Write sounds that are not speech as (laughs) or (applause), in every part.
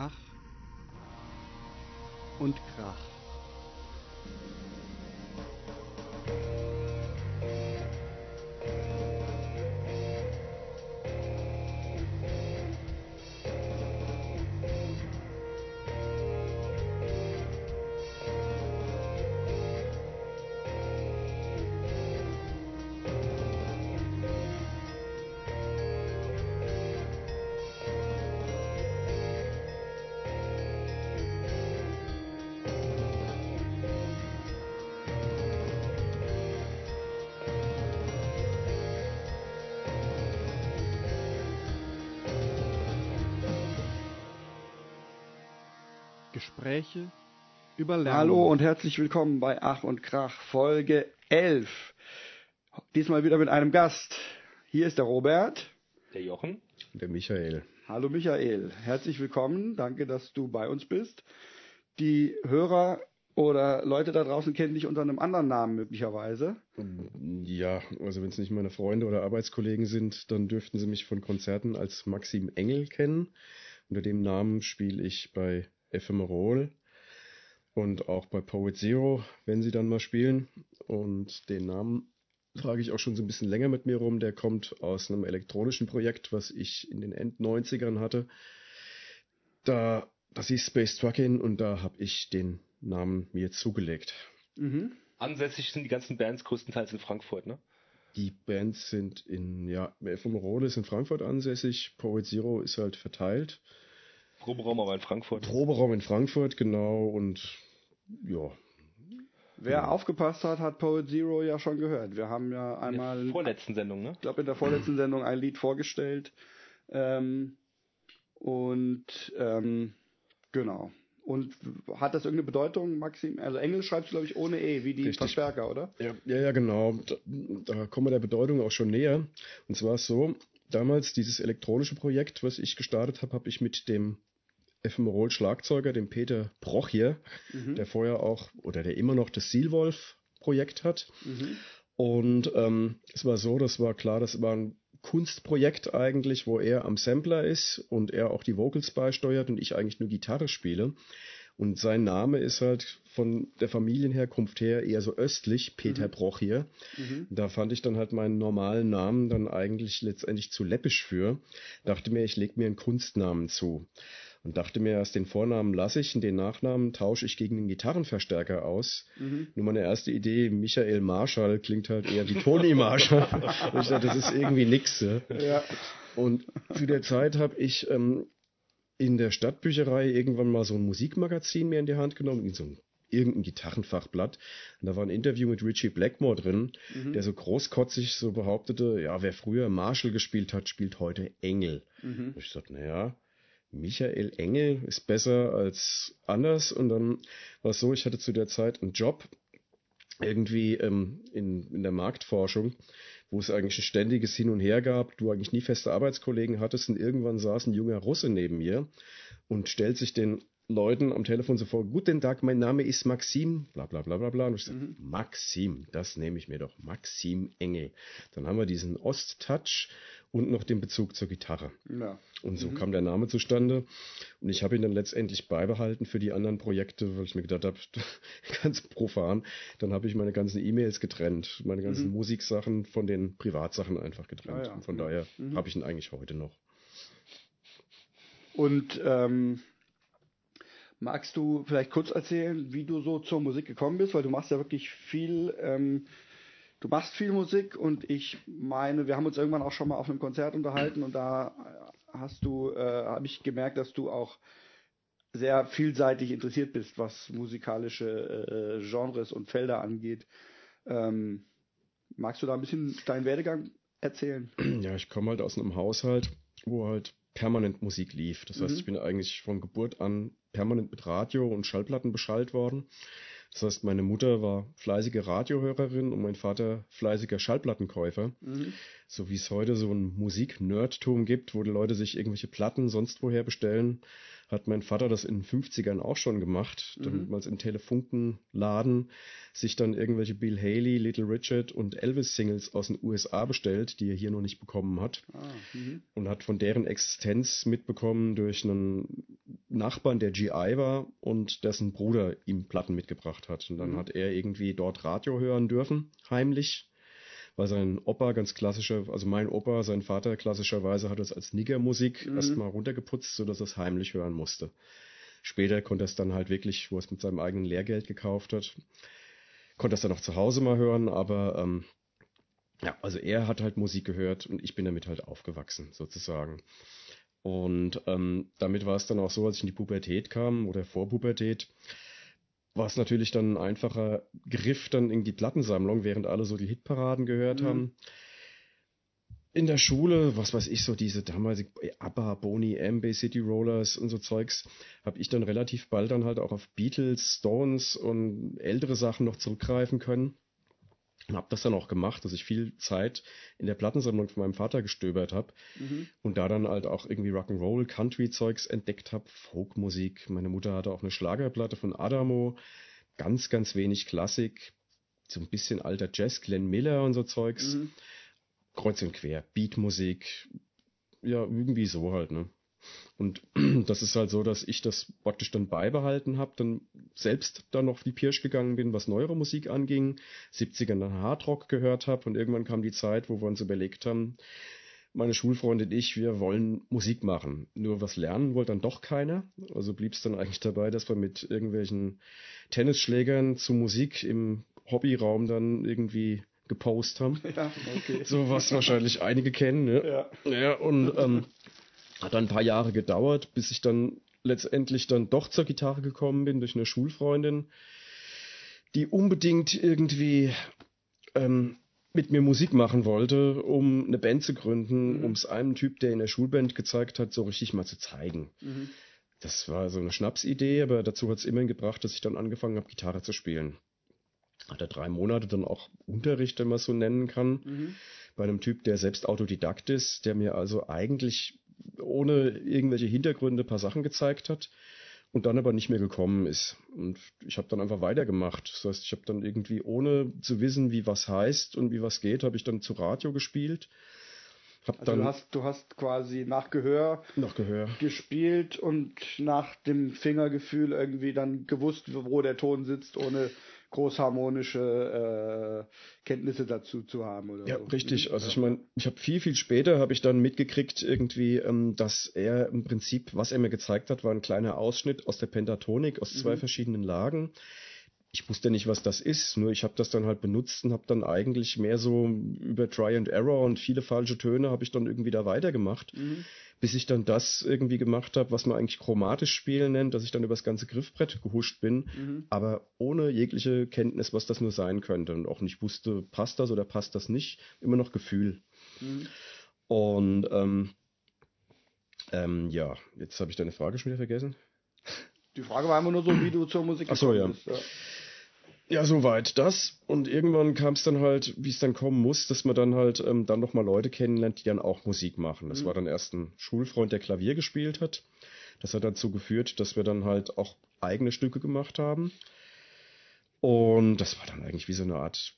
Ach und Krach. Gespräche über Lernen. Hallo und herzlich willkommen bei Ach und Krach, Folge 11. Diesmal wieder mit einem Gast. Hier ist der Robert. Der Jochen. Der Michael. Hallo Michael, herzlich willkommen. Danke, dass du bei uns bist. Die Hörer oder Leute da draußen kennen dich unter einem anderen Namen möglicherweise. Ja, also wenn es nicht meine Freunde oder Arbeitskollegen sind, dann dürften sie mich von Konzerten als Maxim Engel kennen. Unter dem Namen spiele ich bei Ephemeral und auch bei Poet Zero, wenn sie dann mal spielen. Und den Namen trage ich auch schon so ein bisschen länger mit mir rum. Der kommt aus einem elektronischen Projekt, was ich in den End-90ern hatte. Da, das hieß Space Trucking und da habe ich den Namen mir zugelegt. Mhm. Ansässig sind die ganzen Bands größtenteils in Frankfurt, ne? Die Bands sind in, ja, Ephemeral ist in Frankfurt ansässig, Poet Zero ist halt verteilt. Proberaum aber in Frankfurt. Proberaum in Frankfurt, genau, und ja. Wer ja. aufgepasst hat, hat Poet Zero ja schon gehört. Wir haben ja einmal. In der vorletzten Sendung, ne? Ich glaube, in der vorletzten (clears throat) Sendung ein Lied vorgestellt. Ähm, und ähm, genau. Und hat das irgendeine Bedeutung, Maxim? Also Engel schreibst du, glaube ich, ohne E, wie die Richtig. Verstärker, oder? Ja, ja, ja genau. Da, da kommen wir der Bedeutung auch schon näher. Und zwar ist so, damals dieses elektronische Projekt, was ich gestartet habe, habe ich mit dem Ephemeral Schlagzeuger, dem Peter Broch hier, mhm. der vorher auch oder der immer noch das Sealwolf Projekt hat. Mhm. Und ähm, es war so, das war klar, das war ein Kunstprojekt eigentlich, wo er am Sampler ist und er auch die Vocals beisteuert und ich eigentlich nur Gitarre spiele. Und sein Name ist halt von der Familienherkunft her eher so östlich, Peter mhm. Broch hier. Mhm. Da fand ich dann halt meinen normalen Namen dann eigentlich letztendlich zu läppisch für. Dachte mir, ich leg mir einen Kunstnamen zu und dachte mir erst, den Vornamen lasse ich und den Nachnamen tausche ich gegen den Gitarrenverstärker aus. Mhm. Nur meine erste Idee, Michael Marschall, klingt halt eher wie Toni Marschall. und (laughs) ich dachte, das ist irgendwie nix. Ja. Und zu der Zeit habe ich ähm, in der Stadtbücherei irgendwann mal so ein Musikmagazin mir in die Hand genommen, so ein irgendein Gitarrenfachblatt. Und da war ein Interview mit Richie Blackmore drin, mhm. der so großkotzig so behauptete, ja, wer früher Marshall gespielt hat, spielt heute Engel. Mhm. Und ich sagte, naja, Michael Engel ist besser als anders. Und dann war es so, ich hatte zu der Zeit einen Job irgendwie ähm, in, in der Marktforschung, wo es eigentlich ein ständiges Hin und Her gab, du eigentlich nie feste Arbeitskollegen hattest und irgendwann saß ein junger Russe neben mir und stellt sich den Leuten am Telefon so vor, guten Tag, mein Name ist Maxim, bla bla bla bla bla. Und ich sage, mhm. Maxim, das nehme ich mir doch, Maxim Engel. Dann haben wir diesen Ost-Touch und noch den Bezug zur Gitarre. Ja. Und so mhm. kam der Name zustande. Und ich habe ihn dann letztendlich beibehalten für die anderen Projekte, weil ich mir gedacht habe, (laughs) ganz profan, dann habe ich meine ganzen E-Mails getrennt, meine ganzen mhm. Musiksachen von den Privatsachen einfach getrennt. Ah, ja. Und von daher mhm. habe ich ihn eigentlich heute noch. Und ähm, magst du vielleicht kurz erzählen, wie du so zur Musik gekommen bist? Weil du machst ja wirklich viel ähm, du machst viel Musik und ich meine, wir haben uns irgendwann auch schon mal auf einem Konzert unterhalten und da hast du, äh, habe ich gemerkt, dass du auch sehr vielseitig interessiert bist, was musikalische äh, Genres und Felder angeht. Ähm, magst du da ein bisschen deinen Werdegang erzählen? Ja, ich komme halt aus einem Haushalt, wo halt permanent Musik lief. Das heißt, mhm. ich bin eigentlich von Geburt an permanent mit Radio und Schallplatten beschallt worden. Das heißt, meine Mutter war fleißige Radiohörerin und mein Vater fleißiger Schallplattenkäufer. Mhm. So wie es heute so ein Musik-Nerdtum gibt, wo die Leute sich irgendwelche Platten sonst woher bestellen, hat mein Vater das in den 50ern auch schon gemacht, Mhm. damals im Telefunkenladen sich dann irgendwelche Bill Haley, Little Richard und Elvis Singles aus den USA bestellt, die er hier noch nicht bekommen hat Ah, mhm. und hat von deren Existenz mitbekommen durch einen Nachbarn, der GI war und dessen Bruder ihm Platten mitgebracht hat. Und dann Mhm. hat er irgendwie dort Radio hören dürfen, heimlich, weil sein Opa ganz klassischer, also mein Opa, sein Vater klassischerweise hat es als Niggermusik Mhm. erstmal runtergeputzt, sodass er es heimlich hören musste. Später konnte er es dann halt wirklich, wo er es mit seinem eigenen Lehrgeld gekauft hat, konnte er es dann auch zu Hause mal hören, aber ähm, ja, also er hat halt Musik gehört und ich bin damit halt aufgewachsen, sozusagen. Und ähm, damit war es dann auch so, als ich in die Pubertät kam oder vor Pubertät, war es natürlich dann ein einfacher Griff dann in die Plattensammlung, während alle so die Hitparaden gehört Mhm. haben. In der Schule, was weiß ich, so diese damalige ABBA, Boni, M, Bay City Rollers und so Zeugs, habe ich dann relativ bald dann halt auch auf Beatles, Stones und ältere Sachen noch zurückgreifen können. Und habe das dann auch gemacht, dass ich viel Zeit in der Plattensammlung von meinem Vater gestöbert habe Mhm. und da dann halt auch irgendwie Rock'n'Roll, Country-Zeugs entdeckt habe, Folkmusik. Meine Mutter hatte auch eine Schlagerplatte von Adamo, ganz, ganz wenig Klassik, so ein bisschen alter Jazz, Glenn Miller und so Zeugs. Mhm. Kreuz und quer, Beatmusik, ja, irgendwie so halt, ne? Und (clears throat) das ist halt so, dass ich das praktisch dann beibehalten habe, dann selbst dann noch auf die Pirsch gegangen bin, was neuere Musik anging, 70ern dann Hardrock gehört habe und irgendwann kam die Zeit, wo wir uns überlegt haben, meine Schulfreunde und ich, wir wollen Musik machen. Nur was lernen wollte dann doch keiner. Also blieb es dann eigentlich dabei, dass wir mit irgendwelchen Tennisschlägern zu Musik im Hobbyraum dann irgendwie gepostet haben. (laughs) Ja, okay. So was wahrscheinlich einige kennen, ne? Ja. Ja, und ähm, hat dann ein paar Jahre gedauert, bis ich dann letztendlich dann doch zur Gitarre gekommen bin durch eine Schulfreundin, die unbedingt irgendwie ähm, mit mir Musik machen wollte, um eine Band zu gründen, Mhm. um es einem Typ, der in der Schulband gezeigt hat, so richtig mal zu zeigen. Mhm. Das war so eine Schnapsidee, aber dazu hat es immerhin gebracht, dass ich dann angefangen habe, Gitarre zu spielen. Hat er drei Monate dann auch Unterricht, wenn man es so nennen kann Mhm. bei einem Typ, der selbst Autodidakt ist, der mir also eigentlich ohne irgendwelche Hintergründe ein paar Sachen gezeigt hat und dann aber nicht mehr gekommen ist. Und ich habe dann einfach weitergemacht. Das heißt, ich habe dann irgendwie, ohne zu wissen, wie was heißt und wie was geht, habe ich dann zu Radio gespielt. Also dann du hast, du hast quasi nach Gehör noch Gehör. gespielt und nach dem Fingergefühl irgendwie dann gewusst, wo der Ton sitzt, ohne großharmonische äh, Kenntnisse dazu zu haben oder Ja, so. richtig. Also Ja. ich meine, ich habe viel, viel später habe ich dann mitgekriegt irgendwie, ähm, dass er im Prinzip, was er mir gezeigt hat, war ein kleiner Ausschnitt aus der Pentatonik aus zwei Mhm. verschiedenen Lagen. Ich wusste nicht, was das ist, nur ich habe das dann halt benutzt und habe dann eigentlich mehr so über Try and Error und viele falsche Töne habe ich dann irgendwie da weitergemacht, Mhm. bis ich dann das irgendwie gemacht habe, was man eigentlich chromatisch spielen nennt, dass ich dann übers ganze Griffbrett gehuscht bin, Mhm. aber ohne jegliche Kenntnis, was das nur sein könnte und auch nicht wusste, passt das oder passt das nicht, immer noch Gefühl. Mhm. Und ähm, ähm, ja, jetzt habe ich deine Frage schon wieder vergessen. Die Frage war immer nur so, wie du zur Musik Ach so, ja. bist. Ja, soweit das. Und irgendwann kam es dann halt, wie es dann kommen muss, dass man dann halt ähm, dann nochmal Leute kennenlernt, die dann auch Musik machen. Das Mhm. war dann erst ein Schulfreund, der Klavier gespielt hat. Das hat dazu geführt, dass wir dann halt auch eigene Stücke gemacht haben. Und das war dann eigentlich wie so eine Art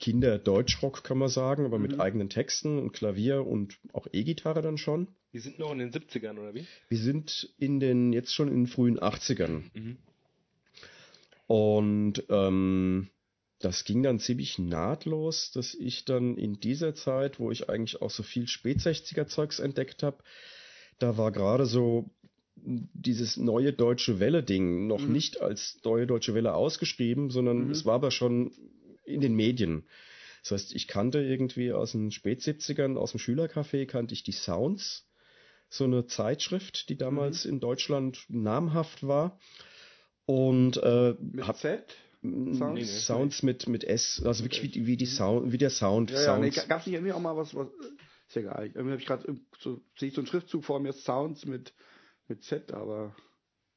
Kinder-Deutschrock, kann man sagen, aber Mhm. mit eigenen Texten und Klavier und auch E-Gitarre dann schon. Wir sind noch in den 70ern, oder wie? Wir sind in den, jetzt schon in den frühen 80ern. Mhm. Und ähm, das ging dann ziemlich nahtlos, dass ich dann in dieser Zeit, wo ich eigentlich auch so viel Spät-60er-Zeugs entdeckt habe, da war gerade so dieses neue deutsche Welle-Ding noch Mhm. nicht als neue deutsche Welle ausgeschrieben, sondern Mhm. es war aber schon in den Medien. Das heißt, ich kannte irgendwie aus den Spät-70ern, aus dem Schülercafé, kannte ich die Sounds, so eine Zeitschrift, die damals in Deutschland namhaft war. Und äh, Mit Z? Sounds, Sounds? Nee, nee. Sounds mit, mit S, also wirklich wie, die- wie, die Mhm. Sound, wie der Sound. Ja, ja, nee, Sounds. gab es nicht irgendwie auch mal was, was ist ja egal. Irgendwie habe ich gerade so, sehe ich so einen Schriftzug vor mir, Sounds mit, mit Z, aber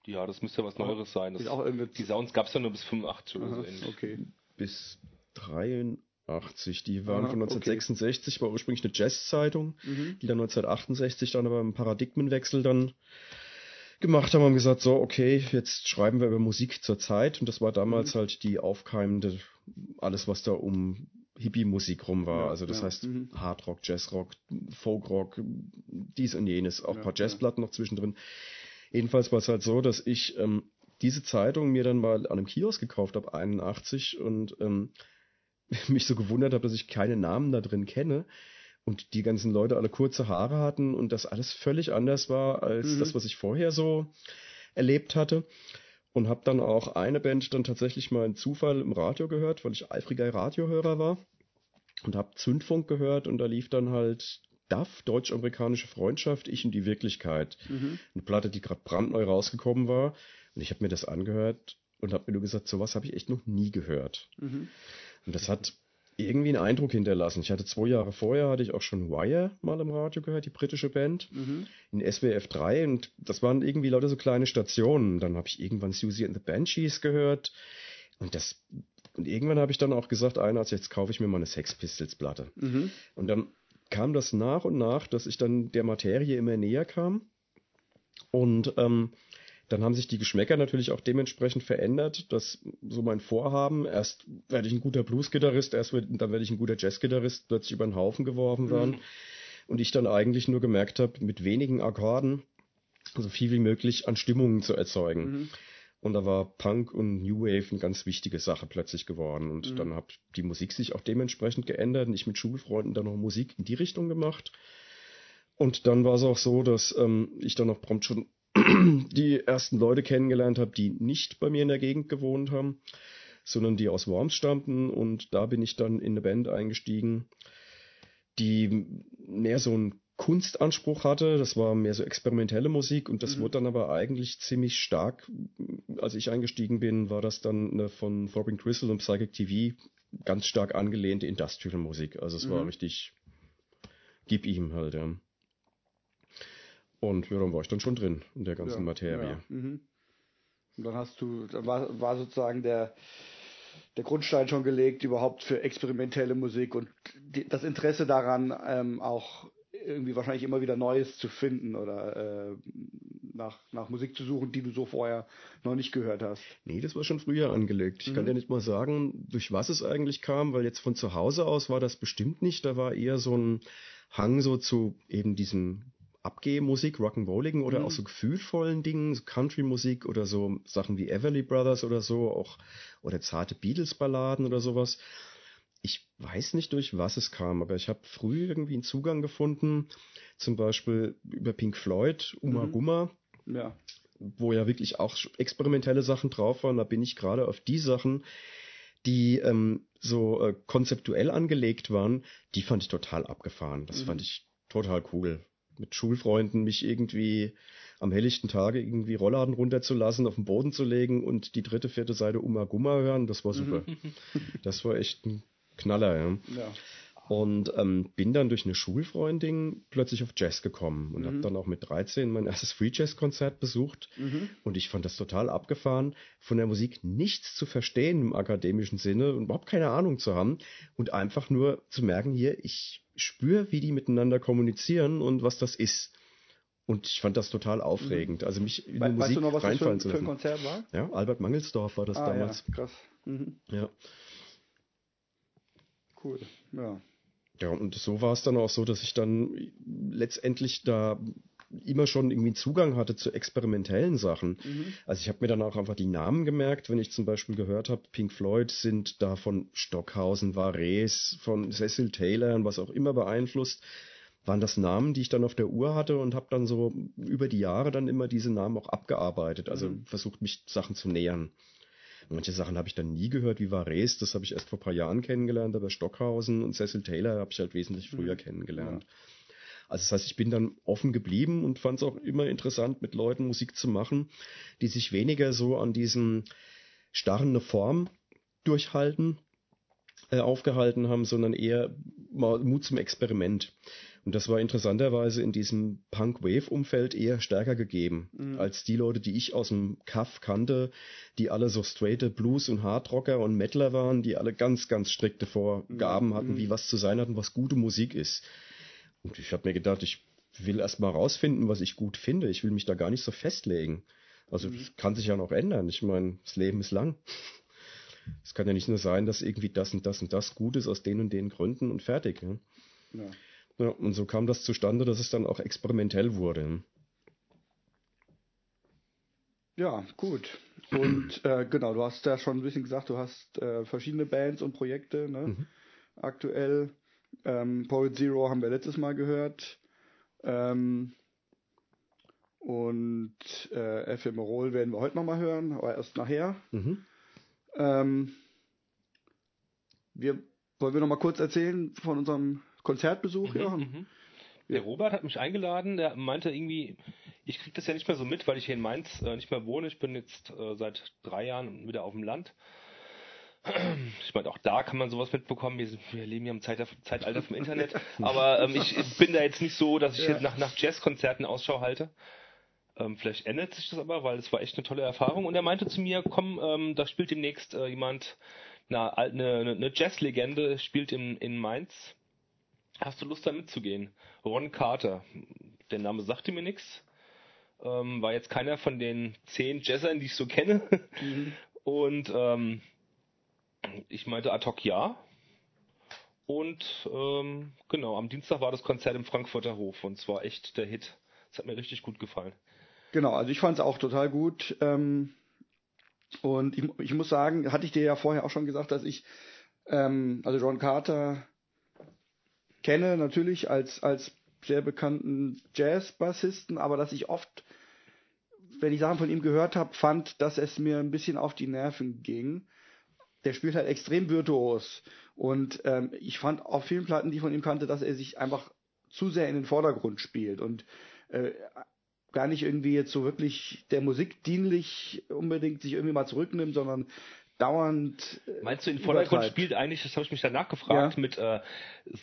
Ja, das müsste was Neueres sein. Das, auch die Sounds gab es ja nur bis 85 oder so Aha, ähnlich. okay. bis 83. Die waren Aha, von 1966, war ursprünglich eine Jazz-Zeitung, Mhm. die dann 1968 dann aber im Paradigmenwechsel dann gemacht haben, haben gesagt, so, okay, jetzt schreiben wir über Musik zur Zeit. Und das war damals mhm. halt die aufkeimende, alles, was da um Hippie-Musik rum war. Ja, also das ja. heißt mhm. Hardrock, Jazzrock, Folkrock, dies und jenes, auch ein paar Jazzplatten noch zwischendrin. Jedenfalls war es halt so, dass ich ähm, diese Zeitung mir dann mal an einem Kiosk gekauft habe, 81, und ähm, (laughs) mich so gewundert habe, dass ich keine Namen da drin kenne und die ganzen Leute alle kurze Haare hatten und das alles völlig anders war als mhm. das, was ich vorher so erlebt hatte. Und habe dann auch eine Band dann tatsächlich mal in Zufall im Radio gehört, weil ich eifriger Radiohörer war. Und habe Zündfunk gehört und da lief dann halt DAF, Deutsch-Amerikanische Freundschaft, Ich und die Wirklichkeit. Mhm. Eine Platte, die gerade brandneu rausgekommen war. Und ich habe mir das angehört und habe mir nur gesagt, sowas habe ich echt noch nie gehört. Mhm. Und das hat irgendwie einen Eindruck hinterlassen. Ich hatte zwei Jahre vorher, hatte ich auch schon Wire mal im Radio gehört, die britische Band, mhm. in SWF 3 und das waren irgendwie lauter so kleine Stationen. Dann habe ich irgendwann Susie and the Banshees gehört und das und irgendwann habe ich dann auch gesagt, einer, also jetzt kaufe ich mir mal eine Sex Pistols Platte. Mhm. Und dann kam das nach und nach, dass ich dann der Materie immer näher kam und ähm, dann haben sich die Geschmäcker natürlich auch dementsprechend verändert, dass so mein Vorhaben, erst werde ich ein guter Blues-Gitarrist, erst wird, dann werde ich ein guter Jazz-Gitarrist, plötzlich über den Haufen geworfen werden. Mhm. Und ich dann eigentlich nur gemerkt habe, mit wenigen Akkorden so viel wie möglich an Stimmungen zu erzeugen. Mhm. Und da war Punk und New Wave eine ganz wichtige Sache plötzlich geworden. Und mhm. dann hat die Musik sich auch dementsprechend geändert und ich mit Schulfreunden dann noch Musik in die Richtung gemacht. Und dann war es auch so, dass ähm, ich dann noch prompt schon (clears throat) die ersten Leute kennengelernt habe, die nicht bei mir in der Gegend gewohnt haben, sondern die aus Worms stammten. Und da bin ich dann in eine Band eingestiegen, die mehr so einen Kunstanspruch hatte. Das war mehr so experimentelle Musik und das mhm. wurde dann aber eigentlich ziemlich stark, als ich eingestiegen bin, war das dann eine von Thorben Crystal und Psychic TV ganz stark angelehnte Industrial Musik. Also es mhm. war richtig, gib ihm halt, ja. Und ja, dann war ich dann schon drin in der ganzen ja, Materie. Ja. Mhm. Und dann hast du, dann war, war sozusagen der, der Grundstein schon gelegt überhaupt für experimentelle Musik und die, das Interesse daran ähm, auch irgendwie wahrscheinlich immer wieder Neues zu finden oder äh, nach, nach Musik zu suchen, die du so vorher noch nicht gehört hast. Nee, das war schon früher angelegt. Ich mhm. kann dir nicht mal sagen, durch was es eigentlich kam, weil jetzt von zu Hause aus war das bestimmt nicht. Da war eher so ein Hang so zu eben diesem Abgehmusik, Rock'n'Rolligen oder mhm. auch so gefühlvollen Dingen, so Country-Musik oder so Sachen wie Everly Brothers oder so, auch oder zarte Beatles-Balladen oder sowas. Ich weiß nicht, durch was es kam, aber ich habe früh irgendwie einen Zugang gefunden, zum Beispiel über Pink Floyd, Uma mhm. Gumma, ja. wo ja wirklich auch experimentelle Sachen drauf waren. Da bin ich gerade auf die Sachen, die ähm, so äh, konzeptuell angelegt waren, die fand ich total abgefahren. Das mhm. fand ich total cool mit Schulfreunden mich irgendwie am helllichten Tage irgendwie Rollladen runterzulassen, auf den Boden zu legen und die dritte, vierte Seite Uma Gumma hören, das war super. Mhm. das war echt ein Knaller, ja. ja. Und ähm, bin dann durch eine Schulfreundin plötzlich auf Jazz gekommen und mhm. habe dann auch mit 13 mein erstes Free Jazz Konzert besucht. Mhm. Und ich fand das total abgefahren, von der Musik nichts zu verstehen im akademischen Sinne und überhaupt keine Ahnung zu haben und einfach nur zu merken, hier, ich spüre, wie die miteinander kommunizieren und was das ist. Und ich fand das total aufregend. Also mich in weißt Musik du noch, was reinfallen das für, zu lassen. Für ein Konzert war? Ja, Albert Mangelsdorf war das ah, damals. Ja, krass. Mhm. Ja. Cool. Ja. Ja, und so war es dann auch so, dass ich dann letztendlich da immer schon irgendwie Zugang hatte zu experimentellen Sachen. Mhm. Also ich habe mir dann auch einfach die Namen gemerkt, wenn ich zum Beispiel gehört habe, Pink Floyd sind da von Stockhausen, Varese, von Cecil Taylor und was auch immer beeinflusst, waren das Namen, die ich dann auf der Uhr hatte und habe dann so über die Jahre dann immer diese Namen auch abgearbeitet, also mhm. versucht mich Sachen zu nähern. Manche Sachen habe ich dann nie gehört, wie Varese, das habe ich erst vor ein paar Jahren kennengelernt, aber Stockhausen und Cecil Taylor habe ich halt wesentlich früher mhm. kennengelernt. Ja. Also das heißt, ich bin dann offen geblieben und fand es auch immer interessant, mit Leuten Musik zu machen, die sich weniger so an diesem starren Form durchhalten, äh, aufgehalten haben, sondern eher mal Mut zum Experiment. Und das war interessanterweise in diesem Punk-Wave-Umfeld eher stärker gegeben, mhm. als die Leute, die ich aus dem Kaff kannte, die alle so straighte Blues- und Hardrocker und Metaler waren, die alle ganz, ganz strikte Vorgaben mhm. hatten, wie was zu sein hat und was gute Musik ist. Und ich habe mir gedacht, ich will erstmal rausfinden, was ich gut finde. Ich will mich da gar nicht so festlegen. Also Mhm. das kann sich ja noch ändern. Ich meine, das Leben ist lang. Es kann ja nicht nur sein, dass irgendwie das und das und das gut ist aus den und den Gründen und fertig. Ja? Ja. Ja, und so kam das zustande, dass es dann auch experimentell wurde. Ja, gut. Und äh, genau, du hast ja schon ein bisschen gesagt, du hast äh, verschiedene Bands und Projekte, ne? Mhm. Aktuell. Ähm, Poet Zero haben wir letztes Mal gehört. Ähm, und äh, Ephemeral werden wir heute nochmal hören, aber erst nachher. Mhm. Ähm, wir wollen wir noch mal kurz erzählen von unserem Konzertbesuch, Jochen? Mhm. Der Robert hat mich eingeladen, der meinte irgendwie, ich krieg das ja nicht mehr so mit, weil ich hier in Mainz äh, nicht mehr wohne. Ich bin jetzt äh, seit drei Jahren wieder auf dem Land. Ich meine, auch da kann man sowas mitbekommen. Wir, wir leben ja im Zeit, Zeitalter vom Internet. (laughs) Aber ähm, ich, ich bin da jetzt nicht so, dass ich Ja. jetzt nach, nach Jazzkonzerten Ausschau halte. Ähm, vielleicht ändert sich das aber, weil es war echt eine tolle Erfahrung. Und er meinte zu mir, komm, ähm, da spielt demnächst äh, jemand, eine, eine, eine, eine Jazzlegende, spielt in, in Mainz. Hast du Lust da mitzugehen? Ron Carter. Der Name sagte mir nichts. Ähm, war jetzt keiner von den zehn Jazzern, die ich so kenne. Mhm. (laughs) Und ähm, ich meinte ad hoc ja. Und ähm, genau, am Dienstag war das Konzert im Frankfurter Hof und es war echt der Hit. Es hat mir richtig gut gefallen. Genau, also ich fand es auch total gut. Ähm, und ich, ich muss sagen, hatte ich dir ja vorher auch schon gesagt, dass ich ähm, also Ron Carter kenne natürlich als, als sehr bekannten Jazz-Bassisten, aber dass ich oft, wenn ich Sachen von ihm gehört habe, fand, dass es mir ein bisschen auf die Nerven ging. Der spielt halt extrem virtuos. Und ähm, ich fand auf vielen Platten, die ich von ihm kannte, dass er sich einfach zu sehr in den Vordergrund spielt und äh, gar nicht irgendwie jetzt so wirklich der Musik dienlich unbedingt sich irgendwie mal zurücknimmt, sondern dauernd. äh, Meinst du, in Vordergrund übertreibt. spielt eigentlich, das habe ich mich danach gefragt, Ja. mit äh,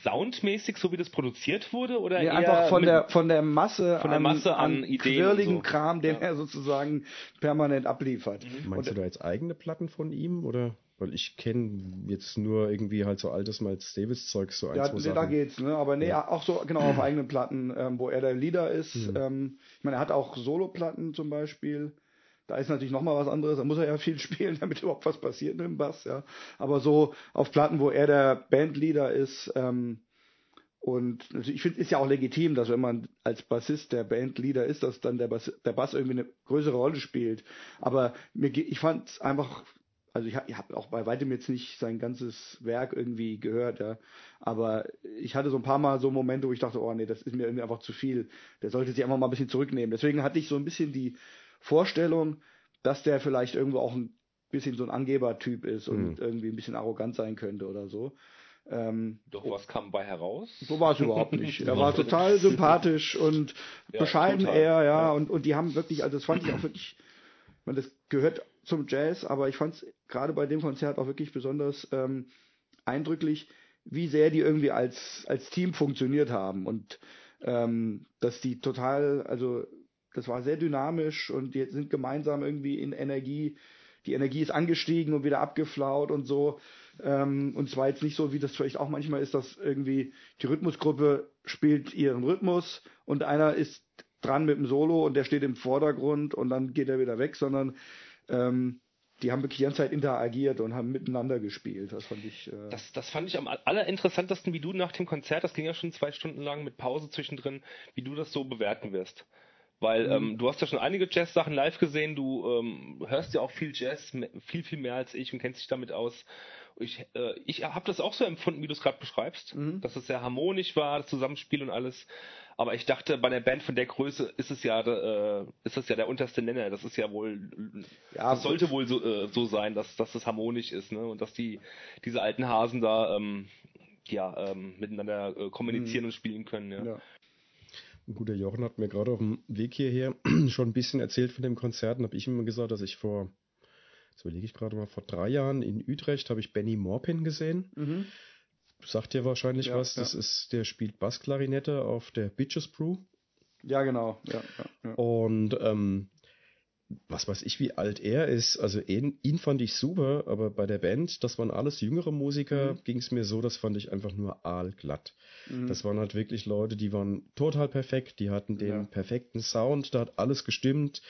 soundmäßig, so wie das produziert wurde? Oder Nee, eher einfach von der von der Masse von der Masse an Ideen quirligen und so. Kram, den Ja. er sozusagen permanent abliefert. Meinst Und- du da jetzt eigene Platten von ihm oder? Weil ich kenne jetzt nur irgendwie halt so altes Miles Davis Zeug, so ein, Ja, zwei Sachen. da geht's, ne? Aber nee, Ja. auch so genau auf eigenen Platten, ähm, wo er der Leader ist. Mhm. Ähm, ich meine, er hat auch Soloplatten zum Beispiel. Da ist natürlich noch mal was anderes. Da muss er ja viel (laughs) spielen, damit überhaupt was passiert mit dem Bass, ja. Aber so auf Platten, wo er der Bandleader ist, ähm, und natürlich, ich finde, ist ja auch legitim, dass wenn man als Bassist der Bandleader ist, dass dann der Bass, der Bass irgendwie eine größere Rolle spielt. Aber mir, ich fand es einfach, also ich, ha- ich habe auch bei weitem jetzt nicht sein ganzes Werk irgendwie gehört, ja. Aber ich hatte so ein paar Mal so Momente, wo ich dachte, oh nee, das ist mir irgendwie einfach zu viel. Der sollte sich einfach mal ein bisschen zurücknehmen. Deswegen hatte ich so ein bisschen die Vorstellung, dass der vielleicht irgendwo auch ein bisschen so ein Angebertyp ist und Mhm. irgendwie ein bisschen arrogant sein könnte oder so. Ähm, Doch, was kam bei heraus? so war es überhaupt nicht. (laughs) Er war total sympathisch und Ja, bescheiden total. eher, ja, Ja. Und, und die haben wirklich, also das fand ich auch wirklich, ich meine, das gehört zum Jazz, aber ich fand es gerade bei dem Konzert auch wirklich besonders ähm, eindrücklich, wie sehr die irgendwie als, als Team funktioniert haben und ähm, dass die total, also das war sehr dynamisch und die sind gemeinsam irgendwie in Energie, die Energie ist angestiegen und wieder abgeflaut und so. Ähm, und es war jetzt nicht so, wie das vielleicht auch manchmal ist, dass irgendwie die Rhythmusgruppe spielt ihren Rhythmus und einer ist dran mit dem Solo und der steht im Vordergrund und dann geht er wieder weg, sondern ähm, die haben wirklich die ganze Zeit interagiert und haben miteinander gespielt. Das fand ich. Äh, Das, das fand ich am allerinteressantesten, wie du nach dem Konzert, das ging ja schon zwei Stunden lang mit Pause zwischendrin, wie du das so bewerten wirst. Weil Mhm. ähm, du hast ja schon einige Jazz-Sachen live gesehen, du ähm, hörst ja auch viel Jazz, viel, viel mehr als ich und kennst dich damit aus. Ich, äh, ich habe das auch so empfunden, wie du es gerade beschreibst, Mhm. dass es sehr harmonisch war, das Zusammenspiel und alles. Aber ich dachte, bei einer Band von der Größe ist es ja, äh, ist es ja der unterste Nenner. Das ist ja wohl, Ja, das sollte wohl so, äh, so sein, dass, dass das harmonisch ist, ne? Und dass die diese alten Hasen da ähm, ja ähm, miteinander äh, kommunizieren und spielen können. Ja. Mhm. ja. Ein guter Jochen hat mir gerade auf dem Weg hierher (clears throat) schon ein bisschen erzählt von dem Konzert und habe ich ihm gesagt, dass ich vor, jetzt überlege ich gerade mal, vor drei Jahren in Utrecht habe ich Benny Morpin gesehen. Mhm. Sagt dir wahrscheinlich Ja, was. Das ja. ist, der spielt Bassklarinette auf der Bitches Brew. ja, genau. Ja, ja. Und ähm, was weiß ich, wie alt er ist. Also ihn, ihn fand ich super, aber bei der Band, das waren alles jüngere Musiker, mhm. ging es mir so, das fand ich einfach nur aalglatt. Mhm. Das waren halt wirklich Leute, die waren total perfekt, die hatten den ja. perfekten Sound, da hat alles gestimmt.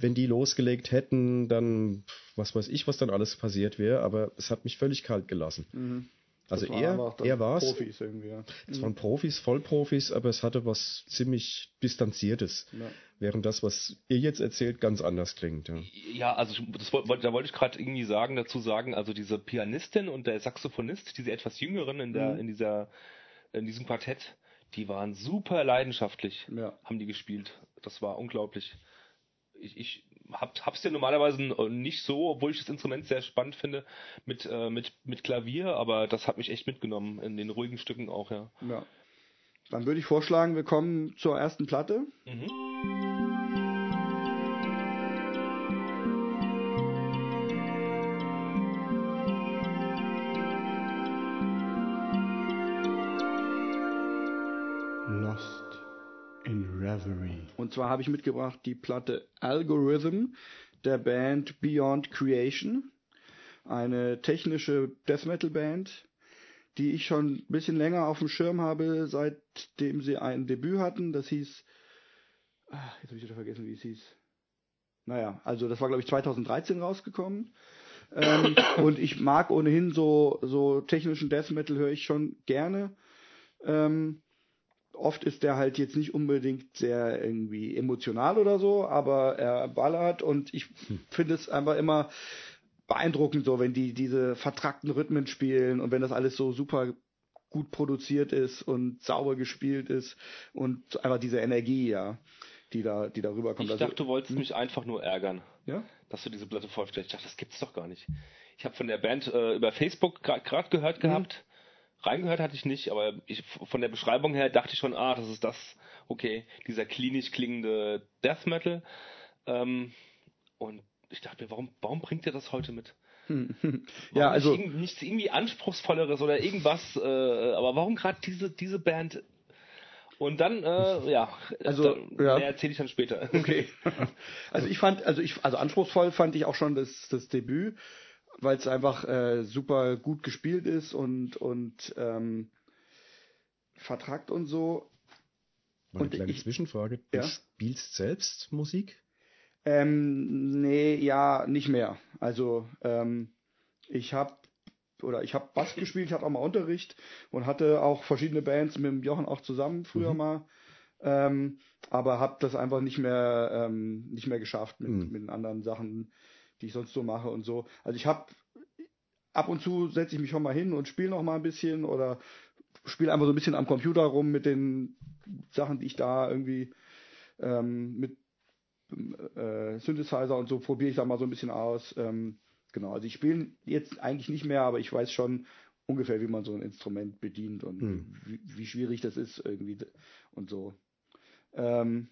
Wenn die losgelegt hätten, dann was weiß ich, was dann alles passiert wäre, aber es hat mich völlig kalt gelassen. Mhm. Also er, er war es. Profis irgendwie, ja. Es waren Profis, Vollprofis, aber es hatte was ziemlich Distanziertes. Ja. Während das, was ihr jetzt erzählt, ganz anders klingt. Ja, ja also das, da wollte ich gerade irgendwie sagen, dazu sagen, also diese Pianistin und der Saxophonist, diese etwas jüngeren in der, mhm. in dieser, in diesem Quartett, die waren super leidenschaftlich, ja. haben die gespielt. Das war unglaublich. Ich, ich hab, hab's ja normalerweise nicht so, obwohl ich das Instrument sehr spannend finde, mit, äh, mit, mit Klavier, aber das hat mich echt mitgenommen, in den ruhigen Stücken auch, ja. Ja. Dann würde ich vorschlagen, wir kommen zur ersten Platte. Mhm. Zwar habe ich mitgebracht die Platte Algorithm der Band Beyond Creation. Eine technische Death Metal Band, die ich schon ein bisschen länger auf dem Schirm habe, seitdem sie ein Debüt hatten. Das hieß, ach, jetzt habe ich wieder vergessen, wie es hieß. Naja, also das war glaube ich 2013 rausgekommen. Ähm, (coughs) und ich mag ohnehin so, so technischen Death Metal höre ich schon gerne. Ähm, oft ist der halt jetzt nicht unbedingt sehr irgendwie emotional oder so, aber er ballert und ich hm. finde es einfach immer beeindruckend so, wenn die diese vertrackten Rhythmen spielen und wenn das alles so super gut produziert ist und sauber gespielt ist und einfach diese Energie, ja, die da, die da rüberkommt. Ich also, dachte, du wolltest hm? mich einfach nur ärgern. Ja? Dass du diese Platte vorstellst. Ich dachte, das gibt's doch gar nicht. Ich habe von der Band äh, über Facebook gerade gehört gehabt reingehört hatte ich nicht, aber ich, von der Beschreibung her dachte ich schon, ah, das ist das, okay, dieser klinisch klingende Death Metal. Ähm, und ich dachte mir, warum, warum bringt ihr das heute mit? (laughs) ja, also nicht, nichts irgendwie anspruchsvolleres oder irgendwas, äh, aber warum gerade diese diese Band? Und dann, äh, ja, also da, ja. mehr erzähle ich dann später. Okay. (laughs) Also ich fand, also ich, also anspruchsvoll fand ich auch schon das das Debüt weil es einfach äh, super gut gespielt ist und und ähm, vertrackt und so. Mal eine kleine ich, Zwischenfrage. Du ja? spielst selbst Musik? Ähm, nee, ja, nicht mehr. Also ähm, ich habe oder ich habe Bass gespielt, ich hatte auch mal Unterricht und hatte auch verschiedene Bands mit dem Jochen auch zusammen früher mhm. mal. Ähm, aber habe das einfach nicht mehr ähm, nicht mehr geschafft mit, mhm. mit anderen Sachen die ich sonst so mache und so. Also ich habe ab und zu setze ich mich schon mal hin und spiele noch mal ein bisschen oder spiele einfach so ein bisschen am Computer rum mit den Sachen, die ich da irgendwie ähm, mit äh, Synthesizer und so probiere ich da mal so ein bisschen aus. Ähm, genau, also ich spiele jetzt eigentlich nicht mehr, aber ich weiß schon ungefähr, wie man so ein Instrument bedient und hm. wie, wie, schwierig das ist irgendwie und so. Ähm,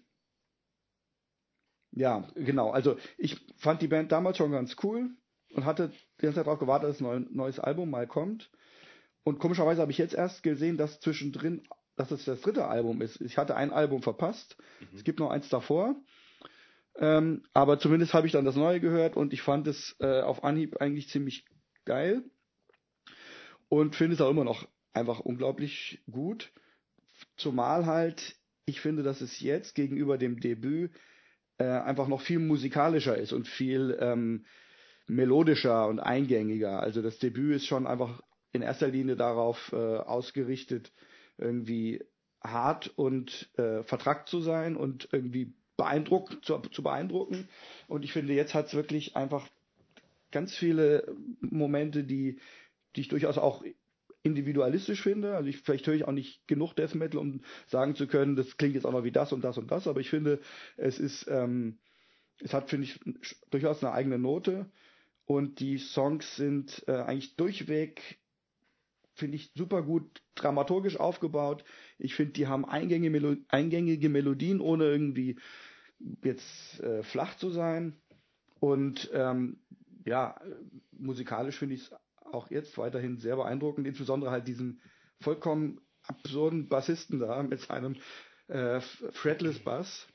ja, genau. Also ich fand die Band damals schon ganz cool und hatte die ganze Zeit darauf gewartet, dass ein neues Album mal kommt. Und komischerweise habe ich jetzt erst gesehen, dass zwischendrin, dass es das dritte Album ist. Ich hatte ein Album verpasst. Mhm. Es gibt noch eins davor. Ähm, aber zumindest habe ich dann das neue gehört und ich fand es äh, auf Anhieb eigentlich ziemlich geil. Und finde es auch immer noch einfach unglaublich gut. Zumal halt, ich finde, dass es jetzt gegenüber dem Debüt äh, einfach noch viel musikalischer ist und viel ähm, melodischer und eingängiger. Also das Debüt ist schon einfach in erster Linie darauf äh, ausgerichtet, irgendwie hart und äh, vertrackt zu sein und irgendwie beeindruckt zu, zu beeindrucken. Und ich finde, jetzt hat es wirklich einfach ganz viele Momente, die, die ich durchaus auch individualistisch finde. Also ich, vielleicht höre ich auch nicht genug Death Metal, um sagen zu können, das klingt jetzt auch noch wie das und das und das, aber ich finde, es ist, ähm, es hat, finde ich, durchaus eine eigene Note und die Songs sind äh, eigentlich durchweg, finde ich, super gut dramaturgisch aufgebaut. Ich finde, die haben eingängige, Melo eingängige Melodien, ohne irgendwie jetzt äh, flach zu sein. Und ähm, ja, musikalisch finde ich es auch jetzt weiterhin sehr beeindruckend, insbesondere halt diesen vollkommen absurden Bassisten da mit seinem äh, Fretless Bass.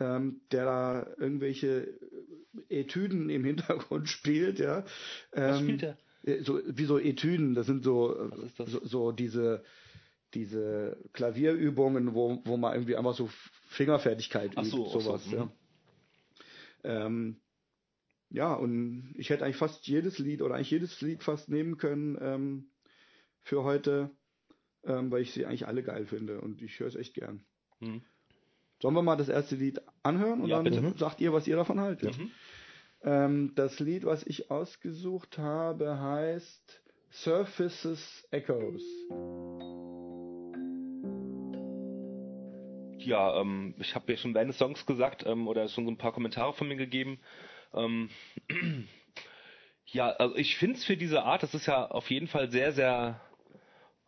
ähm, der da irgendwelche Etüden im Hintergrund (laughs) spielt, ja. Was Ähm, spielt der? äh, So, wie so Etüden, das sind so, Was das? so, so diese, diese Klavierübungen, wo, wo man irgendwie einfach so Fingerfertigkeit Ach so, übt, ach so, sowas, mhm. ja. Ähm, ja, und ich hätte eigentlich fast jedes Lied oder eigentlich jedes Lied fast nehmen können ähm, für heute, ähm, weil ich sie eigentlich alle geil finde und ich höre es echt gern. Mhm. Sollen wir mal das erste Lied anhören und Ja, dann bitte. sagt ihr, was ihr davon haltet? Mhm. Ähm, das Lied, was ich ausgesucht habe, heißt Surfaces Echoes. Ja, ähm, ich habe ja schon des Songs gesagt ähm, oder schon so ein paar Kommentare von mir gegeben. Ähm, (clears throat) ja, also ich finde es für diese Art, das ist ja auf jeden Fall sehr, sehr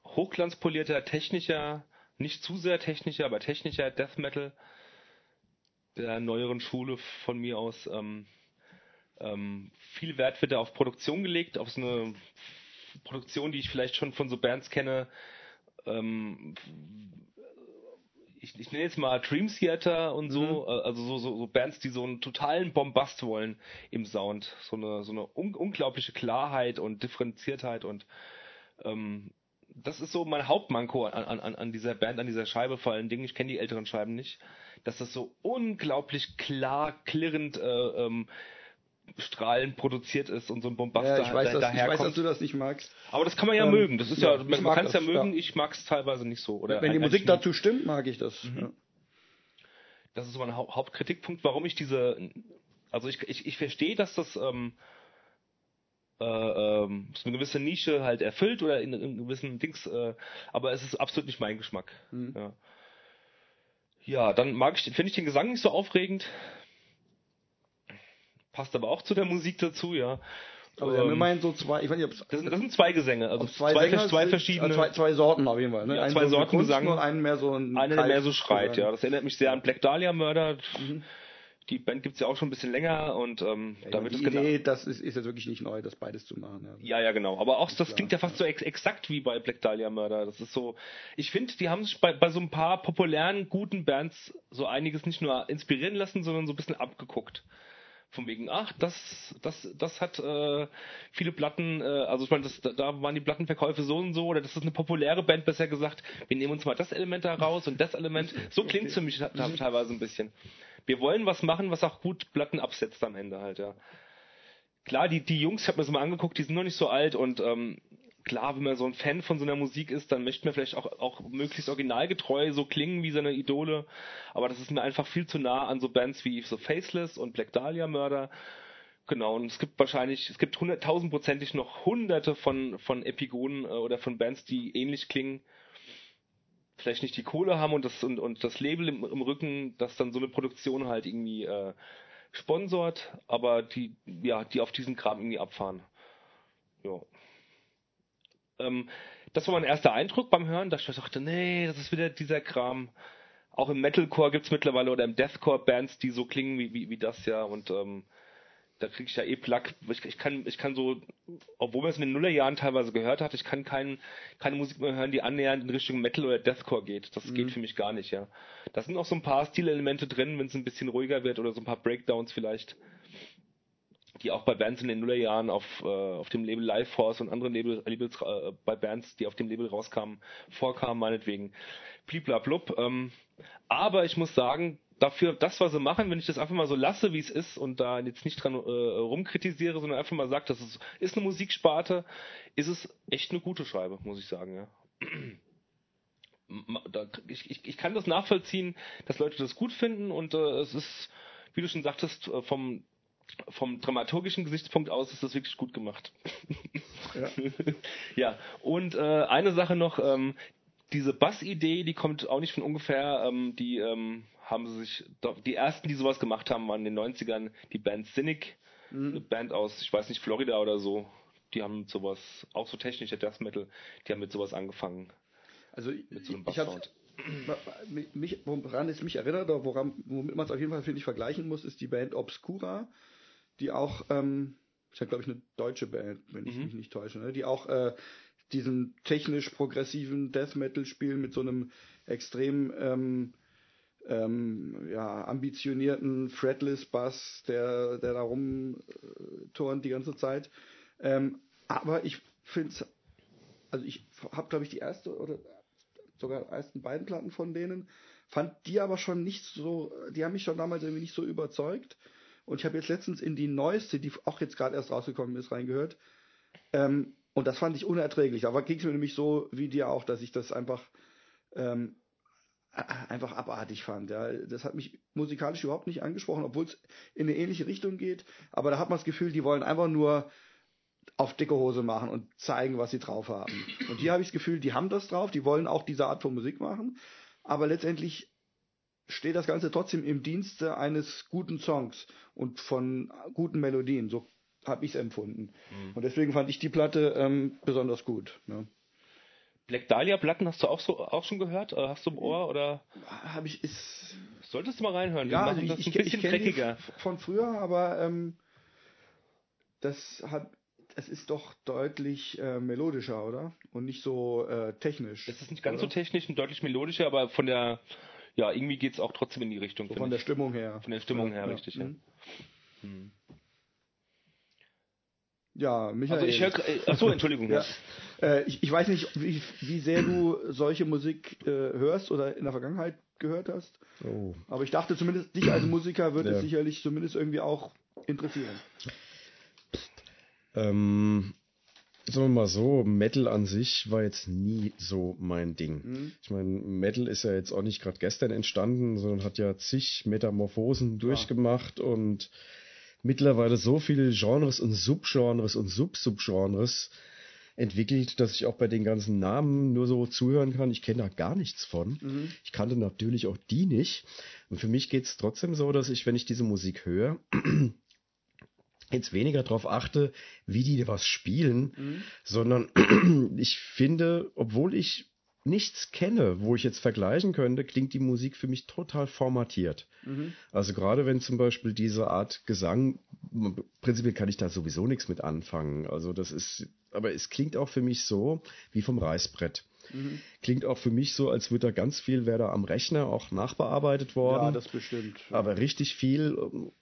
hochglanzpolierter, technischer, nicht zu sehr technischer, aber technischer Death Metal der neueren Schule von mir aus. Ähm, ähm, viel Wert wird da auf Produktion gelegt, auf so eine Produktion, die ich vielleicht schon von so Bands kenne. Ähm, ich, ich nenne jetzt mal Dream Theater und so, äh, also so, so, so Bands, die so einen totalen Bombast wollen im Sound. So eine, so eine un unglaubliche Klarheit und Differenziertheit und ähm, das ist so mein Hauptmanko an, an, an dieser Band, an dieser Scheibe vor allen Dingen. Ich kenne die älteren Scheiben nicht. Dass das so unglaublich klar, klirrend, äh, ähm, strahlend produziert ist und so ein Bombast Ja, ich, weiß, da, dass, ich weiß, dass du das nicht magst. Aber das kann man ja Ähm, mögen. Das ist ja, ja, man, kann es ja mögen. ja. Ich mag es teilweise nicht so. Oder Wenn die Musik dazu stimmt, mag ich das. Mhm. Ja. das ist so mein Hau Hauptkritikpunkt, warum ich diese, also ich, ich, ich verstehe, dass das ähm, äh, ähm, eine gewisse Nische halt erfüllt oder in, in gewissen Dings, äh, aber es ist absolut nicht mein Geschmack. Mhm. Ja. ja, dann mag ich, finde ich den Gesang nicht so aufregend. Passt aber auch zu der Musik dazu, ja. Aber Ähm, immerhin so zwei, ich weiß nicht, ob es das, sind, das sind zwei Gesänge, also zwei, zwei, Sänger zwei sind, verschiedene. äh, zwei, zwei Sorten auf jeden Fall. Ne? Ja, Einen zwei so Sorten Gesang. und einen mehr so ein Eine, der mehr so schreit, ja. Das erinnert mich sehr an Black Dahlia Murder. Mhm. Die Band gibt's ja auch schon ein bisschen länger und ähm, Ja, da wird die es genau. Idee, das ist, ist jetzt wirklich nicht neu, das beides zu machen. Ja. Ja, ja, genau. Aber auch das klar, klingt ja fast so ex exakt wie bei Black Dahlia Murder. Das ist so. Ich finde, die haben sich bei, bei so ein paar populären, guten Bands so einiges nicht nur inspirieren lassen, sondern so ein bisschen abgeguckt. Von wegen, ach, das, das, das hat äh, viele Platten, äh, also ich meine, da- waren die Plattenverkäufe so und so, oder das ist eine populäre Band, besser gesagt, wir nehmen uns mal das Element da raus und das Element. So klingt's für mich te- teilweise ein bisschen. Wir wollen was machen, was auch gut Platten absetzt am Ende halt, ja klar, die, die Jungs, ich habe mir das mal angeguckt, die sind noch nicht so alt und ähm, klar, wenn man so ein Fan von so einer Musik ist, dann möchte man vielleicht auch, auch möglichst originalgetreu so klingen wie seine Idole, aber das ist mir einfach viel zu nah an so Bands wie so Faceless und Black Dahlia Murder. Genau, und es gibt wahrscheinlich, es gibt hunderttausendprozentig noch hunderte von, von Epigonen äh, oder von Bands, die ähnlich klingen. Vielleicht nicht die Kohle haben und das, und, und das Label im, im Rücken, das dann so eine Produktion halt irgendwie äh, sponsort, aber die, ja, die auf diesen Kram irgendwie abfahren. Ja. Ähm, das war mein erster Eindruck beim Hören, dass ich dachte, nee, das ist wieder dieser Kram. Auch im Metalcore gibt's mittlerweile oder im Deathcore Bands, die so klingen wie, wie, wie das ja und ähm, da kriege ich ja eh Plack. Ich, ich kann, ich kann so, obwohl man es in den Nullerjahren teilweise gehört hat, ich kann kein, keine Musik mehr hören, die annähernd in Richtung Metal oder Deathcore geht. Das geht für mich gar nicht, ja. Da sind auch so ein paar Stilelemente drin, wenn es ein bisschen ruhiger wird oder so ein paar Breakdowns vielleicht, die auch bei Bands in den Nullerjahren auf, äh, auf dem Label Life Force und anderen Label, Labels äh, bei Bands, die auf dem Label rauskamen, vorkamen, meinetwegen. Bliblablub. Ähm, aber ich muss sagen, dafür, das, was sie machen, wenn ich das einfach mal so lasse, wie es ist und da jetzt nicht dran äh, rumkritisiere, sondern einfach mal sage, das ist, ist eine Musiksparte, ist es echt eine gute Scheibe, muss ich sagen, ja. (clears throat) Ich, ich, ich kann das nachvollziehen, dass Leute das gut finden und äh, es ist, wie du schon sagtest, äh, vom vom dramaturgischen Gesichtspunkt aus ist das wirklich gut gemacht. Ja. (laughs) ja, und äh, eine Sache noch, ähm, diese Bass-Idee, die kommt auch nicht von ungefähr, ähm, die ähm, haben sie sich, die ersten, die sowas gemacht haben, waren in den 90ern die Band Cynic, eine Band aus, ich weiß nicht, Florida oder so, die haben sowas, auch so technischer Death Metal, die haben mit sowas angefangen, Also mit so einem Basssound. mich, woran es mich erinnert, oder woran, womit man es auf jeden Fall, finde ich, vergleichen muss, ist die Band Obscura, die auch, ähm, ist ja, glaube ich, eine deutsche Band, wenn ich Mhm. mich nicht täusche, ne? die auch äh, diesen technisch progressiven Death Metal spielen mit so einem extrem ähm, ähm, ja, ambitionierten Fretless-Bass, der, der da rumturnt die ganze Zeit. Ähm, aber ich finde es, also ich habe, glaube ich, die erste oder sogar die ersten beiden Platten von denen, fand die aber schon nicht so, die haben mich schon damals irgendwie nicht so überzeugt. Und ich habe jetzt letztens in die neueste, die auch jetzt gerade erst rausgekommen ist, reingehört. Ähm, und das fand ich unerträglich. Aber ging es mir nämlich so wie dir auch, dass ich das einfach ähm, einfach abartig fand. Ja. Das hat mich musikalisch überhaupt nicht angesprochen, obwohl es in eine ähnliche Richtung geht. Aber da hat man das Gefühl, die wollen einfach nur auf dicke Hose machen und zeigen, was sie drauf haben. Und hier habe ich das Gefühl, die haben das drauf, die wollen auch diese Art von Musik machen. Aber letztendlich steht das Ganze trotzdem im Dienste eines guten Songs und von guten Melodien. So habe ich es empfunden. Mhm. Und deswegen fand ich die Platte ähm, besonders gut. Ne? Black Dahlia Platten hast du auch so auch schon gehört? Oder hast du im Ohr oder? Habe ich ist. Solltest du mal reinhören. Ja, also ich, das ich, ein bisschen ich dreckiger. von früher, aber ähm, das hat es ist doch deutlich äh, melodischer, oder? Und nicht so äh, technisch. Es ist nicht ganz oder? so technisch und deutlich melodischer, aber von der, ja, irgendwie geht es auch trotzdem in die Richtung. So von der Stimmung her. Von der Stimmung her, ja. richtig, ja. Mhm. Hm. Ja, Michael. Also ich höre, achso, Entschuldigung. (laughs) ja. Äh, ich, ich weiß nicht, wie, wie sehr du solche Musik äh, hörst oder in der Vergangenheit gehört hast. Oh. Aber ich dachte zumindest, dich als Musiker würde ja. es sicherlich zumindest irgendwie auch interessieren. Ähm, sagen wir mal so, Metal an sich war jetzt nie so mein Ding. Mhm. Ich meine, Metal ist ja jetzt auch nicht gerade gestern entstanden, sondern hat ja zig Metamorphosen ja. durchgemacht und mittlerweile so viele Genres und Subgenres und Subsubgenres entwickelt, dass ich auch bei den ganzen Namen nur so zuhören kann. Ich kenne da gar nichts von. Mhm. Ich kannte natürlich auch die nicht. Und für mich geht es trotzdem so, dass ich, wenn ich diese Musik höre, jetzt weniger darauf achte, wie die was spielen, mhm. sondern (clears throat) ich finde, obwohl ich nichts kenne, wo ich jetzt vergleichen könnte, klingt die Musik für mich total formatiert. Mhm. Also gerade wenn zum Beispiel diese Art Gesang, prinzipiell kann ich da sowieso nichts mit anfangen. Also das ist, aber es klingt auch für mich so wie vom Reißbrett. Mhm. Klingt auch für mich so, als würde da ganz viel, wäre da am Rechner auch nachbearbeitet worden. Ja, das bestimmt. Aber richtig viel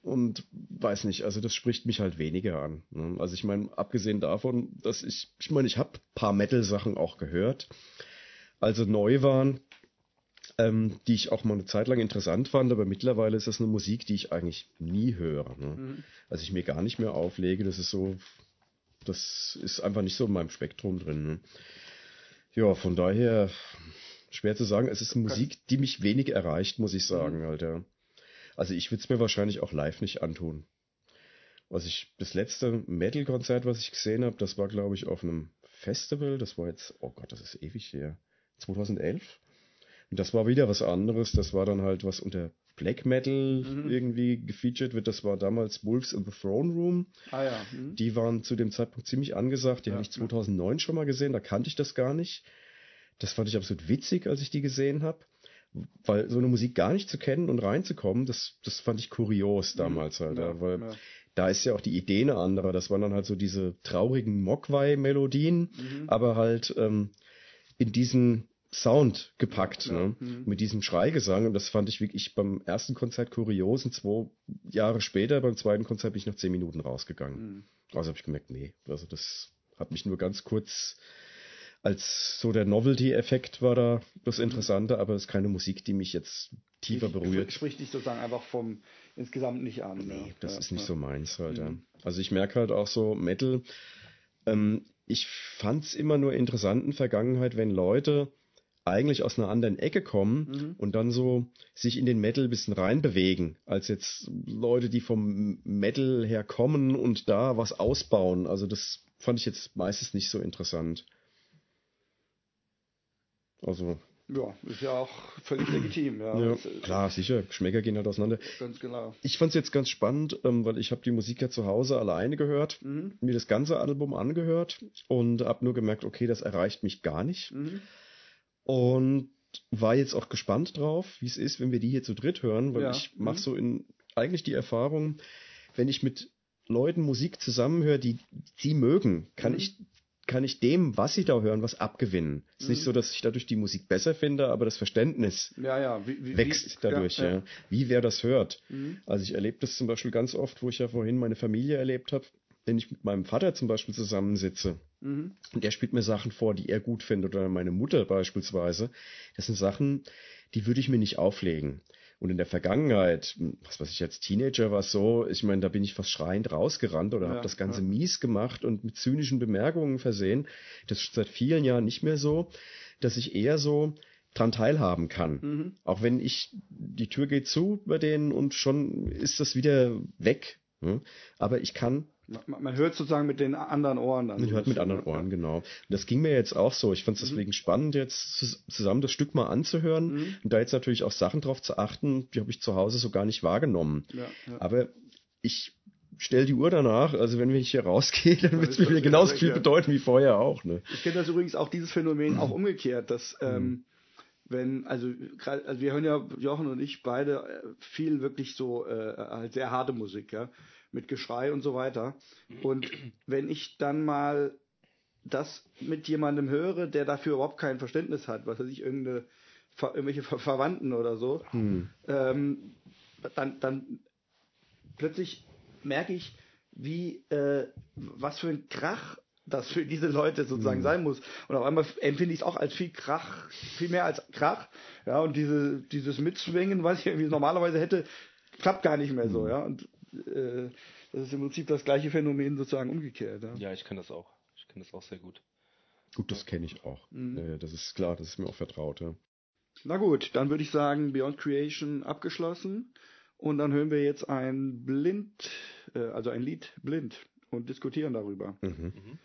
und weiß nicht, also das spricht mich halt weniger an. Ne? Also ich meine, abgesehen davon, dass ich, ich meine, ich habe paar Metal-Sachen auch gehört also neu waren, ähm, die ich auch mal eine Zeit lang interessant fand, aber mittlerweile ist das eine Musik, die ich eigentlich nie höre. Ne? Mhm. Also ich mir gar nicht mehr auflege, das ist so, das ist einfach nicht so in meinem Spektrum drin. Ne? Ja, von daher schwer zu sagen. Es ist Musik, die mich wenig erreicht, muss ich sagen, mhm. Alter. Also ich würde es mir wahrscheinlich auch live nicht antun. Was ich, das letzte Metal-Konzert, was ich gesehen habe, das war, glaube ich, auf einem Festival. Das war jetzt, oh Gott, das ist ewig her. 2011. Und das war wieder was anderes. Das war dann halt, was unter Black Metal mhm. irgendwie gefeatured wird. Das war damals Wolves in the Throne Room. Ah ja. Mhm. Die waren zu dem Zeitpunkt ziemlich angesagt. Die ja, habe ich 2009 ja. schon mal gesehen. Da kannte ich das gar nicht. Das fand ich absolut witzig, als ich die gesehen habe. Weil so eine Musik gar nicht zu kennen und reinzukommen, das, das fand ich kurios mhm. damals halt. Ja, weil da ist ja auch die Idee eine andere. Das waren dann halt so diese traurigen Mogwai-Melodien, mhm. aber halt ähm, in diesen Sound gepackt, ja, ne? Mhm. mit diesem Schreigesang. Und das fand ich wirklich beim ersten Konzert kurios. Und zwei Jahre später, beim zweiten Konzert, bin ich nach zehn Minuten rausgegangen. Mhm. Also habe ich gemerkt, nee, also das hat mich nur ganz kurz als so der Novelty-Effekt war da das mhm. Interessante, aber es ist keine Musik, die mich jetzt tiefer berührt. Spricht dich sozusagen einfach vom insgesamt nicht an. Nee, ne? das ja, ist nicht ja. so meins halt. Mhm. Also ich merke halt auch so Metal, ähm, ich fand es immer nur interessant in Vergangenheit, wenn Leute eigentlich aus einer anderen Ecke kommen mhm. und dann so sich in den Metal ein bisschen reinbewegen, als jetzt Leute, die vom Metal her kommen und da was ausbauen. Also das fand ich jetzt meistens nicht so interessant. Also ja, ist ja auch völlig legitim. Ja, ja klar, sicher. Geschmäcker gehen halt auseinander. Ganz genau. Ich fand es jetzt ganz spannend, ähm, weil ich habe die Musik ja zu Hause alleine gehört, mhm. mir das ganze Album angehört und habe nur gemerkt, okay, das erreicht mich gar nicht. Mhm. Und war jetzt auch gespannt drauf, wie es ist, wenn wir die hier zu dritt hören, weil ja. ich mache mhm. so in eigentlich die Erfahrung, wenn ich mit Leuten Musik zusammenhöre, die sie mögen, kann mhm. ich kann ich dem, was sie da hören, was abgewinnen. Es ist nicht so, dass ich dadurch die Musik besser finde, aber das Verständnis Ja, ja. Wie, wie, wächst dadurch, ja, ja. Wie wer das hört. Mhm. Also ich erlebe das zum Beispiel ganz oft, wo ich ja vorhin meine Familie erlebt habe, wenn ich mit meinem Vater zum Beispiel zusammensitze. Mhm. Und der spielt mir Sachen vor, die er gut findet, oder meine Mutter beispielsweise. Das sind Sachen, die würde ich mir nicht auflegen. Und in der Vergangenheit, was weiß ich, als Teenager war es so, ich meine, da bin ich fast schreiend rausgerannt oder Ja, habe das Ganze ja. mies gemacht und mit zynischen Bemerkungen versehen. Das ist seit vielen Jahren nicht mehr so, dass ich eher so dran teilhaben kann. Mhm. Auch wenn ich, die Tür geht zu bei denen und schon ist das wieder weg. hm? Aber ich kann Man, man hört sozusagen mit den anderen Ohren dann. man hört mit anderen ja. Ohren, genau. Und das ging mir jetzt auch so. Ich fand es deswegen spannend, jetzt zus- zusammen das Stück mal anzuhören Mhm. und da jetzt natürlich auch Sachen drauf zu achten, die habe ich zu Hause so gar nicht wahrgenommen. Ja, ja. Aber ich stelle die Uhr danach, also wenn ich hier rausgehe, dann wird es mir genauso viel bedeuten wie vorher auch. Ne? Ich kenne das übrigens auch dieses Phänomen auch umgekehrt, dass ähm, wenn, also, also wir hören ja, Jochen und ich beide äh, viel wirklich so äh, halt sehr harte Musik, ja, mit Geschrei und so weiter. Und wenn ich dann mal das mit jemandem höre, der dafür überhaupt kein Verständnis hat, was weiß ich, irgendeine irgendwelche Ver Verwandten oder so, Hm. ähm, dann, dann plötzlich merke ich, wie, äh, was für ein Krach das für diese Leute sozusagen sein muss. Und auf einmal empfinde ich es auch als viel Krach, viel mehr als Krach. Ja, und diese, dieses Mitzwingen, was ich irgendwie normalerweise hätte, klappt gar nicht mehr so, ja. Und äh, das ist im Prinzip das gleiche Phänomen sozusagen umgekehrt. Ja. Ja, ich kenne das auch. Ich kenne das auch sehr gut. Gut, das kenne ich auch. Mhm. Ja, das ist klar, das ist mir auch vertraut. Ja. Na gut, dann würde ich sagen, Beyond Creation abgeschlossen. Und dann hören wir jetzt ein Blind, äh, also ein Lied blind und diskutieren darüber. Mhm.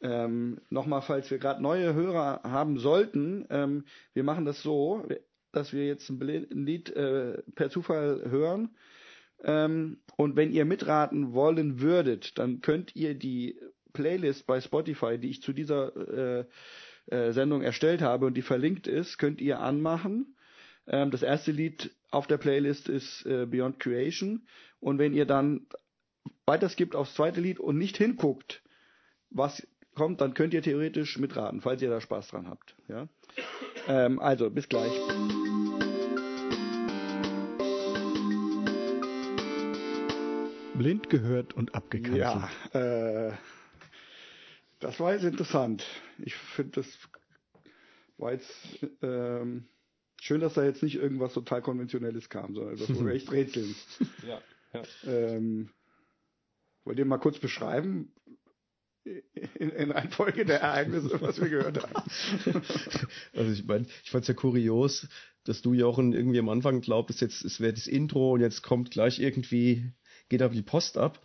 Ähm, Nochmal, falls wir gerade neue Hörer haben sollten, ähm, wir machen das so, dass wir jetzt ein, Blind, ein Lied äh, per Zufall hören. Ähm, und wenn ihr mitraten wollen würdet, dann könnt ihr die Playlist bei Spotify, die ich zu dieser äh, äh, Sendung erstellt habe und die verlinkt ist, könnt ihr anmachen. Ähm, das erste Lied auf der Playlist ist äh, Beyond Creation. Und wenn ihr dann weiter skippt aufs zweite Lied und nicht hinguckt, was kommt, dann könnt ihr theoretisch mitraten, falls ihr da Spaß dran habt. Ja? Ähm, also, bis gleich. Blind gehört und abgekanzelt. Ja, äh, das war jetzt interessant. Ich finde, das war jetzt ähm, schön, dass da jetzt nicht irgendwas total Konventionelles kam, sondern das wurde echt rätseln. (laughs) Ja, ja. Ähm, wollt ihr mal kurz beschreiben, in, in Reihenfolge der Ereignisse, was wir gehört haben? (laughs) Also ich meine, ich fand es ja kurios, dass du, Jochen, irgendwie am Anfang glaubtest, jetzt es wäre das Intro und jetzt kommt gleich irgendwie, geht aber die Post ab.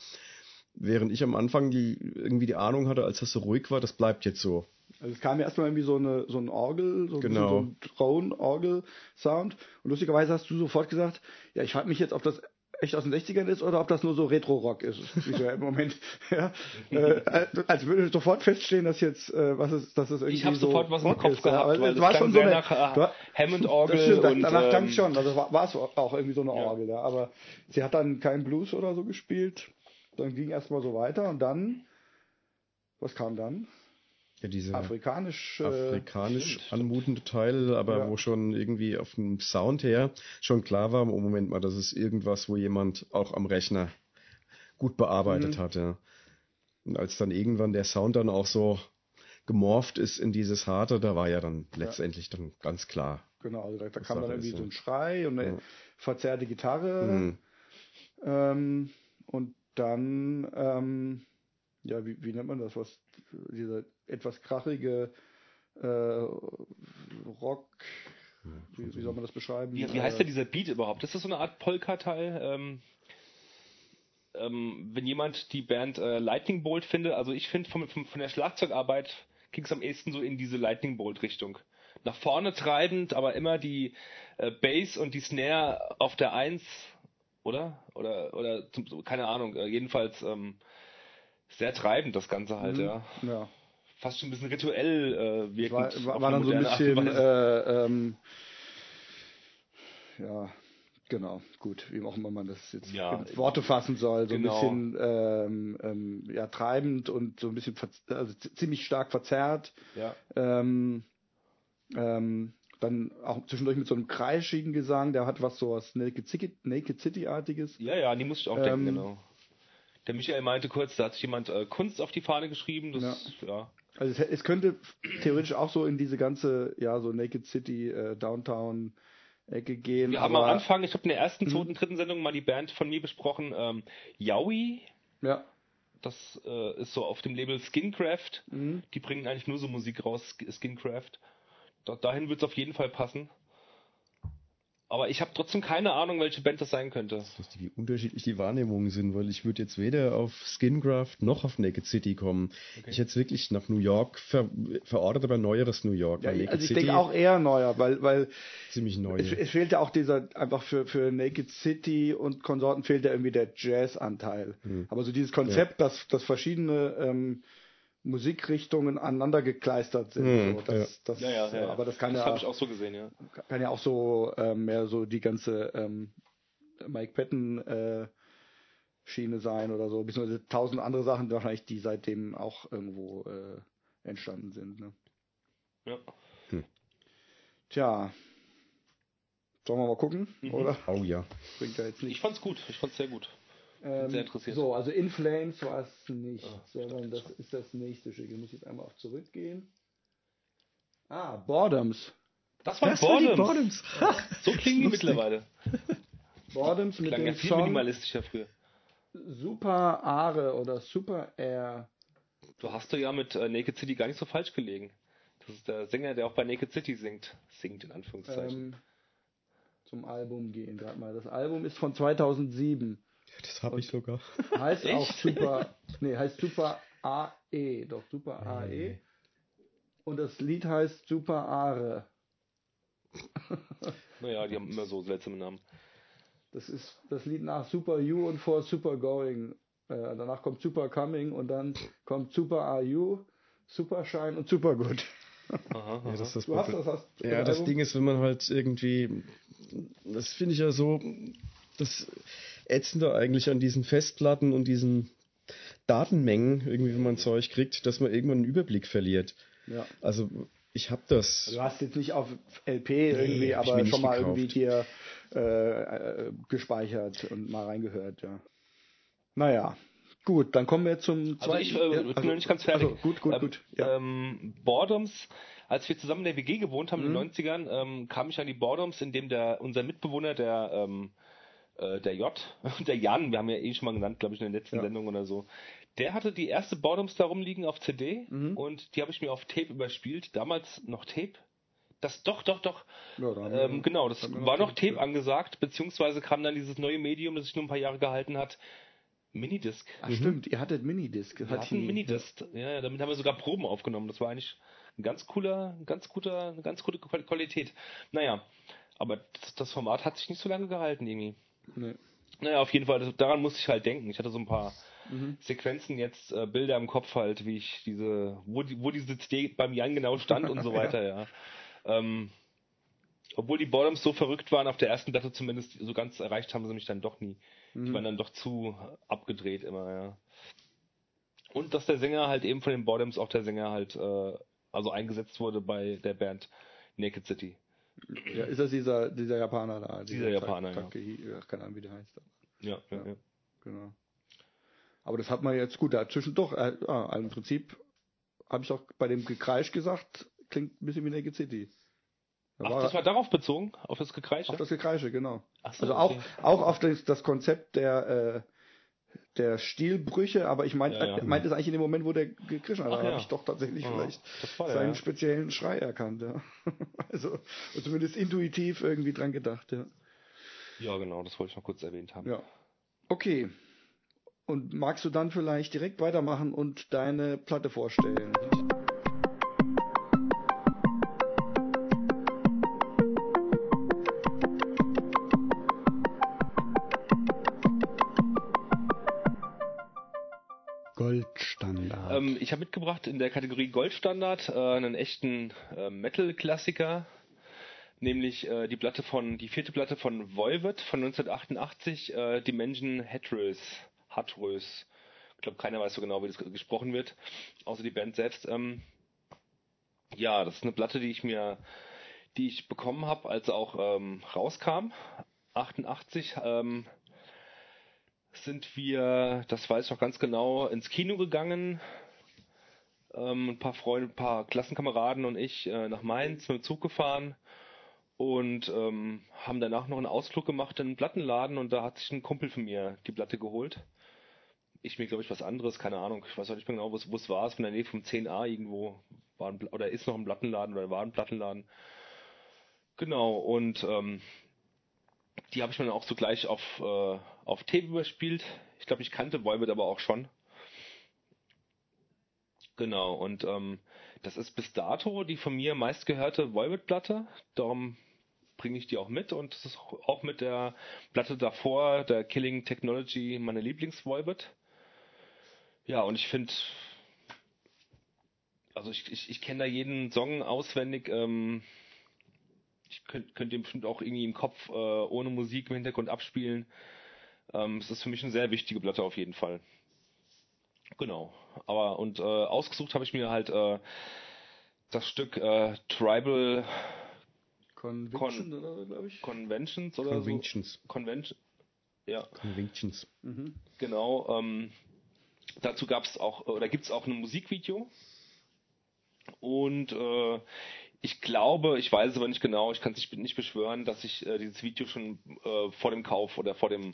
Während ich am Anfang die irgendwie die Ahnung hatte, als das so ruhig war, das bleibt jetzt so. Also es kam ja erstmal irgendwie so eine so ein Orgel, so, Genau. so ein Drone-Orgel-Sound. Und lustigerweise hast du sofort gesagt, ja, ich frage mich jetzt, ob das echt aus den 60ern ist oder ob das nur so Retro-Rock ist, wie so im (laughs) Moment. Ja, äh, als würde sofort feststehen, dass jetzt, äh, was ist, dass es irgendwie Ich habe so sofort was im Kopf ist, gehabt, weil es war schon so eine, nach äh, du- Hammond-Orgel das stimmt, da- und danach klang ähm, schon, also war es auch irgendwie so eine. Orgel, ja. Aber sie hat dann keinen Blues oder so gespielt. Dann ging erstmal so weiter und dann, was kam dann? Ja, diese Afrikanisch. äh, afrikanisch anmutende Teil, aber Ja. wo schon irgendwie auf dem Sound her schon klar war, oh Moment mal, das ist irgendwas, wo jemand auch am Rechner gut bearbeitet Mhm. hat, ja. Und als dann irgendwann der Sound dann auch so gemorpht ist in dieses Harte, da war ja dann letztendlich dann ganz klar. Genau, also da, da kam dann irgendwie so ja. ein Schrei und eine Ja. verzerrte Gitarre. Mhm. Ähm, und dann, ähm, ja, wie, wie nennt man das? Was, dieser etwas krachige äh, Rock, wie, wie soll man das beschreiben? Wie, wie heißt denn dieser Beat überhaupt? Ist das so eine Art Polka-Teil? Ähm, ähm, wenn jemand die Band äh, Lightning Bolt findet, also ich finde von, von, von der Schlagzeugarbeit ging es am ehesten so in diese Lightning Bolt Richtung. Nach vorne treibend, aber immer die äh, Bass und die Snare auf der Eins, oder? Oder, oder zum, so, keine Ahnung, äh, jedenfalls ähm, sehr treibend das Ganze halt, Mhm. ja. Ja, Fast schon ein bisschen rituell äh, wirkend. war, war, war dann so ein bisschen, äh, ähm, ja, Genau, gut, wie auch immer man das jetzt Ja, in Worte fassen soll. So genau. ein bisschen ähm, ähm, ja, treibend und so ein bisschen also ziemlich stark verzerrt. Ja. Ähm, ähm, dann auch zwischendurch mit so einem kreischigen Gesang, der hat was so was Naked City- Naked City-artiges. Ja, ja, die musste ich auch Ähm, denken, genau. Der Michael meinte kurz, da hat sich jemand äh, Kunst auf die Fahne geschrieben. Das, ja. Also es, es könnte theoretisch auch so in diese ganze, ja, so Naked City, äh, Downtown Ecke gehen. Wir haben am Anfang, ich habe in der ersten, Mhm. zweiten, dritten Sendung mal die Band von mir besprochen, ähm, Yowie. Ja. Das äh, ist so auf dem Label Skincraft. Mhm. Die bringen eigentlich nur so Musik raus, Sk- Skincraft. Da, dahin wird es auf jeden Fall passen. Aber ich habe trotzdem keine Ahnung, welche Band das sein könnte. Lustig, wie unterschiedlich die Wahrnehmungen sind, weil ich würde jetzt weder auf Skingraft noch auf Naked City kommen. Ich hätte es wirklich nach New York ver verortet, aber neueres New York. Ja, also ich City denke auch eher neuer, weil, weil ziemlich neu. es, es fehlt ja auch dieser, einfach für, für Naked City und Konsorten fehlt ja irgendwie der Jazz-Anteil. Hm. Aber so dieses Konzept, dass, dass verschiedene ähm, Musikrichtungen aneinander gekleistert sind. Hm, so, das, das, Ja, ja, ja. Aber das kann das ja habe ich auch so gesehen, ja. kann ja auch so ähm, mehr so die ganze ähm, Mike Patton äh, Schiene sein oder so, beziehungsweise tausend andere Sachen wahrscheinlich, die seitdem auch irgendwo äh, entstanden sind. Ne? ja. Tja, sollen wir mal gucken, Mhm. oder? oh ja. Bringt ja jetzt Ich nicht. fand's gut, ich fand's sehr gut. Ähm, sehr interessiert. So, also In Flames war es nicht, Ah, sondern das ist das nächste Stück. Ich muss jetzt einmal auch zurückgehen. Ah, Boredoms. Das war Das war die Boredoms. Boredoms. (laughs) So klingen die mittlerweile. Boredoms mit Klang ja dem viel Song minimalistischer früher. Super Are oder Super Air. Du hast du ja mit äh, Naked City gar nicht so falsch gelegen. Das ist der Sänger, der auch bei Naked City singt. Singt in Anführungszeichen. ähm, zum Album gehen. Gerade mal. Das Album ist von 2007. Das habe ich sogar. Heißt Echt? auch Super. Nee, heißt Super AE. Doch, Super AE. Und das Lied heißt Super Are. Naja, die haben immer so seltsame Namen. Das ist das Lied nach Super You und vor Super Going. Äh, danach kommt Super Coming und dann kommt Super Are You, Super Shine und Super Good. Aha, Ja, das ist das Du hast das, hast Ja, das? Ding ist, wenn man halt irgendwie, das finde ich ja so, das Ätzende eigentlich an diesen Festplatten und diesen Datenmengen, irgendwie, wenn man Zeug kriegt, dass man irgendwann einen Überblick verliert. Ja. Also, ich habe das. Du hast jetzt nicht auf LP irgendwie, ich aber schon mal gekauft. irgendwie dir äh, äh, gespeichert und mal reingehört, ja. Naja, gut, dann kommen wir zum Also ich äh, Ja, bin also- noch nicht ganz fertig. Also, gut, gut, ähm, gut. Ja. Ähm, Boredoms, als wir zusammen in der WG gewohnt haben in Mhm. den 90ern, ähm, kam ich an die Boredoms, in dem der, unser Mitbewohner, der, ähm, äh, der J, (laughs) der Jan, wir haben ja eh schon mal genannt, glaube ich, in der letzten Ja. Sendung oder so, der hatte die erste Boredoms da rumliegen auf CD Mhm. und die habe ich mir auf Tape überspielt. Damals noch Tape? Das doch, doch, doch. Ja, Ähm, genau, das war noch Tape ja. angesagt, beziehungsweise kam dann dieses neue Medium, das sich nur ein paar Jahre gehalten hat. Minidisc. Ach stimmt, ihr hattet Minidisc. Wir Hat hatten Minidisc. Ja, damit haben wir sogar Proben aufgenommen. Das war eigentlich ein ganz cooler, ein ganz guter, eine ganz gute Qual- Qualität. Naja, aber das, das Format hat sich nicht so lange gehalten irgendwie. Nee. Naja, auf jeden Fall, das, daran musste ich halt denken. Ich hatte so ein paar Mhm. Sequenzen jetzt, äh, Bilder im Kopf halt, wie ich diese, wo, die, wo diese CD beim Jan genau stand und so (laughs) weiter, ja. Ähm, obwohl die Bottoms so verrückt waren, auf der ersten Platte zumindest, so ganz erreicht haben sie mich dann doch nie. Mhm. Die waren dann doch zu abgedreht immer, ja. Und dass der Sänger halt eben von den Bottoms auch der Sänger halt, äh, also eingesetzt wurde bei der Band Naked City. Ja, ist das dieser, dieser Japaner da? Dieser Japaner, ja. Take, ja. Keine Ahnung, wie der heißt. Ja, ja, Ja. ja. Genau. Aber das hat man jetzt gut dazwischen doch. Äh, ah, Im Prinzip habe ich auch bei dem Gekreisch gesagt, klingt ein bisschen wie Naked City. Da Ach, das war darauf bezogen? Auf das Gekreische? auf das Gekreische, genau. Ach so, Also auch, okay. auch auf das, das Konzept der, äh, der Stilbrüche, aber ich meinte Ja, ja. meinte es eigentlich in dem Moment, wo der gekrischen hat, da ja. habe ich doch tatsächlich Ah, vielleicht der, seinen speziellen Schrei erkannt, ja. (laughs) also zumindest intuitiv irgendwie dran gedacht, ja. Ja, genau, das wollte ich noch kurz erwähnt haben. Ja. Okay. Und magst du dann vielleicht direkt weitermachen und deine Platte vorstellen? Ich habe mitgebracht in der Kategorie Goldstandard äh, einen echten äh, Metal-Klassiker nämlich äh, die Platte von, die vierte Platte von Voivod von 1988, äh, Dimension. Hatrös. Ich glaube, keiner weiß so genau, wie das gesprochen wird, außer die Band selbst. Ähm, ja, das ist eine Platte, die ich mir, die ich bekommen habe, als auch ähm, rauskam. 88 ähm, sind wir, das weiß ich noch ganz genau, ins Kino gegangen. Ähm, ein paar Freunde, ein paar Klassenkameraden und ich äh, nach Mainz mit dem Zug gefahren und ähm, haben danach noch einen Ausflug gemacht in einen Plattenladen und da hat sich ein Kumpel von mir die Platte geholt. Ich mir, glaube ich, was anderes, keine Ahnung. Ich weiß auch nicht mehr genau, wo es war. Es in der Nähe vom 10a irgendwo war ein, oder ist noch ein Plattenladen oder war ein Plattenladen. Genau, und ähm, die habe ich mir dann auch so gleich auf, äh, auf Tape überspielt. Ich glaube, ich kannte Volbit aber auch schon. Genau, und ähm, das ist bis dato die von mir meistgehörte Volbit-Platte. Darum bringe ich die auch mit und das ist auch mit der Platte davor, der Killing Technology, meine Lieblings-Volbit. Ja, und ich finde, also ich, ich, ich kenne da jeden Song auswendig. Ähm, ich könnte könnt den bestimmt auch irgendwie im Kopf äh, ohne Musik im Hintergrund abspielen. Ähm, es ist für mich eine sehr wichtige Platte auf jeden Fall. Genau. Aber und äh, ausgesucht habe ich mir halt äh, das Stück äh, Tribal Conviction, Con oder glaube ich? Conventions oder Conventions. so. Convention. Ja. Conventions. Mhm. Genau. Ähm, dazu gab es auch oder gibt es auch ein Musikvideo. Und äh, ich glaube, ich weiß es aber nicht genau, ich kann es nicht beschwören, dass ich äh, dieses Video schon äh, vor dem Kauf oder vor dem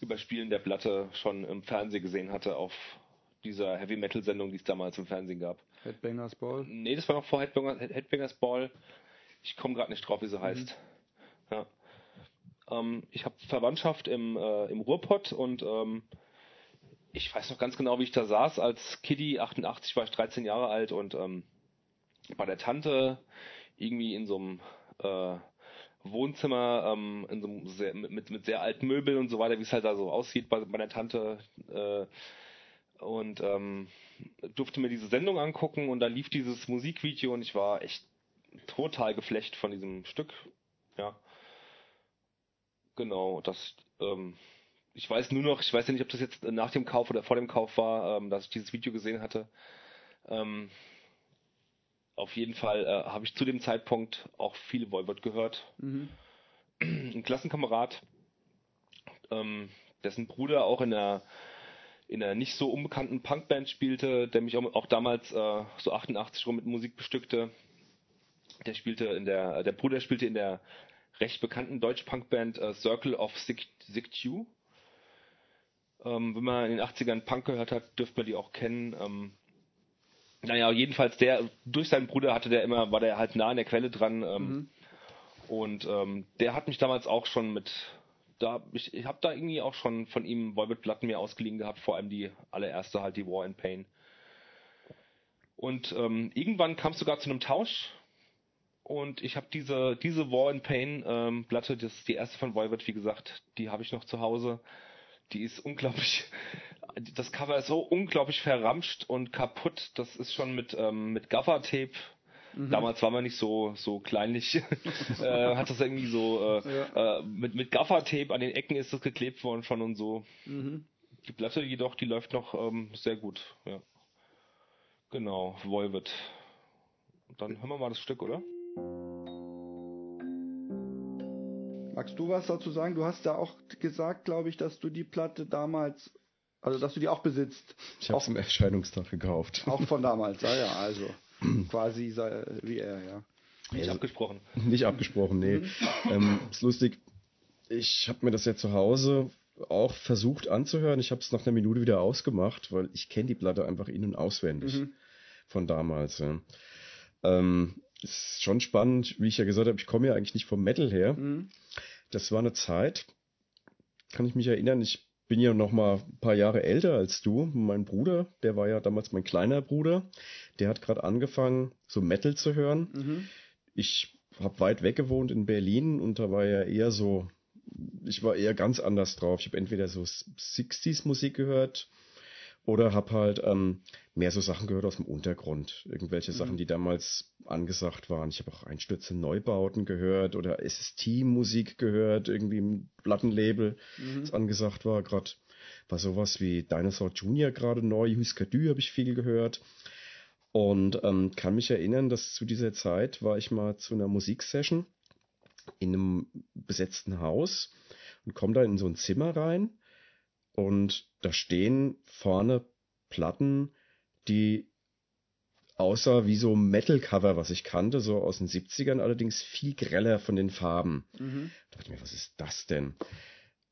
Überspielen der Platte schon im Fernsehen gesehen hatte auf dieser Heavy Metal Sendung, die es damals im Fernsehen gab. Headbangers Ball? Nee, das war noch vor Headbangers, Headbangers Ball. Ich komme gerade nicht drauf, wie sie heißt. Mhm. Ja. Ähm, ich habe Verwandtschaft im, äh, im Ruhrpott und ähm, ich weiß noch ganz genau, wie ich da saß. Als Kiddie, 88 war ich 13 Jahre alt und ähm, bei der Tante irgendwie in so einem äh, Wohnzimmer, ähm, in so einem sehr, mit, mit sehr alten Möbeln und so weiter, wie es halt da so aussieht bei, bei der Tante. Äh, und ähm, durfte mir diese Sendung angucken und da lief dieses Musikvideo und ich war echt total geflecht von diesem Stück. Ja. Genau, das, ähm, ich weiß nur noch, ich weiß ja nicht, ob das jetzt nach dem Kauf oder vor dem Kauf war, ähm, dass ich dieses Video gesehen hatte. Ähm, auf jeden Fall äh, habe ich zu dem Zeitpunkt auch viel Voivod gehört. Mhm. Ein Klassenkamerad, ähm, dessen Bruder auch in der in einer nicht so unbekannten Punkband spielte, der mich auch, auch damals äh, so 88 rum mit Musik bestückte. Der spielte in der, der Bruder spielte in der recht bekannten Deutsch-Punkband äh, Circle of Sick, Sick Ähm, wenn man in den 80ern Punk gehört hat, dürfte man die auch kennen. Ähm, naja, jedenfalls der, durch seinen Bruder hatte der immer, war der halt nah an der Quelle dran. Ähm, mhm. Und ähm, der hat mich damals auch schon mit, da ich, ich habe da irgendwie auch schon von ihm Volbit-Platten mir ausgeliehen gehabt, vor allem die allererste halt, die War and Pain. Und ähm, irgendwann kam es sogar zu einem Tausch und ich habe diese diese War and Pain ähm, Platte, das ist die erste von Volbit, wie gesagt, die habe ich noch zu Hause. Die ist unglaublich das Cover ist so unglaublich verramscht und kaputt. Das ist schon mit, ähm, mit Gaffer-Tape. Mhm. Damals war man nicht so, so kleinlich. (laughs) äh, hat das irgendwie so, äh, ja. äh, mit, mit Gaffer-Tape an den Ecken ist das geklebt worden schon und so. Mhm. Die Platte jedoch, die läuft noch ähm, sehr gut, ja. Genau, Volvet. Dann hören wir mal das Stück, oder? Magst du was dazu sagen? Du hast ja auch gesagt, glaube ich, dass du die Platte damals also, dass du die auch besitzt. Ich habe es am Erscheinungstag gekauft. Auch von (laughs) damals, ja, ja, also. (clears throat) quasi wie er, ja. Nicht also, abgesprochen. Nicht abgesprochen, nee. Mhm. ähm, ist lustig. Ich habe mir das ja zu Hause auch versucht anzuhören. Ich habe es nach einer Minute wieder ausgemacht, weil ich kenne die Platte einfach in- und auswendig mhm. von damals. Ja. Ähm, ist schon spannend, wie ich ja gesagt habe, ich komme ja eigentlich nicht vom Metal her. Mhm. Das war eine Zeit, kann ich mich erinnern, ich bin ja noch mal ein paar Jahre älter als du. Mein Bruder, der war ja damals mein kleiner Bruder, der hat gerade angefangen, so Metal zu hören. Mhm. Ich habe weit weg gewohnt in Berlin und da war ja eher so, ich war eher ganz anders drauf. Ich habe entweder so 60s Musik gehört Oder habe halt ähm, mehr so Sachen gehört aus dem Untergrund. Irgendwelche Sachen, die damals angesagt waren. Ich habe auch Einstürze Neubauten gehört oder SST-Musik gehört, irgendwie im Plattenlabel, das angesagt war. Gerade war sowas wie Dinosaur Jr. gerade neu, Husker Du habe ich viel gehört. Und ähm, kann mich erinnern, dass zu dieser Zeit war ich mal zu einer Musiksession in einem besetzten Haus und komme da in so ein Zimmer rein und da stehen vorne Platten, die aussah wie so Metal-Cover, was ich kannte, so aus den 70ern, allerdings viel greller von den Farben. Mhm. Da dachte ich mir, was ist das denn?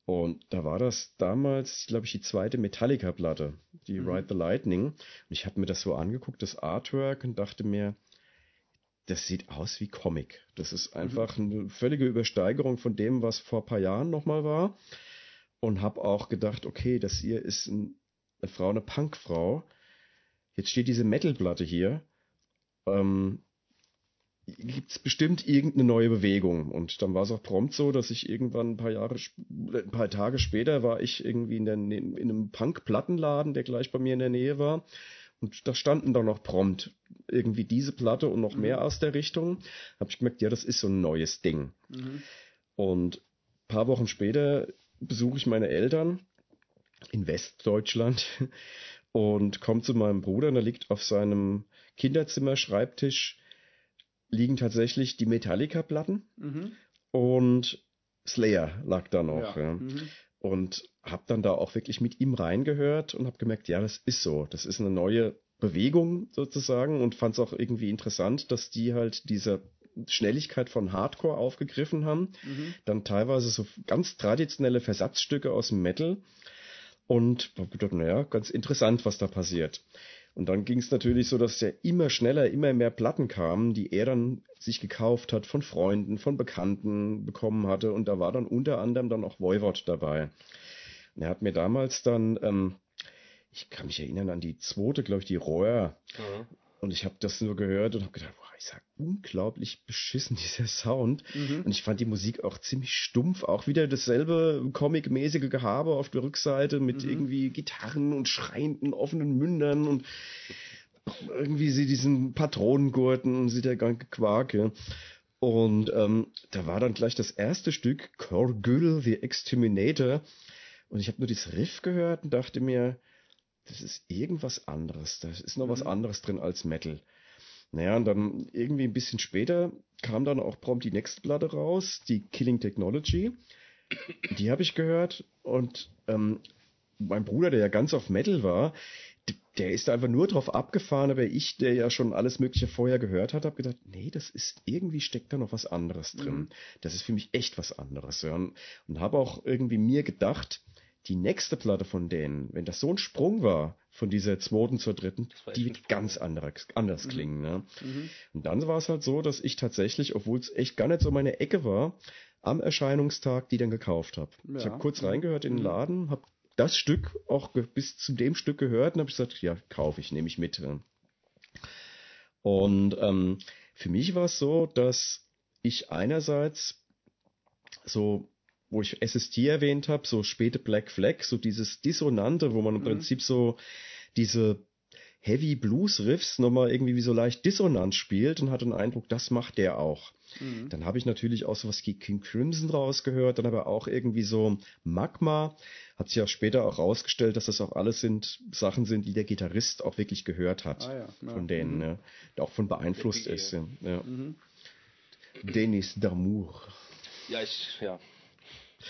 Und da war das damals, glaube ich, die zweite Metallica-Platte, die Mhm. Ride the Lightning. Und ich habe mir das so angeguckt, das Artwork, und dachte mir, das sieht aus wie Comic. Das ist einfach eine völlige Übersteigerung von dem, was vor ein paar Jahren nochmal war. Und habe auch gedacht, okay, das hier ist ein, eine Frau, eine Punkfrau. Jetzt steht diese Metalplatte hier. Ähm, gibt es bestimmt irgendeine neue Bewegung. Und dann war es auch prompt so, dass ich irgendwann ein paar Jahre, äh, ein paar Tage später war ich irgendwie in, der, in einem Punk-Plattenladen, der gleich bei mir in der Nähe war. Und da standen dann noch prompt irgendwie diese Platte und noch mehr aus der Richtung. Habe ich gemerkt, ja, das ist so ein neues Ding. Mhm. Und ein paar Wochen später besuche ich meine Eltern in Westdeutschland (laughs) und komme zu meinem Bruder und da liegt auf seinem Kinderzimmer-Schreibtisch liegen tatsächlich die Metallica-Platten Mhm. und Slayer lag da noch. Ja. Ja. Mhm. Und habe dann da auch wirklich mit ihm reingehört und habe gemerkt, ja, das ist so. Das ist eine neue Bewegung sozusagen und fand es auch irgendwie interessant, dass die halt diese Schnelligkeit von Hardcore aufgegriffen haben. Mhm. Dann teilweise so ganz traditionelle Versatzstücke aus dem Metal und habe gedacht, naja, ganz interessant, was da passiert. Und dann ging es natürlich so, dass ja immer schneller, immer mehr Platten kamen, die er dann sich gekauft hat von Freunden, von Bekannten bekommen hatte. Und da war dann unter anderem dann auch Voivod dabei. Und er hat mir damals dann, ähm, ich kann mich erinnern an die zweite, glaube ich, die Rohr. Ja. Und ich habe das nur gehört und habe gedacht, boah, ist ja unglaublich beschissen, (laughs) dieser Sound. Mhm. Und ich fand die Musik auch ziemlich stumpf. Auch wieder dasselbe comic-mäßige Gehabe auf der Rückseite mit Mhm. irgendwie Gitarren und schreienden offenen Mündern und irgendwie sie diesen Patronengurten und sie der ganze Quark. Ja. Und ähm, da war dann gleich das erste Stück, Korgül, The Exterminator. Und ich habe nur dieses Riff gehört und dachte mir, das ist irgendwas anderes. Da ist noch was Mhm. anderes drin als Metal. Naja, und dann irgendwie ein bisschen später kam dann auch prompt die nächste Platte raus, die Killing Technology. Die habe ich gehört und ähm, mein Bruder, der ja ganz auf Metal war, der ist da einfach nur drauf abgefahren, aber ich, der ja schon alles Mögliche vorher gehört hat, habe gedacht, nee, das ist irgendwie steckt da noch was anderes drin. Mhm. Das ist für mich echt was anderes. Ja. Und, und habe auch irgendwie mir gedacht, die nächste Platte von denen, wenn das so ein Sprung war, von dieser zweiten zur dritten, die wird ganz anders, anders klingen. Ne? Mhm. Und dann war es halt so, dass ich tatsächlich, obwohl es echt gar nicht so meine Ecke war, am Erscheinungstag die dann gekauft habe. Ich Ja. habe kurz Mhm. reingehört in den Mhm. Laden, habe das Stück auch bis zu dem Stück gehört und habe gesagt, ja, kaufe ich, nehme ich mit. Und ähm, für mich war es so, dass ich einerseits so, wo ich SST erwähnt habe, so späte Black Flag, so dieses Dissonante, wo man im Mhm. Prinzip so diese Heavy Blues Riffs nochmal irgendwie wie so leicht dissonant spielt und hatte den Eindruck, das macht der auch. Mhm. Dann habe ich natürlich auch sowas wie King Crimson rausgehört, dann aber auch irgendwie so Magma. Hat sich ja später auch rausgestellt, dass das auch alles sind Sachen sind, die der Gitarrist auch wirklich gehört hat. Ah, ja. Ja. Von denen, Mhm. ne? der auch von beeinflusst ist. Ja. Ja. Mhm. Denis Damour. Ja, ich, ja.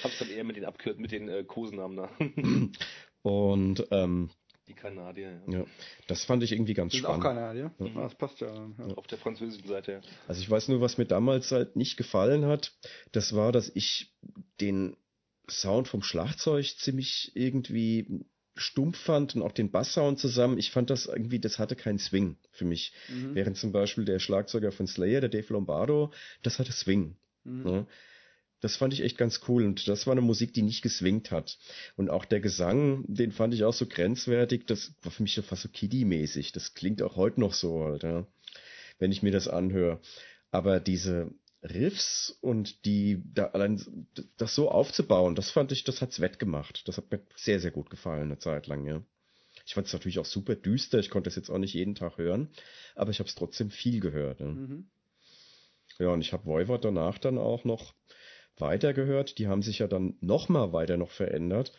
Hab's dann eher mit den abkürzt, mit den äh, Kosenamen da. (clears throat) Und ähm, Die Kanadier, ja. ja, das fand ich irgendwie ganz Das ist auch spannend. Kanadier. Mhm. Ah, Das passt ja. ja. Auf der französischen Seite, ja. Also ich weiß nur, was mir damals halt nicht gefallen hat, das war, dass ich den Sound vom Schlagzeug ziemlich irgendwie stumpf fand und auch den Basssound zusammen. Ich fand das irgendwie, das hatte keinen Swing für mich. Mhm. Während zum Beispiel der Schlagzeuger von Slayer, der Dave Lombardo, das hatte Swing. Mhm. Ne? Das fand ich echt ganz cool und das war eine Musik, die nicht geswingt hat. Und auch der Gesang, den fand ich auch so grenzwertig, das war für mich so fast so Kiddie-mäßig. Das klingt auch heute noch so, halt, ja, wenn ich mir das anhöre. Aber diese Riffs und die, da allein das so aufzubauen, das fand ich, das hat's wettgemacht. Das hat mir sehr, sehr gut gefallen, eine Zeit lang, ja. Ich fand es natürlich auch super düster. Ich konnte es jetzt auch nicht jeden Tag hören, aber ich habe es trotzdem viel gehört. Ne? Mhm. Ja, und ich habe Voivod danach dann auch noch weiter gehört. Die haben sich ja dann noch mal weiter noch verändert.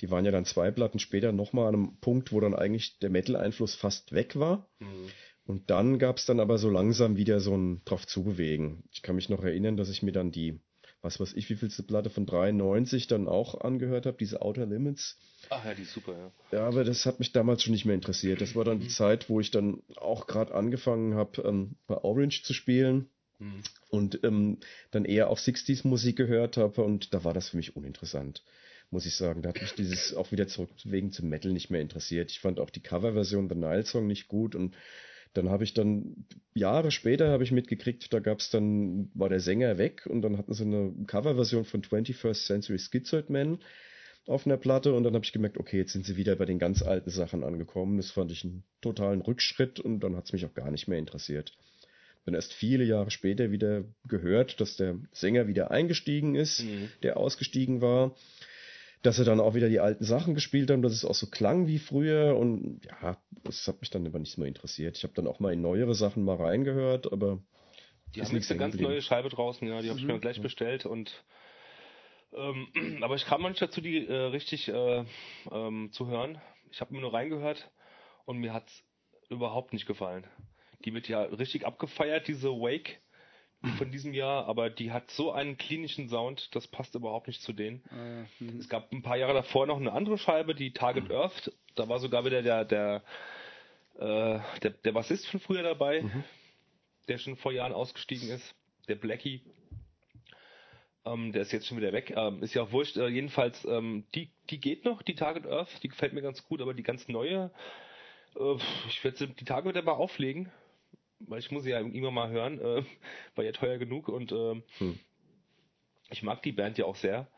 Die waren ja dann zwei Platten später noch mal an einem Punkt, wo dann eigentlich der Metal-Einfluss fast weg war. Mhm. Und dann gab es dann aber so langsam wieder so ein drauf zubewegen. Ich kann mich noch erinnern, dass ich mir dann die was weiß ich, wie vielste Platte von 93 dann auch angehört habe, diese Outer Limits. Ach ja, die ist super, ja. Ja, aber das hat mich damals schon nicht mehr interessiert. Das war dann mhm. die Zeit, wo ich dann auch gerade angefangen habe, ähm, bei Orange zu spielen mhm. und ähm, dann eher auch 60s Musik gehört habe und da war das für mich uninteressant. Muss ich sagen, da hat mich dieses auch wieder zurück wegen zum Metal nicht mehr interessiert. Ich fand auch die Coverversion The Nile Song nicht gut und dann habe ich dann, Jahre später habe ich mitgekriegt, da gab es dann, war der Sänger weg und dann hatten sie eine Coverversion von 21st Century Schizoid Man auf einer Platte und dann habe ich gemerkt, okay, jetzt sind sie wieder bei den ganz alten Sachen angekommen. Das fand ich einen totalen Rückschritt und dann hat es mich auch gar nicht mehr interessiert. Bin erst viele Jahre später wieder gehört, dass der Sänger wieder eingestiegen ist, mhm. der ausgestiegen war dass sie dann auch wieder die alten Sachen gespielt haben, dass es auch so klang wie früher und ja, das hat mich dann aber nicht mehr interessiert. Ich habe dann auch mal in neuere Sachen mal reingehört, aber die haben jetzt eine ganz neue Scheibe draußen, ja, die habe ich mir mhm. gleich bestellt und ähm, (clears throat) aber ich kam noch nicht dazu, die äh, richtig äh, ähm, zu hören. Ich habe mir nur reingehört und mir hat's überhaupt nicht gefallen. Die wird ja richtig abgefeiert, diese Wake von diesem Jahr, aber die hat so einen klinischen Sound, das passt überhaupt nicht zu denen. Mhm. Es gab ein paar Jahre davor noch eine andere Scheibe, die Target Earth, da war sogar wieder der der äh, der, der Bassist von früher dabei, mhm. der schon vor Jahren ausgestiegen ist, der Blackie. Ähm, der ist jetzt schon wieder weg. Ähm, ist ja auch wurscht. Äh, jedenfalls, ähm, die, die geht noch, die Target Earth, die gefällt mir ganz gut, aber die ganz neue, äh, ich werde die Tage wieder mal auflegen weil ich muss sie ja irgendwann mal hören, äh, (laughs) war ja teuer genug und äh, hm. ich mag die Band ja auch sehr.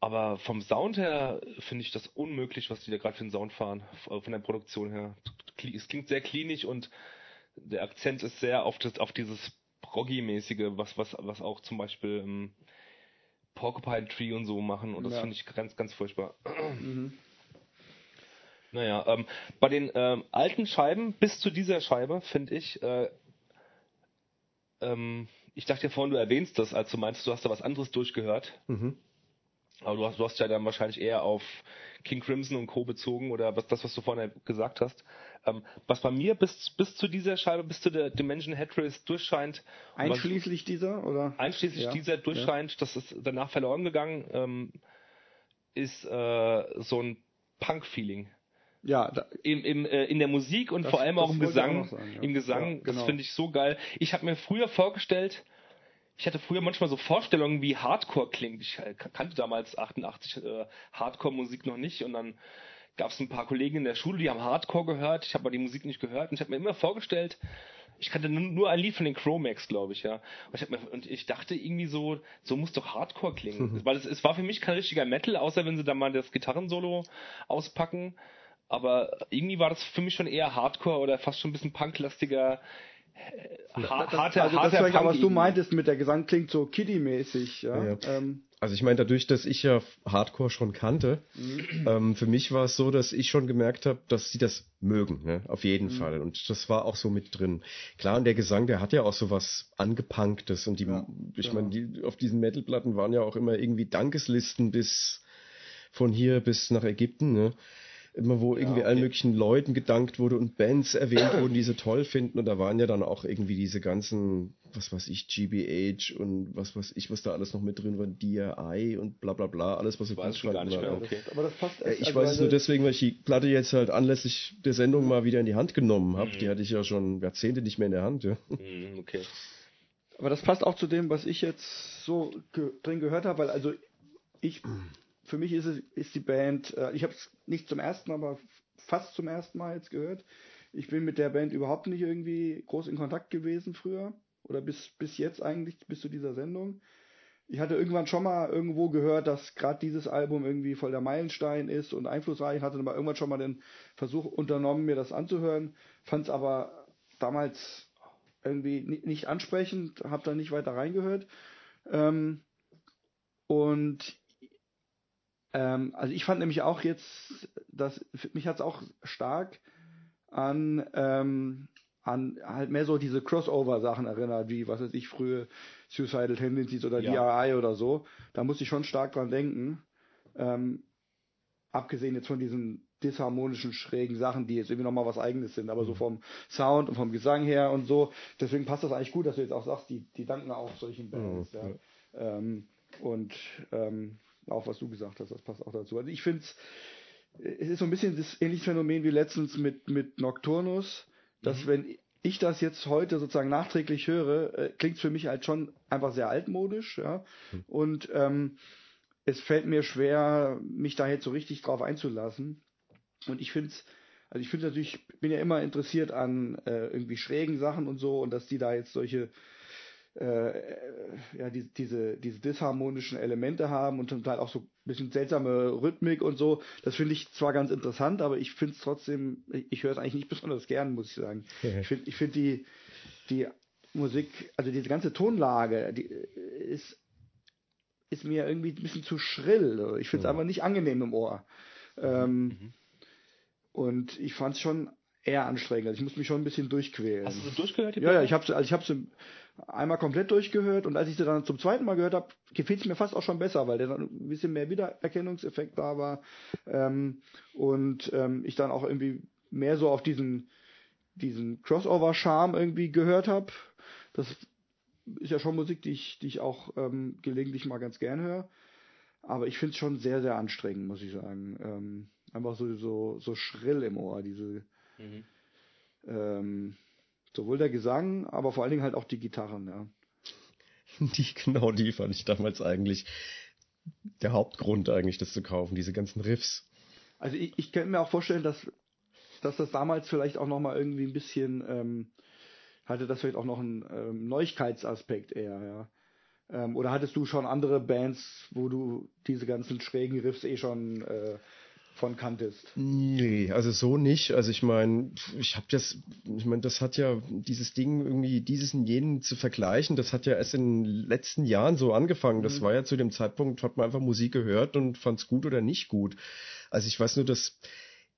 Aber vom Sound her finde ich das unmöglich, was die da gerade für einen Sound fahren, äh, von der Produktion her. Es klingt sehr klinisch und der Akzent ist sehr auf, das, auf dieses Proggy-mäßige, was, was, was auch zum Beispiel ähm, Porcupine Tree und so machen und das ja. finde ich ganz, ganz furchtbar. Mhm. Naja, ähm, bei den ähm, alten Scheiben bis zu dieser Scheibe finde ich, äh, ähm, ich dachte ja vorhin, du erwähnst das, als du meinst, du hast da was anderes durchgehört. Mhm. Aber du hast, du hast ja dann wahrscheinlich eher auf King Crimson und Co. bezogen oder was das, was du vorhin gesagt hast. Ähm, was bei mir bis, bis zu dieser Scheibe, bis zu der Dimension Headrace durchscheint. Einschließlich was, dieser, oder? Einschließlich ja. dieser durchscheint, ja. das ist danach verloren gegangen, ähm, ist äh, so ein Punk-Feeling. Ja, da, im, im, äh, in der Musik und das, vor allem auch im Gesang. Auch sagen, ja. Im Gesang, ja, genau. das finde ich so geil. Ich habe mir früher vorgestellt, ich hatte früher manchmal so Vorstellungen, wie Hardcore klingt. Ich äh, kannte damals 88 äh, Hardcore-Musik noch nicht und dann gab es ein paar Kollegen in der Schule, die haben Hardcore gehört. Ich habe aber die Musik nicht gehört und ich habe mir immer vorgestellt, ich kannte nur ein Lied von den Chromax, glaube ich, ja. Und ich, mir, und ich dachte irgendwie so, so muss doch Hardcore klingen. Mhm. (laughs) Weil es, es war für mich kein richtiger Metal, außer wenn sie da mal das Gitarrensolo auspacken aber irgendwie war das für mich schon eher Hardcore oder fast schon ein bisschen punklastiger. Äh, ha harte, also das harte was du meintest mit der Gesang klingt so Kiddie-mäßig. Ja? ja. Ähm. Also ich meine, dadurch, dass ich ja Hardcore schon kannte, mhm. ähm, für mich war es so, dass ich schon gemerkt habe, dass sie das mögen, ne? auf jeden mhm. Fall. Und das war auch so mit drin. Klar, und der Gesang, der hat ja auch so was angepunktes. Und die, ja, ich ja. meine, die, auf diesen Metalplatten waren ja auch immer irgendwie Dankeslisten bis von hier bis nach Ägypten. Ne? Immer wo irgendwie okay. allen möglichen Leuten gedankt wurde und Bands erwähnt wurden, die sie toll finden. Und da waren ja dann auch irgendwie diese ganzen, was weiß ich, GBH und was weiß ich, was da alles noch mit drin war, DRI und bla bla bla, alles, was so nicht mehr, okay. Aber das passt echt, Ich also weiß es nur deswegen, weil ich die Platte jetzt halt anlässlich der Sendung mal wieder in die Hand genommen habe. Mhm. Die hatte ich ja schon Jahrzehnte nicht mehr in der Hand. Ja. Mhm, okay. Aber das passt auch zu dem, was ich jetzt so ge drin gehört habe, weil also ich für mich ist es ist die Band, äh, ich habe es nicht zum ersten, aber fast zum ersten Mal jetzt gehört. Ich bin mit der Band überhaupt nicht irgendwie groß in Kontakt gewesen früher oder bis bis jetzt eigentlich bis zu dieser Sendung. Ich hatte irgendwann schon mal irgendwo gehört, dass gerade dieses Album irgendwie voll der Meilenstein ist und einflussreich. Hatte aber irgendwann schon mal den Versuch unternommen, mir das anzuhören. Fand es aber damals irgendwie nicht ansprechend, habe da nicht weiter reingehört. Ähm, und Ähm, also ich fand nämlich auch jetzt, dass mich hat es auch stark an ähm, an halt mehr so diese Crossover-Sachen erinnert, wie, was weiß ich, frühe Suicidal Tendencies oder Ja. DRI oder so. Da musste ich schon stark dran denken. Ähm, abgesehen jetzt von diesen disharmonischen, schrägen Sachen, die jetzt irgendwie nochmal was eigenes sind, aber so vom Sound und vom Gesang her und so. Deswegen passt das eigentlich gut, dass du jetzt auch sagst, die, die danken auch solchen Bands. Ja, ja. Ähm, und ähm, auch was du gesagt hast, das passt auch dazu. Also ich finde es, es ist so ein bisschen das ähnliche Phänomen wie letztens mit, mit Nocturnus, dass wenn ich das jetzt heute sozusagen nachträglich höre, äh, klingt es für mich halt schon einfach sehr altmodisch, ja. Und ähm, es fällt mir schwer, mich da jetzt so richtig drauf einzulassen. Und ich finde es, also ich finde natürlich, bin ja immer interessiert an äh, irgendwie schrägen Sachen und so und dass die da jetzt solche äh, ja, die, diese, diese disharmonischen Elemente haben und zum Teil auch so ein bisschen seltsame Rhythmik und so. Das finde ich zwar ganz interessant, aber ich finde es trotzdem, ich, ich höre es eigentlich nicht (laughs) besonders gern, muss ich sagen. Ich finde ich find die, die Musik, also diese ganze Tonlage, die ist, ist mir irgendwie ein bisschen zu schrill. Ich finde es Ja. einfach nicht angenehm im Ohr. Ähm, Und ich fand es schon eher anstrengend. Also ich musste mich schon ein bisschen durchquälen. Hast du durchgehört? Ja, ja, ich habe also ich habe einmal komplett durchgehört und als ich sie dann zum zweiten Mal gehört habe, gefiel es mir fast auch schon besser, weil dann ein bisschen mehr Wiedererkennungseffekt da war ähm, und ähm, ich dann auch irgendwie mehr so auf diesen diesen Crossover-Charme irgendwie gehört habe. Das ist ja schon Musik, die ich die ich auch ähm, gelegentlich mal ganz gern höre, aber ich finde es schon sehr sehr anstrengend, muss ich sagen. Ähm, einfach so so so schrill im Ohr diese Mhm. Sowohl der Gesang, aber vor allen Dingen halt auch die Gitarren, ja. (laughs) Die, genau die fand ich damals eigentlich der Hauptgrund eigentlich, das zu kaufen, diese ganzen Riffs. Also ich, ich kann mir auch vorstellen, dass, dass das damals vielleicht auch nochmal irgendwie ein bisschen, ähm, hatte das vielleicht auch noch einen ähm, Neuigkeitsaspekt eher, ja. Ähm, oder hattest du schon andere Bands, wo du diese ganzen schrägen Riffs eh schon äh, von kanntest? Nee, also so nicht. Also ich meine, ich habe das, ich meine, das hat ja dieses Ding irgendwie dieses und jenen zu vergleichen, das hat ja erst in den letzten Jahren so angefangen. Das war ja zu dem Zeitpunkt, hat man einfach Musik gehört und fand es gut oder nicht gut. Also ich weiß nur, dass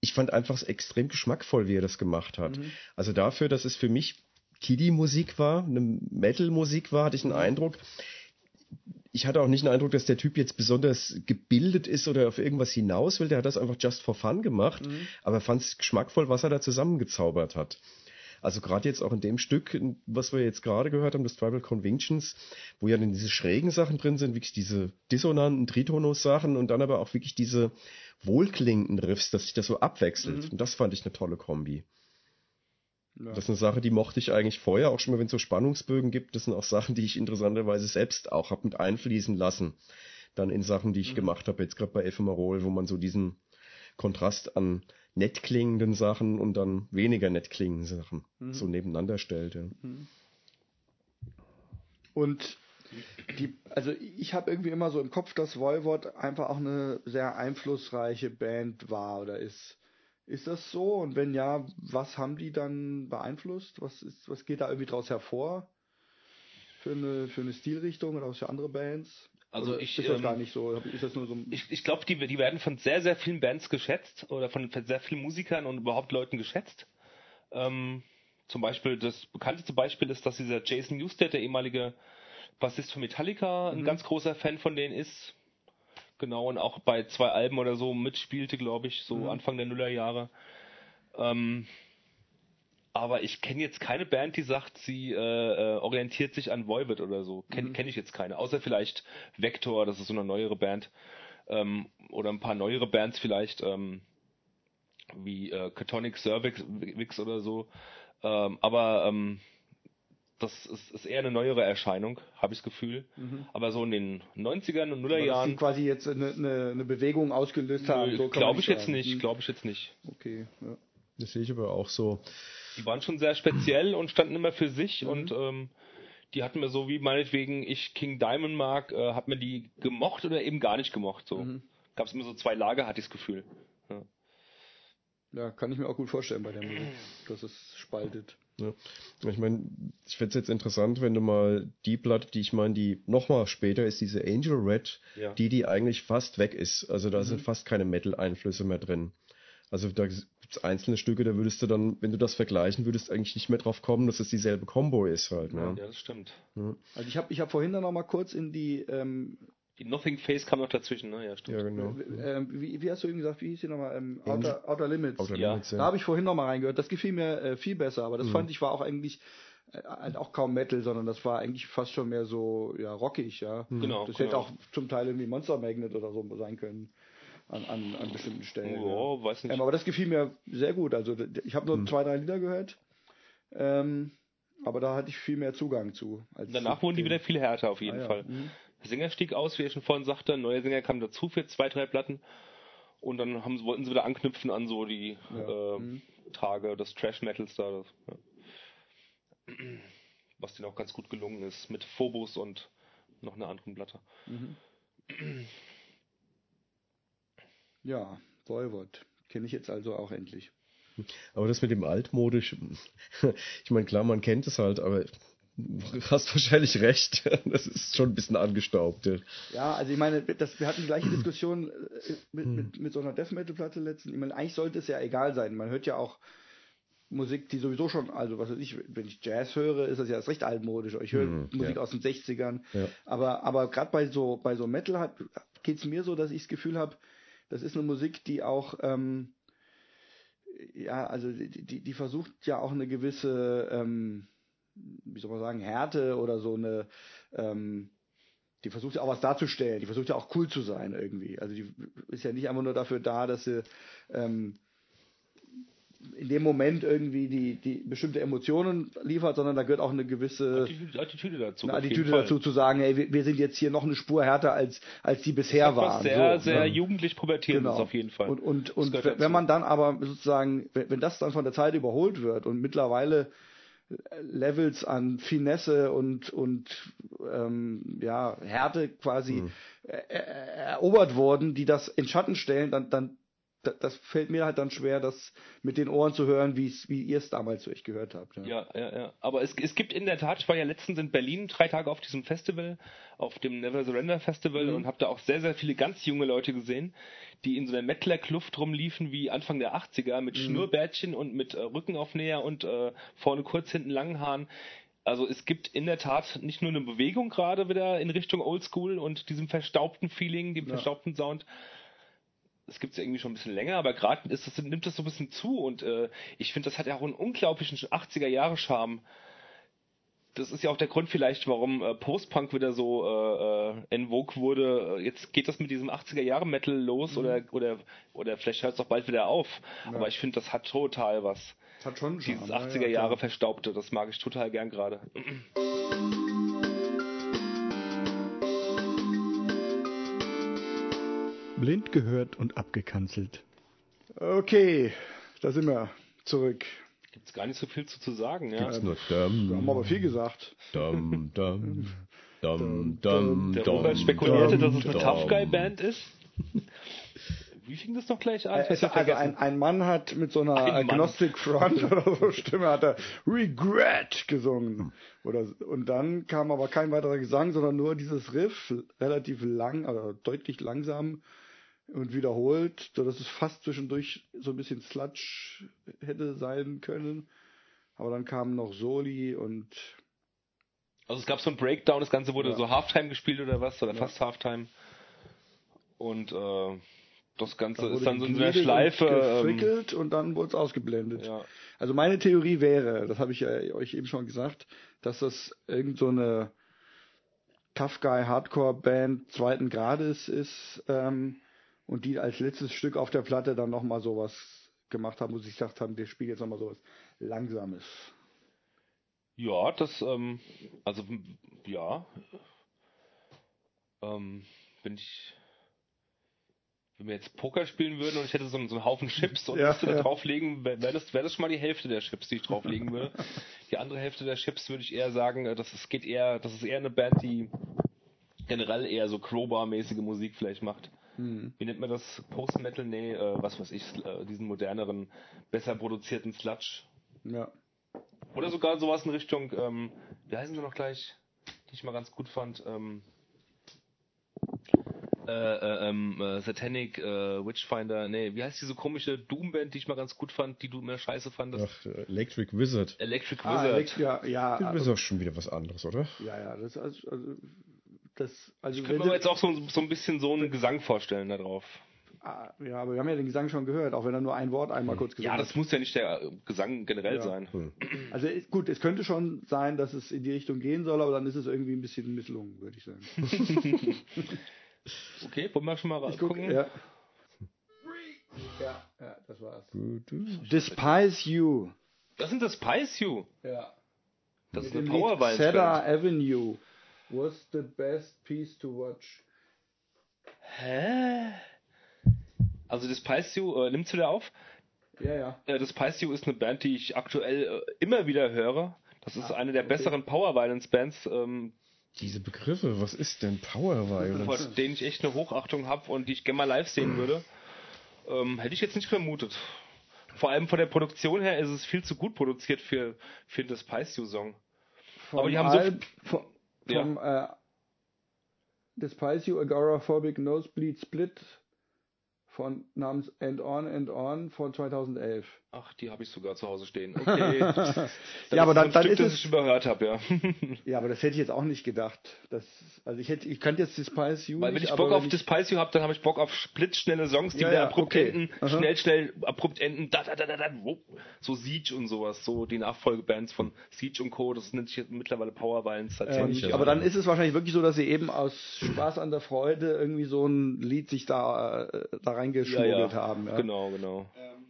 ich fand einfach es extrem geschmackvoll, wie er das gemacht hat. Also dafür, dass es für mich Kiddie-Musik war, eine Metal-Musik war, hatte ich einen Eindruck, ich hatte auch nicht den Eindruck, dass der Typ jetzt besonders gebildet ist oder auf irgendwas hinaus will. Der hat das einfach just for fun gemacht, aber fand es geschmackvoll, was er da zusammengezaubert hat. Also gerade jetzt auch in dem Stück, was wir jetzt gerade gehört haben, das Tribal Convictions, wo ja dann diese schrägen Sachen drin sind, wirklich diese dissonanten Tritonus-Sachen und dann aber auch wirklich diese wohlklingenden Riffs, dass sich das so abwechselt. Und das fand ich eine tolle Kombi. Ja. Das ist eine Sache, die mochte ich eigentlich vorher, auch schon mal, wenn es so Spannungsbögen gibt. Das sind auch Sachen, die ich interessanterweise selbst auch habe mit einfließen lassen. Dann in Sachen, die ich gemacht habe, jetzt gerade bei Ephemerol, wo man so diesen Kontrast an nett klingenden Sachen und dann weniger nett klingenden Sachen so nebeneinander stellt. Ja. Und die, also ich habe irgendwie immer so im Kopf, dass Voivod einfach auch eine sehr einflussreiche Band war oder ist. Ist das so? Und wenn ja, was haben die dann beeinflusst? Was ist, was geht da irgendwie draus hervor? Für eine, für eine Stilrichtung oder was für andere Bands? Also Oder ich, ist das ähm, gar nicht so. Ist das nur so Ich, ich glaube, die, die werden von sehr, sehr vielen Bands geschätzt oder von sehr vielen Musikern und überhaupt Leuten geschätzt. Ähm, zum Beispiel, das bekannteste Beispiel ist, dass dieser Jason Newsted, der ehemalige Bassist von Metallica, ein ganz großer Fan von denen ist. Genau, und auch bei zwei Alben oder so mitspielte, glaube ich, so Anfang der Nullerjahre. Ähm, aber ich kenne jetzt keine Band, die sagt, sie äh, äh, orientiert sich an Voivod oder so. Kenne kenn ich jetzt keine. Außer vielleicht Vector, das ist so eine neuere Band. Ähm, oder ein paar neuere Bands vielleicht, ähm, wie äh, Catonic Cervix oder so. Ähm, aber ähm, das ist, ist eher eine neuere Erscheinung, habe ich das Gefühl. Aber so in den 90ern und dass die Nullerjahren quasi jetzt eine, eine, eine Bewegung ausgelöst haben. So glaube ich jetzt sagen. nicht, Hm. glaube ich jetzt nicht. Okay, ja. Das sehe ich aber auch so. Die waren schon sehr speziell und standen immer für sich und ähm, die hatten mir so wie meinetwegen ich King Diamond mag, äh, hat mir die gemocht oder eben gar nicht gemocht. So gab es immer so zwei Lager, hatte ich das Gefühl. Ja. ja, kann ich mir auch gut vorstellen bei der Musik, dass es spaltet. Ja. Ich meine, ich fände es jetzt interessant, wenn du mal die Platte, die ich meine, die nochmal später ist, diese Angel Red, Ja. die, die eigentlich fast weg ist. Also da Mhm. sind fast keine Metal-Einflüsse mehr drin. Also da gibt es einzelne Stücke, da würdest du dann, wenn du das vergleichen würdest, eigentlich nicht mehr drauf kommen, dass es dieselbe Combo ist halt. Ne? Ja, das stimmt. Also ich habe ich hab vorhin dann noch mal kurz in die, ähm, Die Nothing Face kam noch dazwischen, ne? Ja, stimmt. Ja, genau. ähm, wie, wie hast du eben gesagt, wie hieß die nochmal? Ähm, Outer, Outer Limits. Outer Ja. Limits, Da habe ich vorhin noch mal reingehört. Das gefiel mir äh, viel besser, aber das Mhm. fand ich war auch eigentlich äh, halt auch kaum Metal, sondern das war eigentlich fast schon mehr so ja rockig, ja. Genau. Das genau. hätte auch zum Teil irgendwie Monster Magnet oder so sein können an, an, an bestimmten Stellen. ja. Oh, weiß nicht. Ähm, aber das gefiel mir sehr gut. Also ich habe nur Hm. zwei, drei Lieder gehört. Ähm, aber da hatte ich viel mehr Zugang zu. Als Danach wurden die wieder viel härter auf jeden Ah, ja. Fall. Mhm. Der Sänger stieg aus, wie ich schon vorhin sagte, ein neuer Sänger kam dazu für zwei, drei Platten. Und dann haben, sie- wollten sie wieder anknüpfen an so die Ja. äh, Mhm. Tage des Trash Metals da. Das, ja. Was denen auch ganz gut gelungen ist, mit Phobos und noch einer anderen Platte. Mhm. Ja, Voivod. Kenne ich jetzt also auch endlich. Aber das mit dem altmodisch, (laughs) ich meine, klar, man kennt es halt, aber hast wahrscheinlich recht. (laughs) Das ist schon ein bisschen angestaubt. ja. Ja, also ich meine, das, wir hatten die gleiche Diskussion äh, mit, mit, mit so einer Death Metal Platte letztens. Ich meine, eigentlich sollte es ja egal sein. Man hört ja auch Musik, die sowieso schon, also was weiß ich, wenn ich Jazz höre, ist das ja erst recht altmodisch. Ich höre Mhm, Musik ja. aus den 60ern. Ja. Aber, aber gerade bei so, bei so Metal geht es mir so, dass ich das Gefühl habe, das ist eine Musik, die auch, ähm, ja, also die, die, die versucht ja auch eine gewisse, ähm, wie soll man sagen, Härte oder so eine, ähm, die versucht ja auch was darzustellen, die versucht ja auch cool zu sein irgendwie. Also die ist ja nicht einfach nur dafür da, dass sie ähm, in dem Moment irgendwie die, die bestimmte Emotionen liefert, sondern da gehört auch eine gewisse Attitüde, Attitüde dazu. eine Attitüde dazu zu sagen, ey, wir, wir sind jetzt hier noch eine Spur härter als, als die bisher waren. sehr, so, sehr ne? jugendlich pubertierendes Genau. auf jeden Fall. Und, und, und wenn dazu. man dann aber sozusagen, wenn, wenn das dann von der Zeit überholt wird und mittlerweile Levels an Finesse und, und ähm, ja, Härte quasi Hm. äh, äh, erobert wurden, die das in Schatten stellen, dann, dann da- das fällt mir halt dann schwer, das mit den Ohren zu hören, wie ihr es damals so echt gehört habt. Ja. Ja, ja, ja. Aber es, es gibt in der Tat, ich war ja letztens in Berlin drei Tage auf diesem Festival, auf dem Never Surrender Festival Mhm. und habe da auch sehr, sehr viele ganz junge Leute gesehen, die in so einer Mettler-Kluft rumliefen wie Anfang der 80er mit Mhm. Schnurrbärtchen und mit äh, Rückenaufnäher und äh, vorne kurz, hinten langen Haaren. Also es gibt in der Tat nicht nur eine Bewegung gerade wieder in Richtung Oldschool und diesem verstaubten Feeling, dem Ja. verstaubten Sound, es gibt es ja irgendwie schon ein bisschen länger, aber gerade nimmt das so ein bisschen zu und äh, ich finde, das hat ja auch einen unglaublichen 80er-Jahre-Charme. Das ist ja auch der Grund vielleicht, warum äh, Post-Punk wieder so äh, äh, en vogue wurde. Jetzt geht das mit diesem 80er-Jahre-Metal los oder, oder, oder vielleicht hört es auch bald wieder auf. Aber ich finde, das hat total was. Das hat schon Dieses Charme, ja, 80er ja, Jahre klar. Verstaubte, das mag ich total gern gerade. Blind gehört und abgekanzelt. Okay, da sind wir zurück. Gibt's gar nicht so viel zu, zu sagen, ja. Gibt's nur Wir haben dum, aber viel gesagt. dum, dum, (laughs) dum, dum, Der dum, Robert spekulierte, dum, dass es eine dum. Tough Guy Band ist. (laughs) Wie fing das noch gleich an? Also, also ein, ein Mann hat mit so einer Ein Mann. Agnostic Front (laughs) oder so Stimme hat er Regret gesungen. Oder, und dann kam aber kein weiterer Gesang, sondern nur dieses Riff, relativ lang, oder deutlich langsam und wiederholt, sodass es fast zwischendurch so ein bisschen Sludge hätte sein können. Aber dann kamen noch Soli und Also es gab so einen Breakdown, das Ganze wurde Ja. so Halftime gespielt oder was, oder Ja. fast Halftime. Und äh, das Ganze da ist wurde dann so in so einer Schleife. und Ähm, gefrickelt und dann wurde es ausgeblendet. ja. Also meine Theorie wäre, das habe ich ja euch eben schon gesagt, dass das irgend so eine Tough Guy Hardcore Band zweiten Grades ist ähm, und die als letztes Stück auf der Platte dann nochmal sowas gemacht haben, wo sie gesagt haben, wir spielen jetzt nochmal sowas Langsames. ja, das, ähm, also ja. Ähm, wenn ich wenn wir jetzt Poker spielen würden und ich hätte so einen, so einen Haufen Chips und Ja, müsste da ja. drauflegen, wäre wär das, wär das schon mal die Hälfte der Chips, die ich drauflegen würde. (laughs) Die andere Hälfte der Chips würde ich eher sagen, äh, das ist, geht eher, das ist eher eine Band, die generell eher so Crowbar-mäßige Musik vielleicht macht. Hm. Wie nennt man das? Post-Metal? Nee, äh, was weiß ich, äh, diesen moderneren, besser produzierten Sludge. Ja. Oder sogar sowas in Richtung, ähm, wie heißen sie noch gleich, die ich mal ganz gut fand, ähm, äh, äh, ähm, äh, Satanic, äh, Witchfinder, nee, wie heißt diese komische Doom-Band, die ich mal ganz gut fand, die du immer scheiße fandest? Ach, äh, Electric Wizard. Electric Ah, Wizard. Alex, ja, ja, Das ist auch schon wieder was anderes, oder? ja, ja, das also, also das also ich könnte mir jetzt auch so, so ein bisschen so einen Gesang vorstellen da drauf. Ah, ja, aber wir haben ja den Gesang schon gehört, auch wenn er nur ein Wort einmal kurz Ja, gesagt das muss ja nicht der äh, Gesang generell Ja. sein. Hm. hat. Also gut, es könnte schon sein, dass es in die Richtung gehen soll, aber dann ist es irgendwie ein bisschen misslungen, würde ich sagen. (laughs) Okay, wollen wir schon mal guck, gucken? ja. ja, ja, das war's. Despise You. Das sind das Spice You. Ja. Das ist eine Powerviolence Cedar. Avenue was the best piece to watch. Hä? Also das Spice You, äh, nimmst du da auf? Ja, ja. Äh, das Spice You ist eine Band, die ich aktuell äh, immer wieder höre. Das ist Ah, eine der okay. besseren Power Violence Bands, ähm, Diese Begriffe, was ist denn Power vor Violence? denen ich echt eine Hochachtung habe und die ich gerne mal live sehen würde. Ähm, hätte ich jetzt nicht vermutet. Vor allem von der Produktion her ist es viel zu gut produziert für, für das Spice You Song. Aber die haben so Al- Ja. vom äh, uh, Despise You Agoraphobic Nosebleed Split von namens And On and On von 2011. Ach, die habe ich sogar zu Hause stehen. (laughs) Okay. Das ja, aber ist dann, ein dann Stück, ist das es ich überhört habe, ja. (laughs) Ja, aber das hätte ich jetzt auch nicht gedacht. Das, also ich hätte, ich kannte jetzt Despise You Weil wenn nicht, ich Bock auf das Spice You habe, dann habe ich Bock auf splitzschnelle Songs, die Ja, wieder ja, abrupt okay. enden, Aha. schnell, schnell abrupt enden, da, da, da, da, da, wupp. so Siege und sowas, so die Nachfolgebands von Siege und Co., das nennt sich jetzt mittlerweile Power Violence seit ähm, 20 ja aber dann ist es wahrscheinlich wirklich so, dass sie eben aus Spaß an der Freude irgendwie so ein Lied sich da, äh, da ja, reingeschmuggelt ja, haben. Ja. genau, genau. Das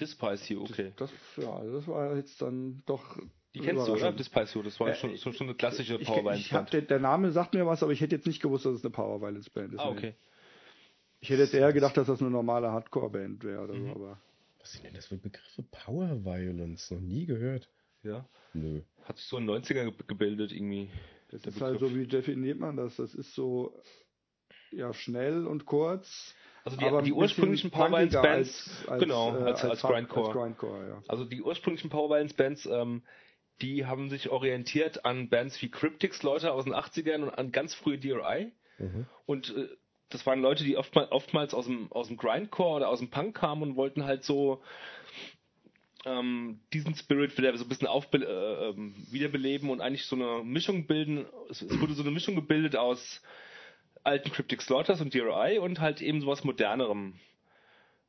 Spice You, okay. Das, ja, also das war jetzt dann doch. Die kennst du, oder? überraschend. Das das war Äh, schon, schon, schon eine klassische Ich, Power ich Violence hab, Band. der, der Name sagt mir was, aber ich hätte jetzt nicht gewusst, dass es eine Power Violence Band ist. Ah, okay. Ich hätte jetzt eher gedacht, dass das eine normale Hardcore Band wäre oder Mhm. so, aber. Was sind denn das für Begriffe? Power Violence? Noch nie gehört. Ja. Nö. Hat sich so in den 90er ge- gebildet irgendwie. Das ist halt Begriff. so, wie definiert man das? Das ist so ja schnell und kurz. Also die, die ursprünglichen Power Violence Bands, als, als, genau, äh, als, als, Grindcore. Als Grindcore, ja. Also die ursprünglichen Power Violence Bands, ähm, die haben sich orientiert an Bands wie Cryptics, Leute aus den 80ern und an ganz frühe DRI. Mhm. Und äh, das waren Leute, die oftmals, oftmals aus dem, aus dem Grindcore oder aus dem Punk kamen und wollten halt so ähm, diesen Spirit wieder so ein bisschen aufbe äh, ähm, wiederbeleben und eigentlich so eine Mischung bilden. Es, es wurde so eine Mischung gebildet aus alten Cryptic Slaughters und DRI und halt eben sowas modernerem.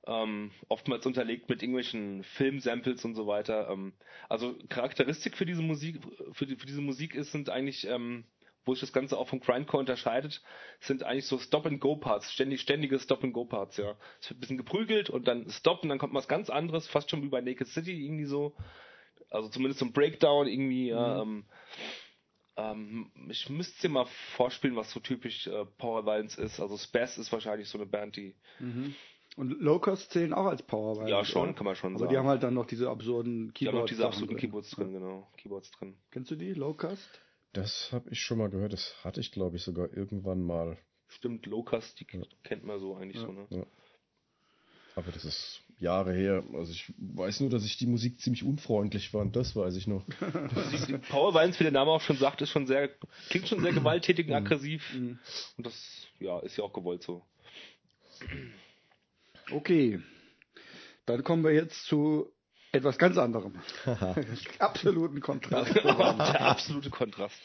Ähm, oftmals unterlegt mit irgendwelchen Filmsamples und so weiter. Ähm, also Charakteristik für diese Musik, für, die, für diese Musik ist, sind eigentlich, ähm, wo sich das Ganze auch vom Grindcore unterscheidet, sind eigentlich so Stop-and-Go-Parts, ständig, ständige Stop-and-Go-Parts, ja. Es wird ein bisschen geprügelt und dann Stop und dann kommt was ganz anderes, fast schon wie bei Naked City irgendwie so. Also zumindest so ein Breakdown irgendwie, ja, ähm, ähm, ich müsste dir mal vorspielen, was so typisch äh, Power Violence ist. Also Spaz ist wahrscheinlich so eine Band, die Und Low-Cost zählen auch als Power Violence. Ja, schon, oder? kann man schon Aber sagen. die haben halt dann noch diese absurden die haben Keyboards. auch diese absoluten Keyboards drin, genau. Keyboards drin. Kennst du die? Low-Cost? Das habe ich schon mal gehört. Das hatte ich, glaube ich, sogar irgendwann mal. Stimmt, Locust, die kennt man so eigentlich so, ne? Ja. Aber das ist Jahre her. Also ich weiß nur, dass ich die Musik ziemlich unfreundlich fand. Das weiß ich noch. (laughs) Power Violence, wie der Name auch schon sagt, ist schon sehr, klingt schon sehr gewalttätig und aggressiv. Mhm. Und das, ja, ist ja auch gewollt so. Okay. Dann kommen wir jetzt zu etwas ganz anderem. (laughs) Absoluten Kontrast. (laughs) Der absolute Kontrast.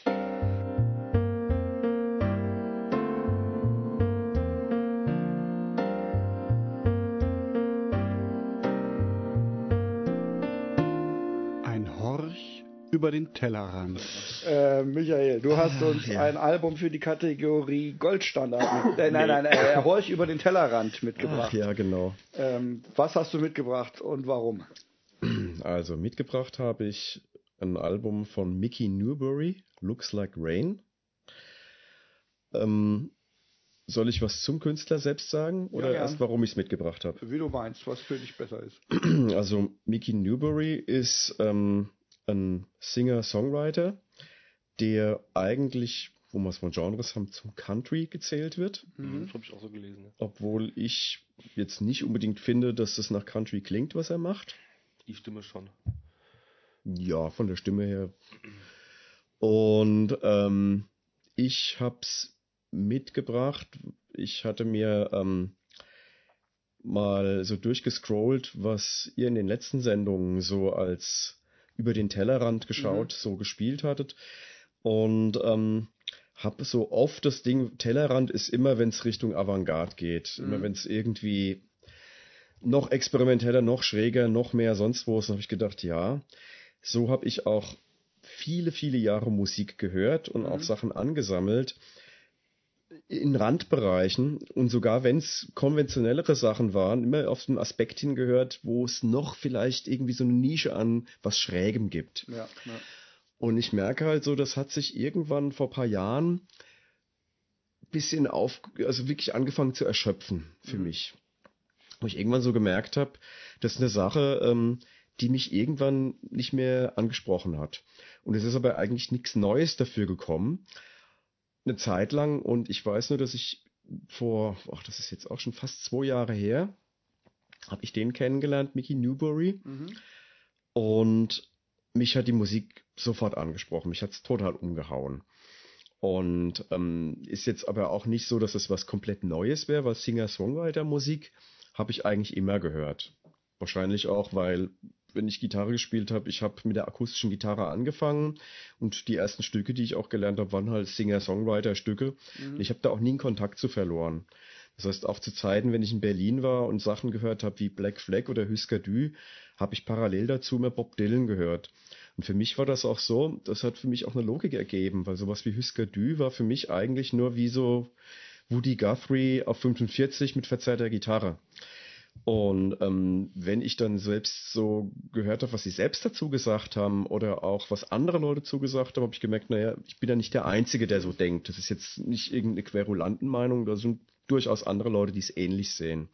Über den Tellerrand. Äh, Michael, du hast uns ja. ein Album für die Kategorie Goldstandard mit, äh, (laughs) nein, nein, äh, Horch über den Tellerrand mitgebracht. Ach ja, genau. Ähm, was hast du mitgebracht und warum? Also mitgebracht habe ich ein Album von Mickey Newbury, Looks Like Rain. Ähm, soll ich was zum Künstler selbst sagen oder Ja, erst warum ich es mitgebracht habe? Wie du meinst, was für dich besser ist. Also Mickey Newbury ist ähm, ein Singer-Songwriter, der eigentlich, wo wir es von Genres haben, zum Country gezählt wird. Mhm. Das habe ich auch so gelesen. Ne? Obwohl ich jetzt nicht unbedingt finde, dass das nach Country klingt, was er macht. Die Stimme schon. Ja, von der Stimme her. Und ähm, ich hab's mitgebracht. Ich hatte mir ähm, mal so durchgescrollt, was ihr in den letzten Sendungen so als über den Tellerrand geschaut, mhm. so gespielt hattet. Und ähm, habe so oft das Ding, Tellerrand ist immer, wenn es Richtung Avantgarde geht. Mhm. Immer wenn es irgendwie noch experimenteller, noch schräger, noch mehr sonst wo ist, habe ich gedacht, ja, so habe ich auch viele, viele Jahre Musik gehört und mhm. auch Sachen angesammelt in Randbereichen und sogar wenn es konventionellere Sachen waren, immer auf den Aspekt hingehört, wo es noch vielleicht irgendwie so eine Nische an was Schrägem gibt. Ja, ja. Und ich merke halt so, das hat sich irgendwann vor paar Jahren bisschen auf, also wirklich angefangen zu erschöpfen für mhm. mich. Wo ich irgendwann so gemerkt habe, das ist eine Sache, ähm, die mich irgendwann nicht mehr angesprochen hat. Und es ist aber eigentlich nichts Neues dafür gekommen eine Zeit lang und ich weiß nur, dass ich vor, ach, das ist jetzt auch schon fast zwei Jahre her, habe ich den kennengelernt, Mickey Newbury. Mhm. Und mich hat die Musik sofort angesprochen. Mich hat es total umgehauen. Und ähm, ist jetzt aber auch nicht so, dass es was komplett Neues wäre, weil Singer-Songwriter-Musik habe ich eigentlich immer gehört. Wahrscheinlich auch, weil wenn ich Gitarre gespielt habe, ich habe mit der akustischen Gitarre angefangen und die ersten Stücke, die ich auch gelernt habe, waren halt Singer-Songwriter-Stücke. Mhm. Ich habe da auch nie einen Kontakt zu verloren. Das heißt, auch zu Zeiten, wenn ich in Berlin war und Sachen gehört habe wie Black Flag oder Husker Du, habe ich parallel dazu mehr Bob Dylan gehört. Und für mich war das auch so, das hat für mich auch eine Logik ergeben, weil sowas wie Husker Du war für mich eigentlich nur wie so Woody Guthrie auf 45 mit verzerrter Gitarre. Und ähm, wenn ich dann selbst so gehört habe, was sie selbst dazu gesagt haben oder auch was andere Leute zugesagt haben, habe ich gemerkt, naja, ich bin ja nicht der Einzige, der so denkt. Das ist jetzt nicht irgendeine Querulantenmeinung, da sind durchaus andere Leute, die es ähnlich sehen.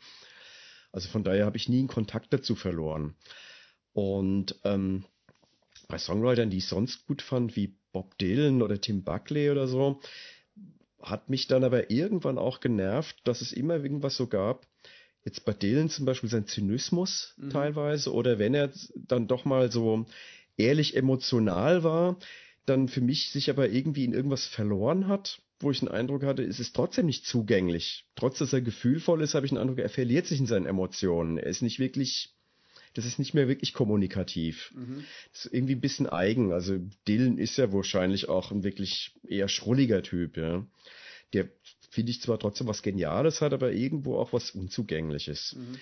Also von daher habe ich nie einen Kontakt dazu verloren. Und ähm, bei Songwritern, die ich sonst gut fand, wie Bob Dylan oder Tim Buckley oder so, hat mich dann aber irgendwann auch genervt, dass es immer irgendwas so gab, jetzt bei Dylan zum Beispiel sein Zynismus mhm. teilweise oder wenn er dann doch mal so ehrlich emotional war, dann für mich sich aber irgendwie in irgendwas verloren hat, wo ich den Eindruck hatte, es ist trotzdem nicht zugänglich. Trotz dass er gefühlvoll ist, habe ich den Eindruck, er verliert sich in seinen Emotionen. Er ist nicht wirklich, das ist nicht mehr wirklich kommunikativ. Mhm. Das ist irgendwie ein bisschen eigen. Also Dylan ist ja wahrscheinlich auch ein wirklich eher schrulliger Typ, ja. Der finde ich zwar trotzdem was Geniales hat, aber irgendwo auch was Unzugängliches. Mhm.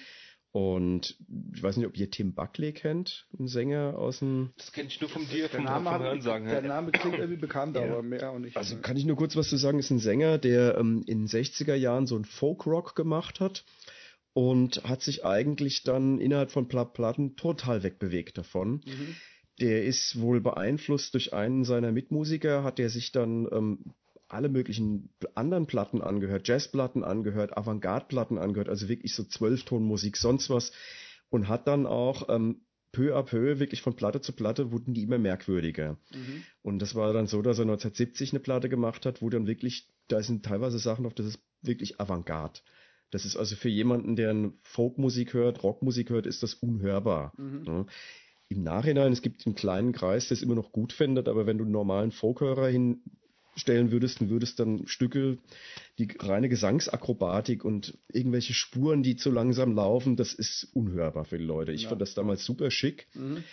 Und ich weiß nicht, ob ihr Tim Buckley kennt, einen Sänger aus dem. Das kenne ich nur von dir, vom, Name vom Hörensagen. Der Name klingt irgendwie bekannt, ja. aber mehr auch nicht. Also kann ich nur kurz was zu sagen, ist ein Sänger, der ähm, in den 60er Jahren so ein Folk-Rock gemacht hat und hat sich eigentlich dann innerhalb von Platten total wegbewegt davon. Mhm. Der ist wohl beeinflusst durch einen seiner Mitmusiker, hat er sich dann ähm, alle möglichen anderen Platten angehört, Jazzplatten angehört, Avantgarde-Platten angehört, also wirklich so Zwölftonmusik, sonst was. Und hat dann auch ähm, peu à peu, wirklich von Platte zu Platte, wurden die immer merkwürdiger. Mhm. Und das war dann so, dass er 1970 eine Platte gemacht hat, wo dann wirklich, da sind teilweise Sachen auf, das ist wirklich Avantgarde. Das ist also für jemanden, der Folkmusik hört, Rockmusik hört, ist das unhörbar. Mhm. Ja. Im Nachhinein, es gibt einen kleinen Kreis, der es immer noch gut findet, aber wenn du einen normalen Folkhörer hin stellen würdest, dann würdest dann Stücke, die reine Gesangsakrobatik und irgendwelche Spuren, die zu langsam laufen, das ist unhörbar für die Leute. Ich ja. fand das damals super schick. Mhm.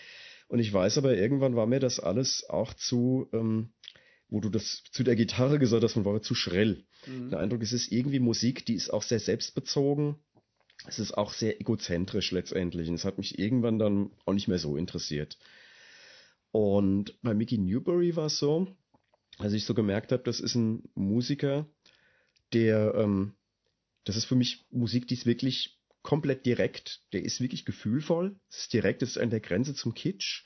Und ich weiß aber, irgendwann war mir das alles auch zu, ähm, wo du das zu der Gitarre gesagt hast, man war zu schrill. Mhm. Der Eindruck, es ist irgendwie Musik, die ist auch sehr selbstbezogen. Es ist auch sehr egozentrisch letztendlich. Und es hat mich irgendwann dann auch nicht mehr so interessiert. Und bei Mickey Newbury war es so, als ich so gemerkt habe, das ist ein Musiker, der, ähm, das ist für mich Musik, die ist wirklich komplett direkt, der ist wirklich gefühlvoll, es ist direkt, es ist an der Grenze zum Kitsch,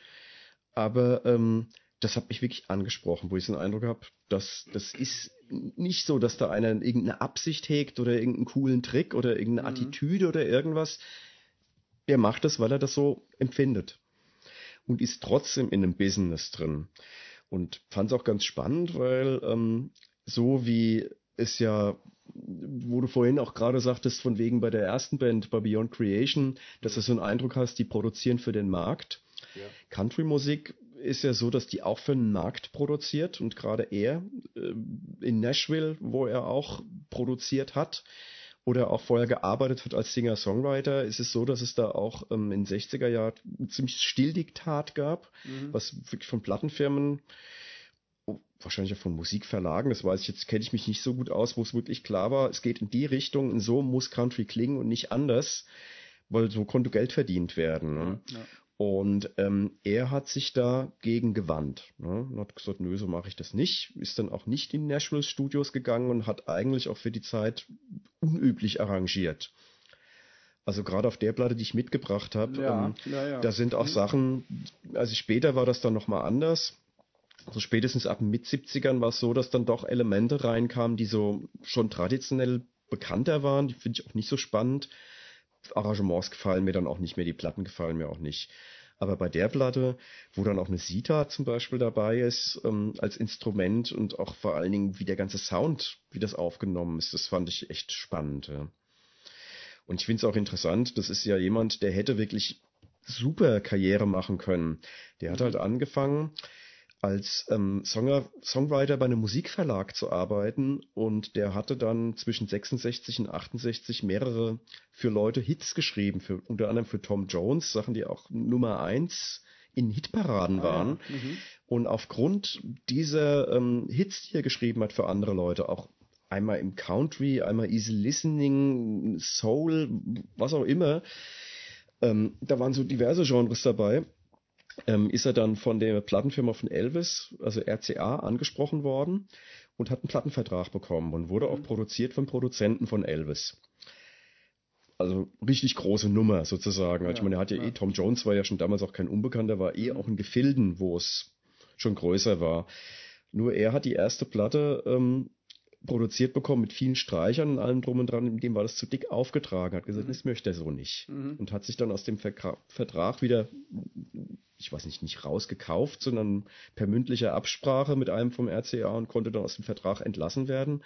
aber ähm, das hat mich wirklich angesprochen, wo ich so einen Eindruck habe, dass das ist nicht so, dass da einer irgendeine Absicht hegt oder irgendeinen coolen Trick oder irgendeine mhm. Attitüde oder irgendwas. Der macht das, weil er das so empfindet und ist trotzdem in einem Business drin. Und fand es auch ganz spannend, weil ähm, so wie es ja, wo du vorhin auch gerade sagtest, von wegen bei der ersten Band, bei Beyond Creation, dass du so einen Eindruck hast, die produzieren für den Markt. Ja. Country-Musik ist ja so, dass die auch für den Markt produziert und gerade er äh, in Nashville, wo er auch produziert hat oder auch vorher gearbeitet hat als Singer-Songwriter, ist es so, dass es da auch ähm, in 60er Jahren ein ziemlich Stilldiktat gab, Mhm. was wirklich von Plattenfirmen oh, wahrscheinlich auch von Musikverlagen, das weiß ich jetzt, kenne ich mich nicht so gut aus, wo es wirklich klar war, es geht in die Richtung, und so muss Country klingen und nicht anders, weil so konnte Geld verdient werden. Ne? Ja. Und ähm, er hat sich dagegen gewandt. Ne? Und hat gesagt, nö, so mache ich das nicht. Ist dann auch nicht in Nashville Studios gegangen und hat eigentlich auch für die Zeit unüblich arrangiert. Also gerade auf der Platte, die ich mitgebracht habe, Ja, ähm, ja, ja. da sind auch Mhm. Sachen, also später war das dann nochmal anders. Also spätestens ab den Mit-70ern war es so, dass dann doch Elemente reinkamen, die so schon traditionell bekannter waren. Die finde ich auch nicht so spannend. Arrangements gefallen mir dann auch nicht mehr, die Platten gefallen mir auch nicht. Aber bei der Platte, wo dann auch eine Sita zum Beispiel dabei ist, ähm, als Instrument und auch vor allen Dingen, wie der ganze Sound, wie das aufgenommen ist, das fand ich echt spannend. Ja. Und ich finde es auch interessant, das ist ja jemand, der hätte wirklich super Karriere machen können. Der hat halt angefangen, als ähm, Songer, Songwriter bei einem Musikverlag zu arbeiten und der hatte dann zwischen 66 und 68 mehrere für Leute Hits geschrieben, für, unter anderem für Tom Jones, Sachen, die auch Nummer eins in Hitparaden waren. Ah, ja. Mhm. Und aufgrund dieser ähm, Hits, die er geschrieben hat für andere Leute, auch einmal im Country, einmal Easy Listening, Soul, was auch immer, ähm, da waren so diverse Genres dabei, ähm, ist er dann von der Plattenfirma von Elvis, also RCA, angesprochen worden und hat einen Plattenvertrag bekommen und wurde auch Mhm. produziert vom Produzenten von Elvis. Also richtig große Nummer sozusagen. Also ich Ja, meine, er hat ja, ja. eh, Tom Jones war ja schon damals auch kein Unbekannter, war eh Mhm. auch in Gefilden, wo es schon größer war. Nur er hat die erste Platte ähm, produziert bekommen mit vielen Streichern und allem drum und dran, dem war das zu dick aufgetragen, hat gesagt, Mhm. das möchte er so nicht. Mhm. Und hat sich dann aus dem Verka Vertrag wieder, ich weiß nicht, nicht rausgekauft, sondern per mündlicher Absprache mit einem vom RCA und konnte dann aus dem Vertrag entlassen werden,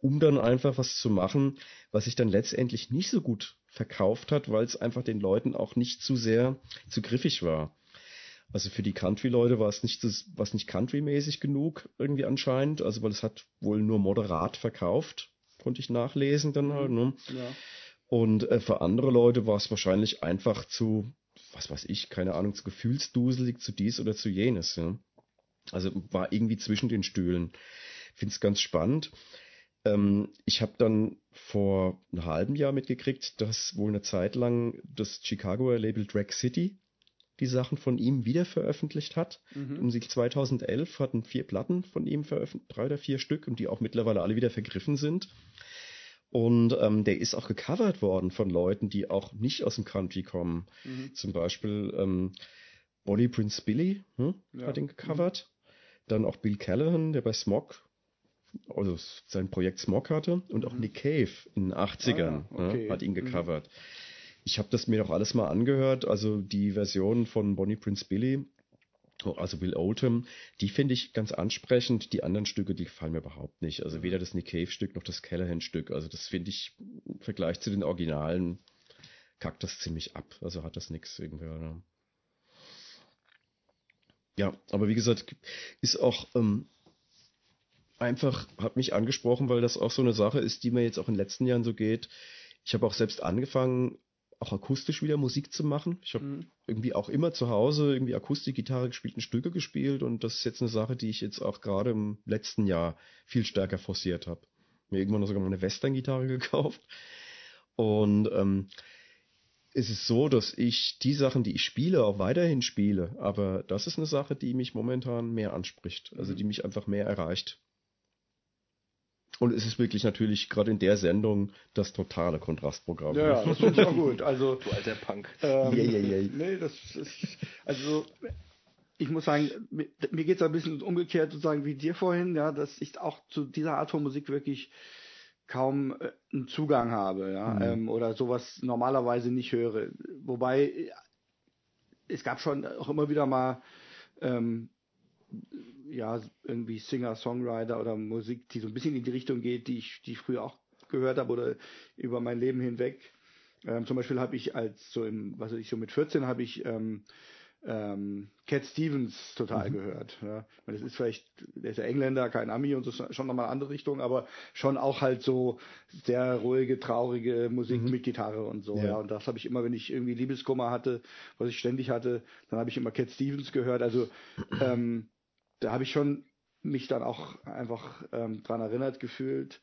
um dann einfach was zu machen, was sich dann letztendlich nicht so gut verkauft hat, weil es einfach den Leuten auch nicht zu sehr zu griffig war. Also für die Country-Leute war es nicht, das, was nicht Country-mäßig genug irgendwie anscheinend, also weil es hat wohl nur moderat verkauft, konnte ich nachlesen dann halt, ne? Ja. Und äh, für andere Leute war es wahrscheinlich einfach zu, was weiß ich, keine Ahnung, zu gefühlsduselig, zu dies oder zu jenes. Ja? Also war irgendwie zwischen den Stühlen. Finde es ganz spannend. Ähm, ich habe dann vor einem halben Jahr mitgekriegt, dass wohl eine Zeit lang das Chicagoer Label Drag City die Sachen von ihm wieder veröffentlicht hat. Mhm. Um sich 2011 hatten vier Platten von ihm veröffentlicht, drei oder vier Stück, und die auch mittlerweile alle wieder vergriffen sind. Und ähm, der ist auch gecovert worden von Leuten, die auch nicht aus dem Country kommen. Mhm. Zum Beispiel ähm, Bonnie Prince Billy hm, Ja. hat ihn gecovert. Dann auch Bill Callahan, der bei Smog, also sein Projekt Smog hatte. Und auch Mhm. Nick Cave in den 80ern Ah, ja, okay. ja, hat ihn Mhm. gecovert. Ich habe das mir doch alles mal angehört. Also die Version von Bonnie Prince Billy, also Will Oldham, die finde ich ganz ansprechend. Die anderen Stücke, die gefallen mir überhaupt nicht. Also weder das Nick Cave-Stück noch das Callahan-Stück. Also das finde ich im Vergleich zu den Originalen kackt das ziemlich ab. Also hat das nichts irgendwie. Oder? Ja, aber wie gesagt, ist auch ähm, einfach, hat mich angesprochen, weil das auch so eine Sache ist, die mir jetzt auch in den letzten Jahren so geht. Ich habe auch selbst angefangen, auch akustisch wieder Musik zu machen. Ich habe Mhm. irgendwie auch immer zu Hause irgendwie Akustikgitarre gespielt und Stücke gespielt und das ist jetzt eine Sache, die ich jetzt auch gerade im letzten Jahr viel stärker forciert habe. Mir irgendwann noch sogar mal eine Western-Gitarre gekauft und ähm, es ist so, dass ich die Sachen, die ich spiele, auch weiterhin spiele, aber das ist eine Sache, die mich momentan mehr anspricht, also Mhm. die mich einfach mehr erreicht. Und es ist wirklich natürlich gerade in der Sendung das totale Kontrastprogramm. Ja, das finde ich auch gut. Also, Du alter Punk. ähm, Yay, yay, yay. nee, das ist, also, ich muss sagen, mir, mir geht es ein bisschen umgekehrt sozusagen wie dir vorhin, ja, dass ich auch zu dieser Art von Musik wirklich kaum äh, einen Zugang habe, ja, Mhm. ähm, oder sowas normalerweise nicht höre. Wobei äh, es gab schon auch immer wieder mal ähm, ja irgendwie Singer, Songwriter oder Musik, die so ein bisschen in die Richtung geht, die ich, die ich früher auch gehört habe oder über mein Leben hinweg. Ähm, zum Beispiel habe ich als so im, was weiß ich, so mit 14 habe ich ähm, ähm, Cat Stevens total mhm. gehört. Ja. Das ist vielleicht, der ist ja Engländer, kein Ami und so schon nochmal eine andere Richtung, aber schon auch halt so sehr ruhige, traurige Musik mhm. mit Gitarre und so. Ja. ja. Und das habe ich immer, wenn ich irgendwie Liebeskummer hatte, was ich ständig hatte, dann habe ich immer Cat Stevens gehört. Also ähm, da habe ich schon mich dann auch einfach ähm, dran erinnert gefühlt.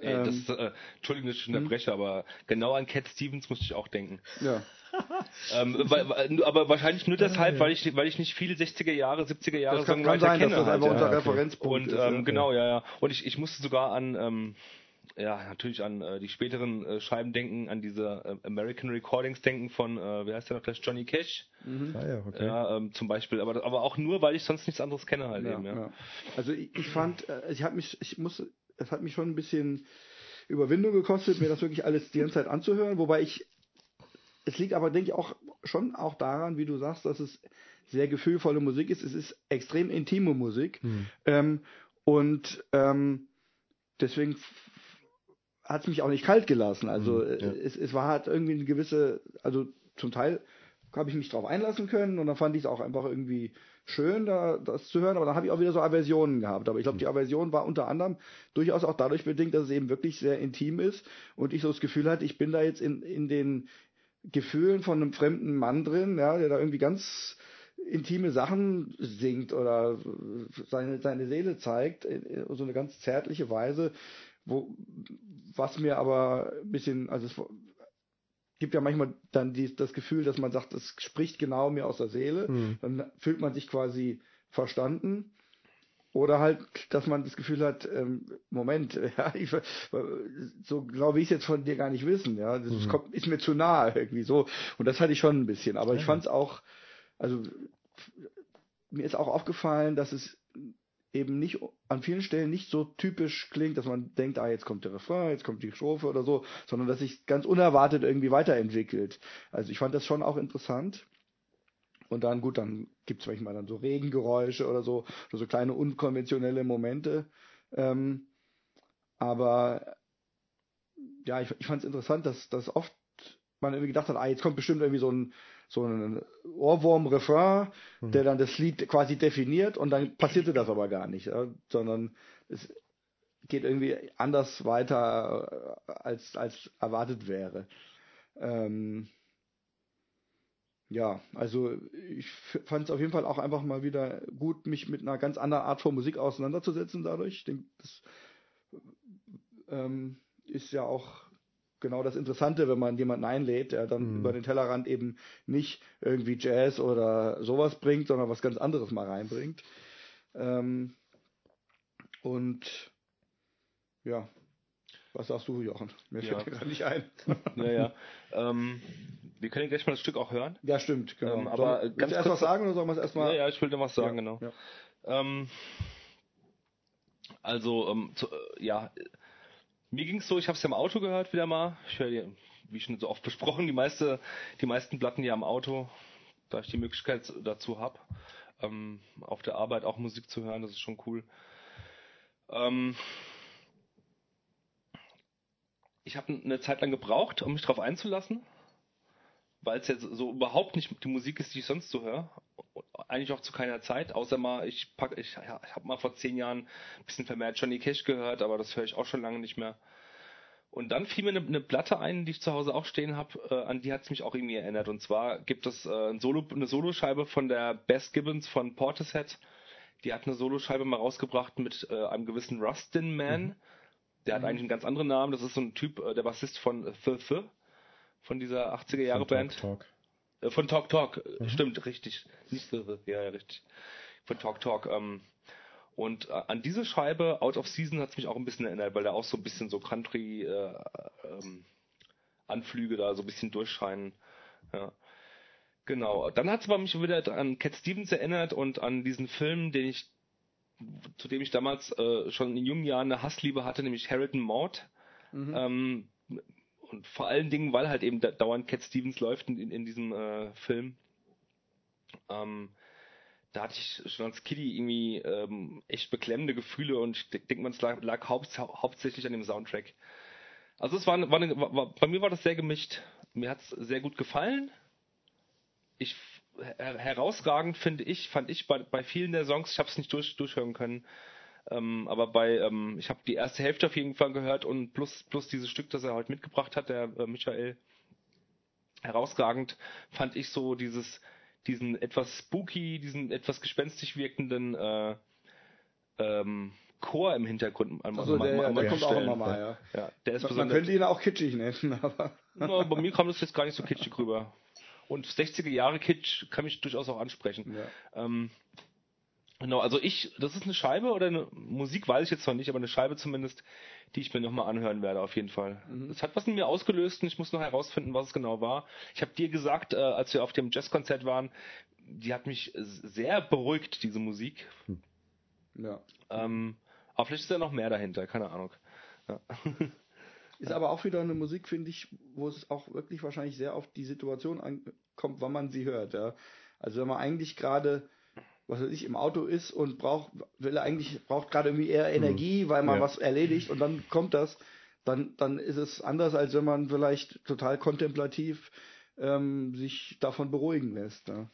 Ey, das, ähm, äh, Entschuldigung, dass ich hm? unterbreche, aber genau an Cat Stevens musste ich auch denken. Ja. (laughs) ähm, weil, weil, aber wahrscheinlich nur deshalb, weil ich weil ich nicht viele 60er Jahre, 70er Jahre das kann, kann sein, kenne. Das ist einfach halt, unser ja, Referenzpunkt. Und ähm, ist, genau, ja, ja. Und ich, ich musste sogar an ähm, ja, natürlich an äh, die späteren äh, Scheiben denken, an diese äh, American Recordings denken von, äh, wie heißt der noch gleich, Johnny Cash. Mhm. Ah, ja, okay. Ja, ähm, zum Beispiel, aber, aber auch nur, weil ich sonst nichts anderes kenne halt ja, eben, ja. ja. Also ich, ich fand, äh, ich habe mich, ich muss, es hat mich schon ein bisschen Überwindung gekostet, mir das wirklich alles die ganze Zeit anzuhören, wobei ich, es liegt aber, denke ich, auch schon auch daran, wie du sagst, dass es sehr gefühlvolle Musik ist. Es ist extrem intime Musik. Mhm. Ähm, und ähm, deswegen hat es mich auch nicht kalt gelassen. Also mhm, ja. es, es war halt irgendwie eine gewisse, also zum Teil habe ich mich darauf einlassen können und dann fand ich es auch einfach irgendwie schön, da, das zu hören, aber dann habe ich auch wieder so Aversionen gehabt. Aber ich glaube, die Aversion war unter anderem durchaus auch dadurch bedingt, dass es eben wirklich sehr intim ist und ich so das Gefühl hatte, ich bin da jetzt in, in den Gefühlen von einem fremden Mann drin, ja, der da irgendwie ganz intime Sachen singt oder seine, seine Seele zeigt, so eine ganz zärtliche Weise, wo, was mir aber ein bisschen, also es gibt ja manchmal dann die, das Gefühl, dass man sagt, es spricht genau mir aus der Seele. Mhm. Dann fühlt man sich quasi verstanden. Oder halt, dass man das Gefühl hat, ähm, Moment, (laughs) ja, ich, so genau wie ich es jetzt von dir gar nicht wissen, ja, das mhm. kommt, ist mir zu nahe irgendwie so. Und das hatte ich schon ein bisschen. Aber ja. ich fand es auch, also mir ist auch aufgefallen, dass es eben nicht an vielen Stellen nicht so typisch klingt, dass man denkt, ah, jetzt kommt der Refrain, jetzt kommt die Strophe oder so, sondern dass sich ganz unerwartet irgendwie weiterentwickelt. Also ich fand das schon auch interessant. Und dann, gut, dann gibt es manchmal dann so Regengeräusche oder so, oder so kleine unkonventionelle Momente. Ähm, aber ja, ich, ich fand es interessant, dass, dass oft man irgendwie gedacht hat, ah, jetzt kommt bestimmt irgendwie so ein, so ein Ohrwurm-Refrain, mhm. der dann das Lied quasi definiert und dann passierte das aber gar nicht, ja, sondern es geht irgendwie anders weiter, äh, als, als erwartet wäre. Ähm, ja, also ich fand es auf jeden Fall auch einfach mal wieder gut, mich mit einer ganz anderen Art von Musik auseinanderzusetzen dadurch. Ich denke, das ähm, ist ja auch genau das Interessante, wenn man jemanden einlädt, der dann mhm. über den Tellerrand eben nicht irgendwie Jazz oder sowas bringt, sondern was ganz anderes mal reinbringt. Ähm, und ja, was sagst du, Jochen? Mir ja. fällt mir gerade nicht ein. (laughs) Naja, ähm, wir können gleich mal das Stück auch hören. Ja, stimmt, genau. Ähm, aber Soll, ganz erst was sagen oder sollen wir es erstmal? Ja, ja, ich will dir was sagen, ja, genau. Ja. Ähm, also, ähm, zu, äh, ja, mir ging es so, ich habe es ja im Auto gehört wieder mal. Ich höre, wie schon so oft besprochen, die meiste, die meisten Platten ja im Auto, da ich die Möglichkeit dazu habe, ähm, auf der Arbeit auch Musik zu hören, das ist schon cool. Ähm, ich habe eine Zeit lang gebraucht, um mich darauf einzulassen, weil es jetzt so überhaupt nicht die Musik ist, die ich sonst so höre. Eigentlich auch zu keiner Zeit, außer mal, ich pack, ich, ja, ich habe mal vor zehn Jahren ein bisschen vermehrt Johnny Cash gehört, aber das höre ich auch schon lange nicht mehr. Und dann fiel mir eine, eine Platte ein, die ich zu Hause auch stehen habe, äh, an die hat es mich auch irgendwie erinnert. Und zwar gibt es äh, ein Solo, eine Soloscheibe von der Bess Gibbons von Portishead. Die hat eine Soloscheibe mal rausgebracht mit äh, einem gewissen Rustin Man. Mhm. Der hat mhm. eigentlich einen ganz anderen Namen. Das ist so ein Typ, äh, der Bassist von The The von dieser 80er Jahre Band. Talk, Talk. Äh, von Talk Talk, mhm. stimmt, richtig. Nicht so, ja, ja, richtig. Von Talk Talk. Ähm, und äh, an diese Scheibe, Out of Season, hat es mich auch ein bisschen erinnert, weil da auch so ein bisschen so Country äh, ähm, Anflüge da so ein bisschen durchscheinen. Ja. Genau. Dann hat es aber mich wieder an Cat Stevens erinnert und an diesen Film, den ich, zu dem ich damals äh, schon in jungen Jahren eine Hassliebe hatte, nämlich Harriet Maud. Mhm. Ähm, und vor allen Dingen, weil halt eben dauernd Cat Stevens läuft in, in diesem äh, Film. Ähm, da hatte ich schon als Kitty irgendwie ähm, echt beklemmende Gefühle und ich denke es lag, lag haupt, hauptsächlich an dem Soundtrack. Also es war, war, war, bei mir war das sehr gemischt. Mir hat es sehr gut gefallen. Ich her herausragend finde ich, fand ich bei, bei vielen der Songs, ich habe es nicht durch, durchhören können, ähm, aber bei, ähm, ich habe die erste Hälfte auf jeden Fall gehört und plus, plus dieses Stück, das er heute mitgebracht hat, der äh, Michael, herausragend fand ich so dieses, diesen etwas spooky, diesen etwas gespenstisch wirkenden äh, ähm, Chor im Hintergrund. Also der, der, der kommt auch immer mal, ja. ja der ist man, man könnte ihn auch kitschig nennen, (laughs) aber. Na, bei mir kam das jetzt gar nicht so kitschig rüber. Und 60er Jahre Kitsch kann mich durchaus auch ansprechen. Ja. Ähm, genau, also ich, das ist eine Scheibe oder eine Musik weiß ich jetzt noch nicht, aber eine Scheibe zumindest, die ich mir nochmal anhören werde, auf jeden Fall. Mhm. Es hat was in mir ausgelöst und ich muss noch herausfinden, was es genau war. Ich habe dir gesagt, äh, als wir auf dem Jazzkonzert waren, die hat mich sehr beruhigt, diese Musik. Hm. Ja. Ähm, aber vielleicht ist ja noch mehr dahinter, keine Ahnung. Ja. Ist aber auch wieder eine Musik, finde ich, wo es auch wirklich wahrscheinlich sehr auf die Situation ankommt, wann man sie hört. Ja. Also wenn man eigentlich gerade, was weiß ich, im Auto ist und braucht, will er eigentlich, braucht gerade irgendwie eher mhm. Energie, weil man ja. was erledigt und dann kommt das, dann, dann ist es anders, als wenn man vielleicht total kontemplativ ähm, sich davon beruhigen lässt. Ja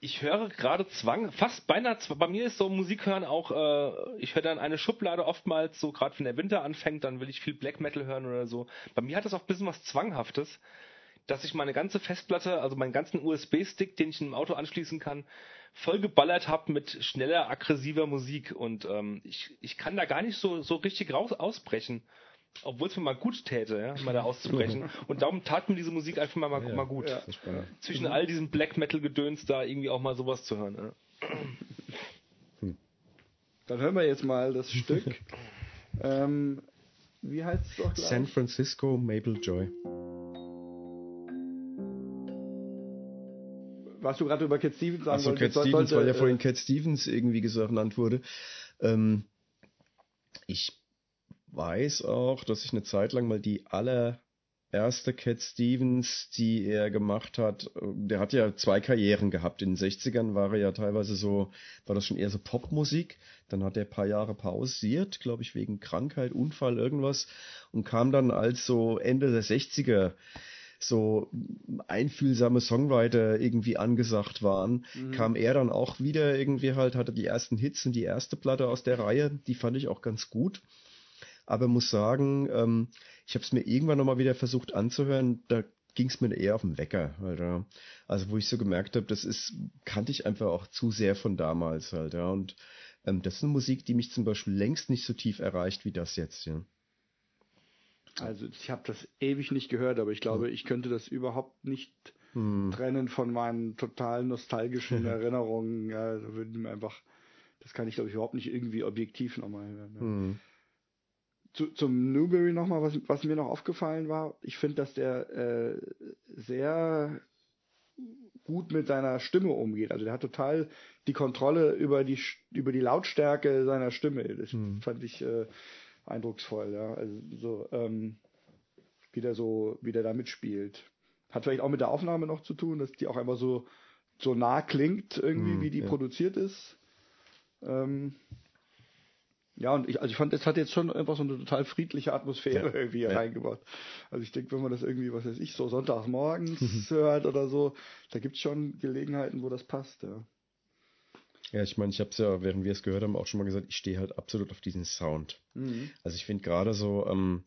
ich höre gerade Zwang, fast beinahe, bei mir ist so Musik hören auch, äh, ich höre dann eine Schublade oftmals, so gerade wenn der Winter anfängt, dann will ich viel Black Metal hören oder so. Bei mir hat das auch ein bisschen was Zwanghaftes, dass ich meine ganze Festplatte, also meinen ganzen USB-Stick, den ich in einem Auto anschließen kann, voll geballert habe mit schneller, aggressiver Musik und ähm, ich, ich kann da gar nicht so, so richtig raus ausbrechen obwohl es mir mal gut täte, ja, mal da auszubrechen. (laughs) Und darum tat mir diese Musik einfach mal, mal, ja, mal gut. Ja. Zwischen all diesem Black Metal Gedöns da irgendwie auch mal sowas zu hören. Ja. Hm. Dann hören wir jetzt mal das Stück. (laughs) ähm, wie heißt es doch gleich? San Francisco Maple Joy. Was du gerade über Cat Stevens sagen Achso, Cat Stevens, weil ja vorhin äh, Cat Stevens irgendwie gesagt genannt wurde. Ähm, ich weiß auch, dass ich eine Zeit lang mal die allererste Cat Stevens, die er gemacht hat, der hat ja zwei Karrieren gehabt. In den 60ern war er ja teilweise so, war das schon eher so Popmusik. Dann hat er ein paar Jahre pausiert, glaube ich, wegen Krankheit, Unfall, irgendwas und kam dann als so Ende der 60er so einfühlsame Songwriter irgendwie angesagt waren, mhm. kam er dann auch wieder irgendwie halt, hatte die ersten Hits und die erste Platte aus der Reihe, die fand ich auch ganz gut aber muss sagen, ähm, ich habe es mir irgendwann nochmal wieder versucht anzuhören, da ging es mir eher auf den Wecker, halt, ja. Also wo ich so gemerkt habe, das ist, kannte ich einfach auch zu sehr von damals halt, ja. Und ähm, das ist eine Musik, die mich zum Beispiel längst nicht so tief erreicht wie das jetzt, ja. Also ich habe das ewig nicht gehört, aber ich glaube, hm. ich könnte das überhaupt nicht hm. trennen von meinen total nostalgischen (laughs) Erinnerungen. Ja, da würden mir einfach, das kann ich glaube ich überhaupt nicht irgendwie objektiv nochmal hören. Ja. Hm zu, zum Newberry nochmal, was, was mir noch aufgefallen war. Ich finde, dass der äh, sehr gut mit seiner Stimme umgeht. Also der hat total die Kontrolle über die über die Lautstärke seiner Stimme. Das hm. fand ich äh, eindrucksvoll, ja. Also so ähm, wie der so wie der da mitspielt. Hat vielleicht auch mit der Aufnahme noch zu tun, dass die auch einfach so so nah klingt irgendwie, hm, wie die ja. produziert ist. Ähm, ja, und ich, also ich fand, es hat jetzt schon einfach so eine total friedliche Atmosphäre ja. (laughs) irgendwie ja. reingebracht. Also ich denke, wenn man das irgendwie, was weiß ich, so sonntags (laughs) morgens hört oder so, da gibt's schon Gelegenheiten, wo das passt, ja. Ja, ich meine, ich habe es ja, während wir es gehört haben, auch schon mal gesagt, ich stehe halt absolut auf diesen Sound. Mhm. Also ich finde gerade so ähm,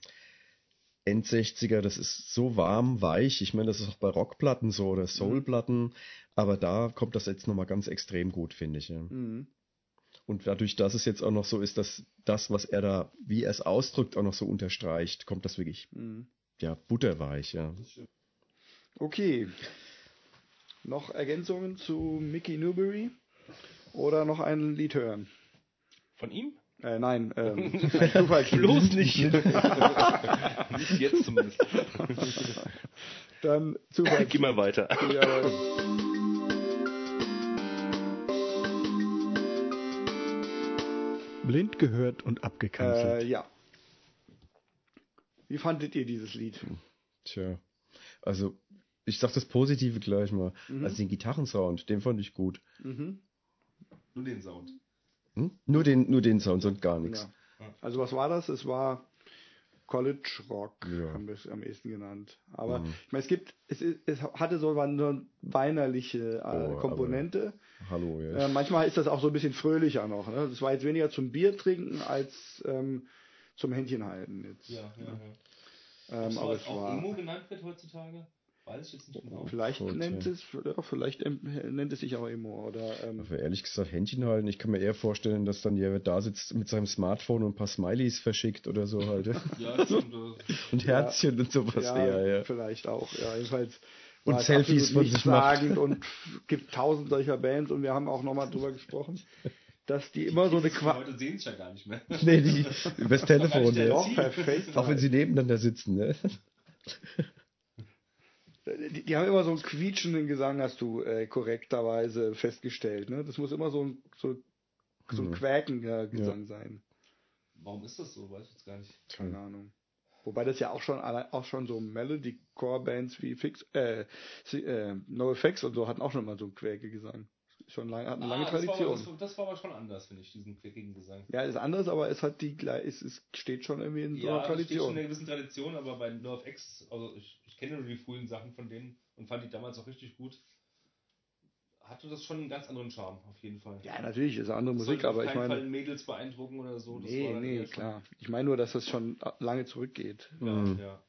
End-60er, das ist so warm, weich. Ich meine, das ist auch bei Rockplatten so oder Soulplatten, mhm. aber da kommt das jetzt nochmal ganz extrem gut, finde ich. Ja. Mhm. Und dadurch, dass es jetzt auch noch so ist, dass das, was er da, wie er es ausdrückt, auch noch so unterstreicht, kommt das wirklich, mhm. ja, butterweich, ja. Okay. Noch Ergänzungen zu Mickey Newbury? Oder noch ein Lied hören? Von ihm? Äh, nein, (laughs) ähm, Bloß nicht. (laughs) nicht jetzt zumindest. Dann Zufall. Geh mal weiter. Blind gehört und abgekanzelt. Äh, ja. Wie fandet ihr dieses Lied? Tja, also ich sag das Positive gleich mal. Mhm. Also den Gitarrensound, den fand ich gut. Mhm. Nur den Sound. Hm? Nur den, nur den Sound, sonst gar nichts. Ja. Also was war das? Es war College Rock Ja. haben wir es am ehesten genannt. Aber Mhm. ich meine, es gibt, es, ist- es hatte so eine weinerliche äh, Oh, aber- Komponente. Hallo, ja. Äh, manchmal ist das auch so ein bisschen fröhlicher noch. Ne? Das war jetzt weniger zum Bier trinken als ähm, zum Händchen halten. Jetzt. Ja, ja, ja. Ähm, aber auch, es auch war. Emo genannt wird heutzutage? Weiß ich jetzt nicht genau. Vielleicht Gut, nennt ja. es, ja, vielleicht ähm, nennt es sich auch Emo oder ähm, Aber ehrlich gesagt, Händchen halten, ich kann mir eher vorstellen, dass dann jemand da sitzt mit seinem Smartphone und ein paar Smileys verschickt oder so halt. Ja, (laughs) stimmt. Und Herzchen und sowas ja, eher, ja. vielleicht auch. Ja, jedenfalls Und Selfies von sich macht. und gibt tausend solcher Bands und wir haben auch nochmal drüber (laughs) gesprochen, dass die immer so eine die Qua Leute sehen es ja gar nicht mehr. (laughs) Nee, die, übers Telefon, ja. FaceTime. Auch wenn sie nebeneinander sitzen, ne? Die, die haben immer so einen quietschenden Gesang, hast du äh, korrekterweise festgestellt. Ne? Das muss immer so ein, so, so ein Mhm. quäkender Gesang sein. Warum ist das so? Weiß ich jetzt gar nicht. Keine Ahnung. Wobei das ja auch schon auch schon so Melody-Core-Bands wie Fix, äh, äh, NoFX und so hatten auch schon mal so einen Quäke-Gesang. Schon lange, hat eine lange Ah, das war, Tradition. aber- das, das war aber schon anders, finde ich, diesen quickigen Gesang. Ja, ist anders, aber es hat die gleich, es, es steht schon irgendwie in so einer Ja, das steht schon in Tradition. einer gewissen Tradition, aber bei NoFX, also ich, ich kenne nur die frühen Sachen von denen und fand die damals auch richtig gut. Hatte das schon einen ganz anderen Charme, auf jeden Fall. Ja, natürlich ist andere Das Musik, aber ich keinen meine, Fall Mädels beeindrucken oder so. Das nee, war nee, klar. Ich meine nur, dass das schon lange zurückgeht. Ja, Mhm. ja.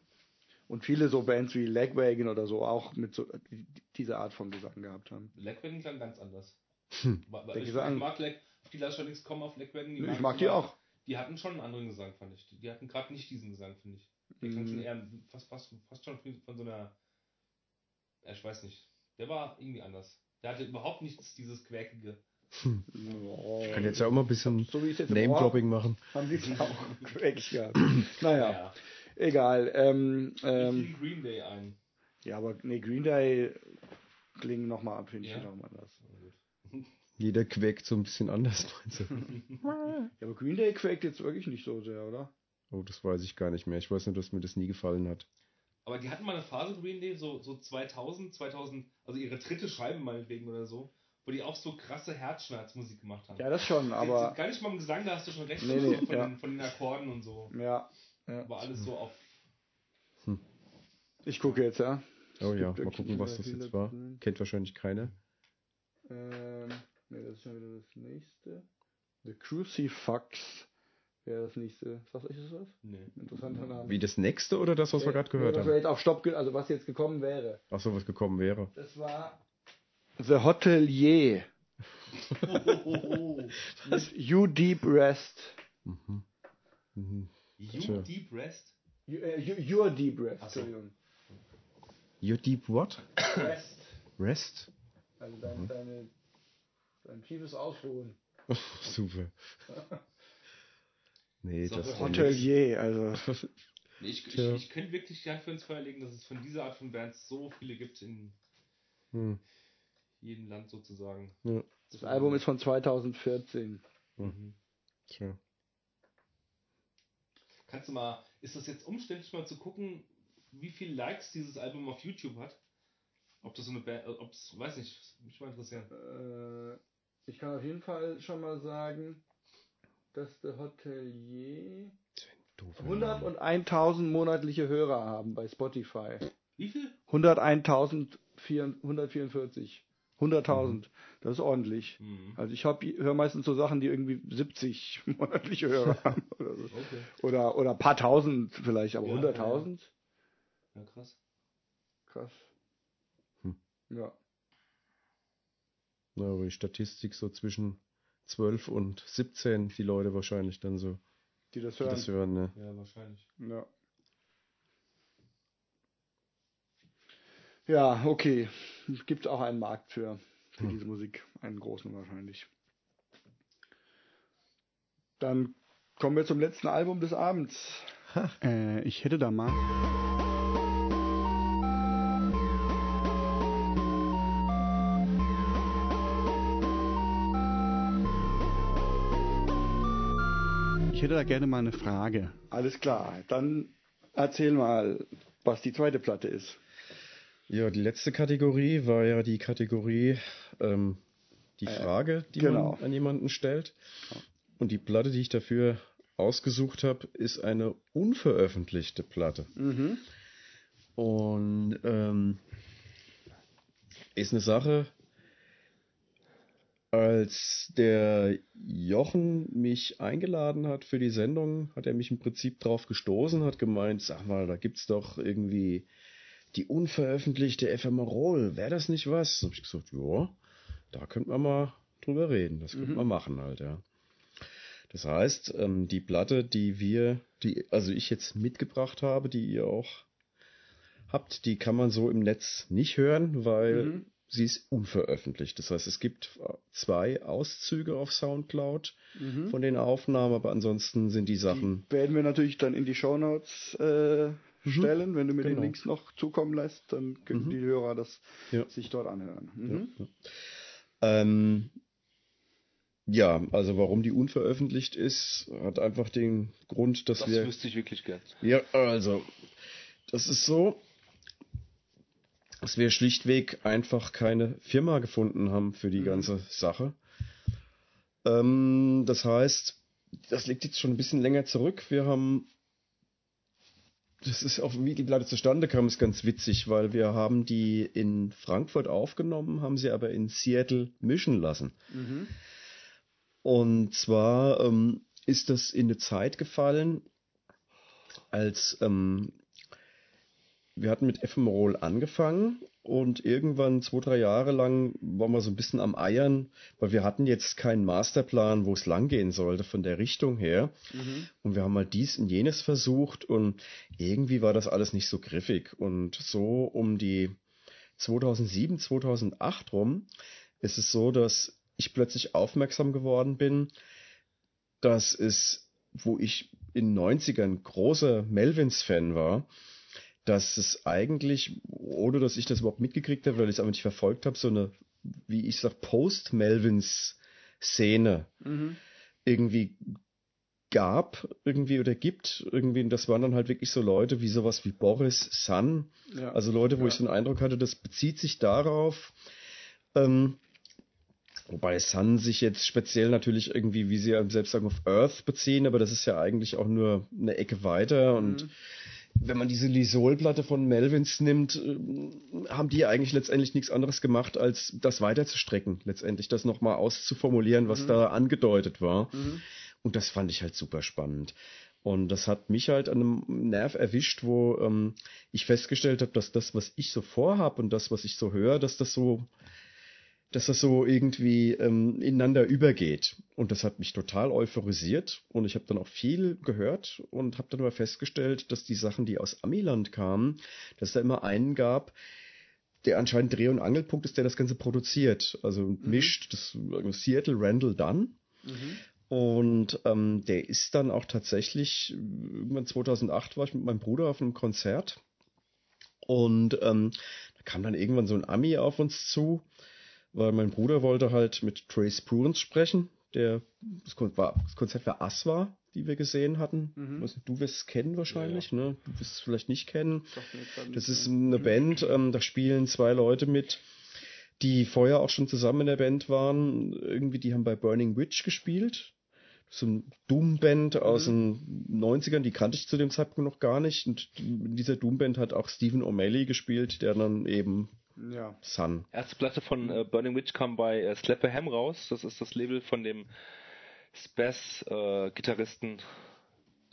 Und viele so Bands wie Legwagon oder so auch mit so die- diese Art von Gesang gehabt haben. Legwagon klang ganz anders. Hm. Der ich, Gesang- ich mag Leg, auf die lasse schon nichts kommen auf Legwagon. Ich mag die auch. Die hatten schon einen anderen Gesang, fand ich. Die, hatten gerade nicht diesen Gesang, finde ich. Der klang Mhm. schon eher fast, fast, fast schon von so einer. Ich weiß nicht. Der war irgendwie anders. Der hatte überhaupt nichts, dieses Quäkige. Oh. Kann jetzt ja auch mal ein bisschen so Name-Dropping machen. Haben die es auch (laughs) quäkig gehabt. (clears throat) Naja, Ja. Egal. Ähm, ähm, Green Day ein? ja, aber nee, Green Day klingen nochmal ab, finde ich Ja. wiederum anders. Jeder quäkt so ein bisschen anders, meinst du? (laughs) Ja, aber Green Day quäkt jetzt wirklich nicht so sehr, oder? Oh, das weiß ich gar nicht mehr. Ich weiß nur, dass mir das nie gefallen hat. Aber die hatten mal eine Phase, Green Day, so, so 2000, 2000, also ihre dritte Scheibe meinetwegen oder so, wo die auch so krasse Herzschmerzmusik gemacht haben. Ja, das schon, aber Gar nicht mal im Gesang, da hast du schon recht, Nee, nee, von, ja. den, von den Akkorden und so. ja. Ja. War alles so auf. Ich gucke jetzt, ja. Oh ja, gibt mal gucken, was das jetzt war. Kennt wahrscheinlich keiner. Ähm, ne, das ist schon wieder das nächste. The Crucifix wäre das nächste. Was ist das? Nee. Interessanter Name. Wie das nächste oder das, was wir gerade gehört Was wir haben? jetzt auf Stopp, also was jetzt gekommen wäre. Ach so, was gekommen wäre. Das war The Hotelier. (laughs) Mit You Deep Rest. Mhm. Mhm. You. Deep Rest? You, äh, you, your Deep Rest, Ach so. Entschuldigung. Your deep what? Rest. Rest? Also dein, deine, dein tiefes Ausruhen. Super. (laughs) Nee, So, das Hotel- Hotelier, also. (laughs) Nee, ich, ich, ich könnte wirklich die Hand für ins Feuer legen, dass es von dieser Art von Bands so viele gibt in Hm, jedem Land sozusagen. ja, Das Album ist von 2014. Mhm. tja. Kannst du mal, ist das jetzt umständlich mal zu gucken, wie viele Likes dieses Album auf YouTube hat? Ob das so eine Band, ob es, weiß nicht, mich mal interessieren. Äh, ich kann auf jeden Fall schon mal sagen, dass der Hotelier Doof. 101.000 monatliche Hörer haben bei Spotify. Wie viel? 101.144. 100.000. Das ist ordentlich. Mhm. Also ich höre meistens so Sachen, die irgendwie 70 (laughs) monatliche Hörer haben. (laughs) Oder, so. Okay. oder, oder ein paar tausend vielleicht, aber Ja, 100.000? Ja, krass. Krass. Hm. Ja. Na, aber die Statistik so zwischen 12 und 17, die Leute wahrscheinlich dann so, Die das die hören. das hören, ne? Ja, wahrscheinlich. Ja. Ja, okay. Es gibt auch einen Markt für, für Hm. diese Musik. Einen großen wahrscheinlich. Dann kommen wir zum letzten Album des Abends. Äh, ich hätte da mal. Ich hätte da gerne mal eine Frage. Alles klar. Dann erzähl mal, was die zweite Platte ist. Ja, die letzte Kategorie war ja die Kategorie ähm, die Frage, die genau. man an jemanden stellt. Und die Platte, die ich dafür ausgesucht habe, ist eine unveröffentlichte Platte. Mhm. Und ähm, ist eine Sache, als der Jochen mich eingeladen hat für die Sendung, hat er mich im Prinzip drauf gestoßen, hat gemeint, sag mal, da gibt's doch irgendwie die unveröffentlichte Ephemerol, wäre das nicht was? Da hab ich gesagt, ja, da könnte man mal drüber reden, das könnte Mhm. man machen halt, ja. Das heißt, ähm, die Platte, die wir, die, also ich jetzt mitgebracht habe, die ihr auch habt, die kann man so im Netz nicht hören, weil Mhm. sie ist unveröffentlicht. Das heißt, es gibt zwei Auszüge auf Soundcloud Mhm. von den Aufnahmen, aber ansonsten sind die Sachen. Die werden wir natürlich dann in die Shownotes äh, stellen. Wenn du mir den Genau. Links noch zukommen lässt, dann können Mhm. die Hörer das Ja. sich dort anhören. Mhm. Ähm, ja, also warum die unveröffentlicht ist, hat einfach den Grund, dass Das wir. wüsste ich wirklich gern. Ja, also, das ist so, dass wir schlichtweg einfach keine Firma gefunden haben für die Mhm. ganze Sache. Ähm, das heißt, das liegt jetzt schon ein bisschen länger zurück. Wir haben, das ist auch, wie die Platte zustande kam, ist ganz witzig, weil wir haben die in Frankfurt aufgenommen, haben sie aber in Seattle mischen lassen. Mhm. Und zwar ähm, ist das in eine Zeit gefallen, als ähm, wir hatten mit Ephemerol angefangen und irgendwann zwei, drei Jahre lang waren wir so ein bisschen am Eiern, weil wir hatten jetzt keinen Masterplan, wo es langgehen sollte von der Richtung her. Mhm. Und wir haben mal dies und jenes versucht und irgendwie war das alles nicht so griffig. Und so um die 2007, 2008 rum ist es so, dass ich plötzlich aufmerksam geworden bin, dass es, wo ich in den 90ern großer Melvins-Fan war, dass es eigentlich, ohne dass ich das überhaupt mitgekriegt habe, weil ich es einfach nicht verfolgt habe, so eine, wie ich sag, Post-Melvins-Szene Mhm. irgendwie gab, irgendwie oder gibt, irgendwie, und das waren dann halt wirklich so Leute wie sowas wie Boris, Sun, Ja. also Leute, wo Ja. ich so den Eindruck hatte, das bezieht sich darauf, ähm, wobei Sun sich jetzt speziell natürlich irgendwie, wie sie ja selbst sagen, auf Earth beziehen, aber das ist ja eigentlich auch nur eine Ecke weiter und Mhm. Wenn man diese Lisol-Platte von Melvins nimmt, ähm, haben die eigentlich letztendlich nichts anderes gemacht, als das weiterzustrecken, letztendlich das nochmal auszuformulieren, was Mhm. da angedeutet war. Mhm. Und das fand ich halt super spannend. Und das hat mich halt an einem Nerv erwischt, wo ähm, ich festgestellt habe, dass das, was ich so vorhab und das, was ich so höre, dass das so, dass das so irgendwie ähm, ineinander übergeht. Und das hat mich total euphorisiert. Und ich habe dann auch viel gehört und habe dann aber festgestellt, dass die Sachen, die aus Amiland kamen, dass da immer einen gab, der anscheinend Dreh- und Angelpunkt ist, der das Ganze produziert. Also mischt das äh, Seattle Randall Dunn. Mhm. Und ähm, der ist dann auch tatsächlich, irgendwann 2008 war ich mit meinem Bruder auf einem Konzert. Und ähm, da kam dann irgendwann so ein Ami auf uns zu, weil mein Bruder wollte halt mit Trace Bruins sprechen. Der, das, Kon war, das Konzert war die wir gesehen hatten. Mhm. Du wirst es kennen wahrscheinlich, ne? Du wirst es vielleicht nicht kennen. Das ist eine Band, ähm, da spielen zwei Leute mit, die vorher auch schon zusammen in der Band waren. Irgendwie, die haben bei Burning Witch gespielt. So eine Doom-Band aus den 90ern, die kannte ich zu dem Zeitpunkt noch gar nicht. Und in dieser Doom-Band hat auch Stephen O'Malley gespielt, der dann eben Ja. Sun. Erste Platte von äh, Burning Witch kam bei äh, Slapper Ham raus. Das ist das Label von dem Spaz-Gitarristen.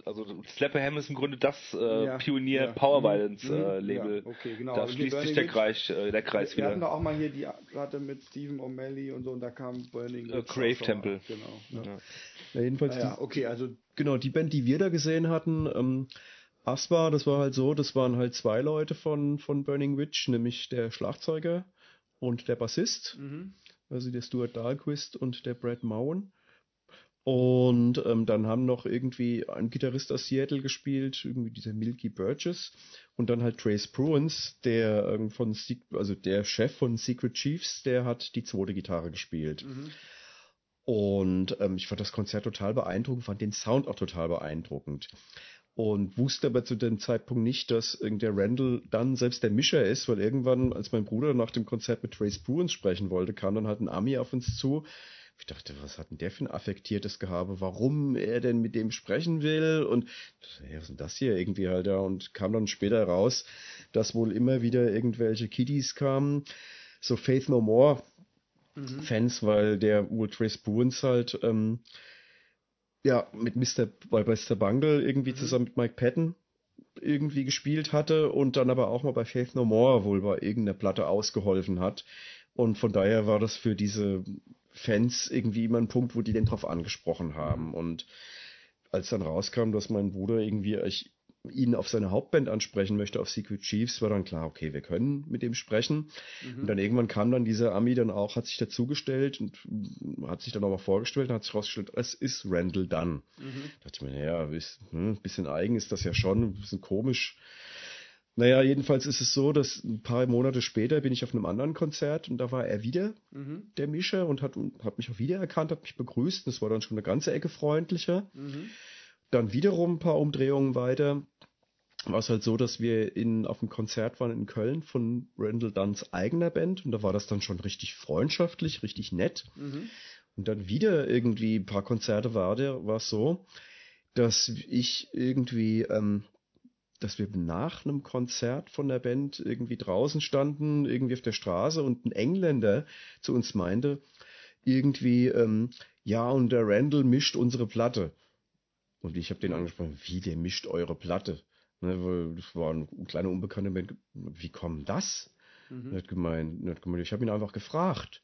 also Slapper Ham ist im Grunde das äh, Ja, Pionier ja. Power Mhm, Violence mhm, äh, Label. ja, okay, genau. Da die schließt sich der Kreis, äh, der Kreis Wir hatten wieder. doch auch mal hier die Platte mit Stephen O'Malley und so und da kam Burning Äh, Witch Crave Temple. Genau. Ja. Ja. Ja, jedenfalls Ah, ja, okay, also die, genau, die Band, die wir da gesehen hatten, ähm, Aswa, das war halt so, das waren halt zwei Leute von, von Burning Witch, nämlich der Schlagzeuger und der Bassist. mhm. also der Stuart Dahlquist und der Brad Mowen. Und ähm, dann haben noch irgendwie ein Gitarrist aus Seattle gespielt, irgendwie dieser Milky Burgess. Und dann halt Trace Bruins, der ähm, von Se also der Chef von Secret Chiefs, der hat die zweite Gitarre gespielt. Mhm. Und ähm, ich fand das Konzert total beeindruckend, fand den Sound auch total beeindruckend. Und wusste aber zu dem Zeitpunkt nicht, dass der Randall dann selbst der Mischer ist, weil irgendwann, als mein Bruder nach dem Konzert mit Trace Bruins sprechen wollte, kam dann halt ein Ami auf uns zu, Ich dachte, was hat denn der für ein affektiertes Gehabe? Warum er denn mit dem sprechen will? Und hey, was ist denn das hier irgendwie halt da? Und kam dann später raus, dass wohl immer wieder irgendwelche Kiddies kamen, so Faith No More Mhm. Fans, weil der wohl Trace Bruins halt ähm, ja mit Mr. bei Mr. Bungle irgendwie Mhm. zusammen mit Mike Patton irgendwie gespielt hatte und dann aber auch mal bei Faith No More wohl bei irgendeiner Platte ausgeholfen hat. Und von daher war das für diese Fans irgendwie immer ein Punkt, wo die den drauf angesprochen haben. Und als dann rauskam, dass mein Bruder irgendwie ihn auf seine Hauptband ansprechen möchte, auf Secret Chiefs, war dann klar, okay, wir können mit dem sprechen. Mhm. Und dann irgendwann kam dann dieser Ami dann auch, hat sich dazugestellt und hat sich dann auch mal vorgestellt und hat sich rausgestellt, es ist Randall Dunn. Mhm. Da dachte ich mir, naja, ist, hm, ein bisschen eigen ist das ja schon, ein bisschen komisch. Naja, jedenfalls ist es so, dass ein paar Monate später bin ich auf einem anderen Konzert und da war er wieder, Mhm. der Mischer, und hat, hat mich auch wiedererkannt, hat mich begrüßt. Das war dann schon eine ganze Ecke freundlicher. Mhm. Dann wiederum ein paar Umdrehungen weiter. War es halt so, dass wir in, auf dem Konzert waren in Köln von Randall Dunns eigener Band und da war das dann schon richtig freundschaftlich, richtig nett. Mhm. Und dann wieder irgendwie ein paar Konzerte war der, war es so, dass ich irgendwie, ähm, dass wir nach einem Konzert von der Band irgendwie draußen standen, irgendwie auf der Straße und ein Engländer zu uns meinte, irgendwie, ähm, ja, und der Randall mischt unsere Platte. Und ich habe den angesprochen, wie, der mischt eure Platte? Ne, weil das war ein kleiner unbekannter Band. Wie kommt das? Mhm. Er hat gemeint, hat gemeint ich habe ihn einfach gefragt.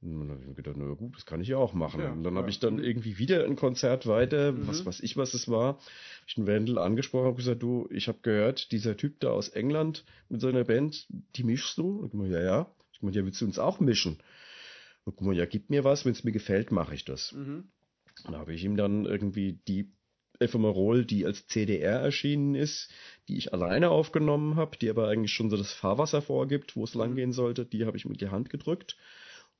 Und dann habe ich mir gedacht, na gut, das kann ich ja auch machen. Ja, und dann ja. habe ich dann irgendwie wieder ein Konzert weiter, Mhm. was weiß ich, was es war. Hab ich den Wendel angesprochen, habe gesagt, du, ich habe gehört, dieser Typ da aus England mit seiner Band, die mischst du? Und ich meinte, ja, ja. Ich meinte, ja, willst du uns auch mischen? Und guck mal, ja, gib mir was, wenn es mir gefällt, mache ich das. Mhm. Und da habe ich ihm dann irgendwie die Ephemerol, die als CDR erschienen ist, die ich alleine aufgenommen habe, die aber eigentlich schon so das Fahrwasser vorgibt, wo es Mhm. langgehen sollte, die habe ich in die Hand gedrückt.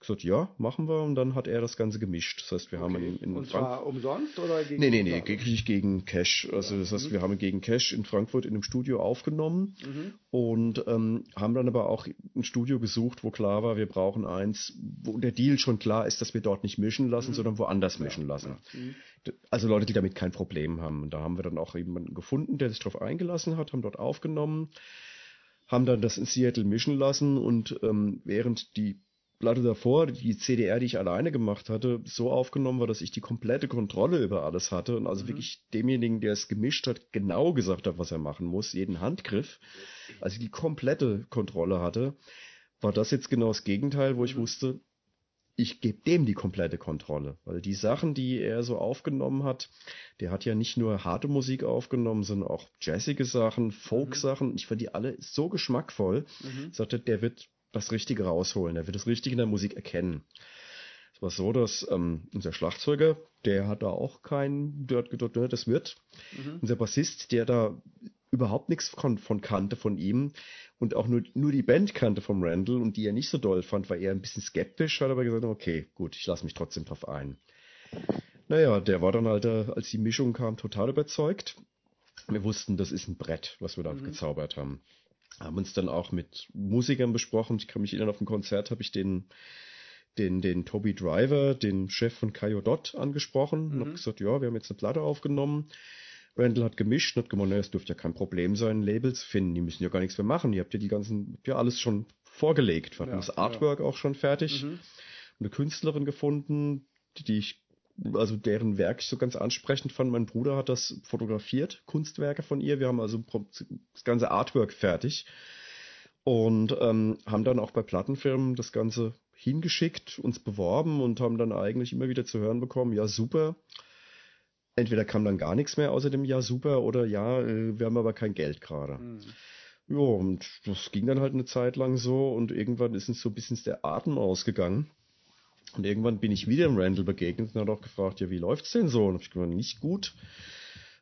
Gesagt, ja, machen wir. Und dann hat er das Ganze gemischt. Das heißt, wir haben Okay. ihn in Und Frankfurt. zwar umsonst oder gegen Nee, nee, nee, wirklich gegen Cash. Also das heißt, Mhm. wir haben ihn gegen Cash in Frankfurt in einem Studio aufgenommen Mhm. und ähm, haben dann aber auch ein Studio gesucht, wo klar war, wir brauchen eins, wo der Deal schon klar ist, dass wir dort nicht mischen lassen, Mhm. sondern woanders mischen lassen. Mhm. Also Leute, die damit kein Problem haben. Und da haben wir dann auch jemanden gefunden, der sich darauf eingelassen hat, haben dort aufgenommen, haben dann das in Seattle mischen lassen und ähm, während die Platte davor, die CDR, die ich alleine gemacht hatte, so aufgenommen war, dass ich die komplette Kontrolle über alles hatte und also Mhm. wirklich demjenigen, der es gemischt hat, genau gesagt hat, was er machen muss, jeden Handgriff, als ich die komplette Kontrolle hatte, war das jetzt genau das Gegenteil, wo ich Mhm. wusste, ich gebe dem die komplette Kontrolle, weil die Sachen, die er so aufgenommen hat, der hat ja nicht nur harte Musik aufgenommen, sondern auch jazzige Sachen, Folk-Sachen. Ich fand die alle so geschmackvoll. Mhm. Sagte, der wird das Richtige rausholen, der wird das Richtige in der Musik erkennen. Es war so, dass ähm, unser Schlagzeuger, der hat da auch keinen, der hat gedacht, ne, das wird. Mhm. Unser Bassist, der da überhaupt nichts von, von kannte von ihm und auch nur, nur die Band kannte vom Randall und die er nicht so doll fand, war eher ein bisschen skeptisch, hat aber gesagt, okay, gut, ich lasse mich trotzdem drauf ein. Naja, der war dann halt, äh, als die Mischung kam, total überzeugt. Wir wussten, das ist ein Brett, was wir da Mhm. gezaubert haben. Haben uns dann auch mit Musikern besprochen. Ich kann mich erinnern, auf dem Konzert habe ich den, den, den Toby Driver, den Chef von Kayo Dot, angesprochen und Mhm. habe gesagt, ja, wir haben jetzt eine Platte aufgenommen. Randall hat gemischt und hat gemeint, naja, es dürfte ja kein Problem sein, ein Label zu finden. Die müssen ja gar nichts mehr machen. Ihr habt ja die ganzen, habt ja alles schon vorgelegt. Wir hatten Ja, das Artwork auch schon fertig. Mhm. Eine Künstlerin gefunden, die ich, also deren Werk ich so ganz ansprechend fand. Mein Bruder hat das fotografiert, Kunstwerke von ihr. Wir haben also das ganze Artwork fertig und ähm, haben dann auch bei Plattenfirmen das Ganze hingeschickt, uns beworben und haben dann eigentlich immer wieder zu hören bekommen, ja super. Entweder kam dann gar nichts mehr außer dem Ja super oder ja, äh, wir haben aber kein Geld gerade. Mhm. Ja, und das ging dann halt eine Zeit lang so und irgendwann ist uns so ein bisschen der Atem ausgegangen. Und irgendwann bin ich wieder im Randall begegnet und hat auch gefragt, ja, wie läuft's denn so? Und hab ich gesagt, nicht gut.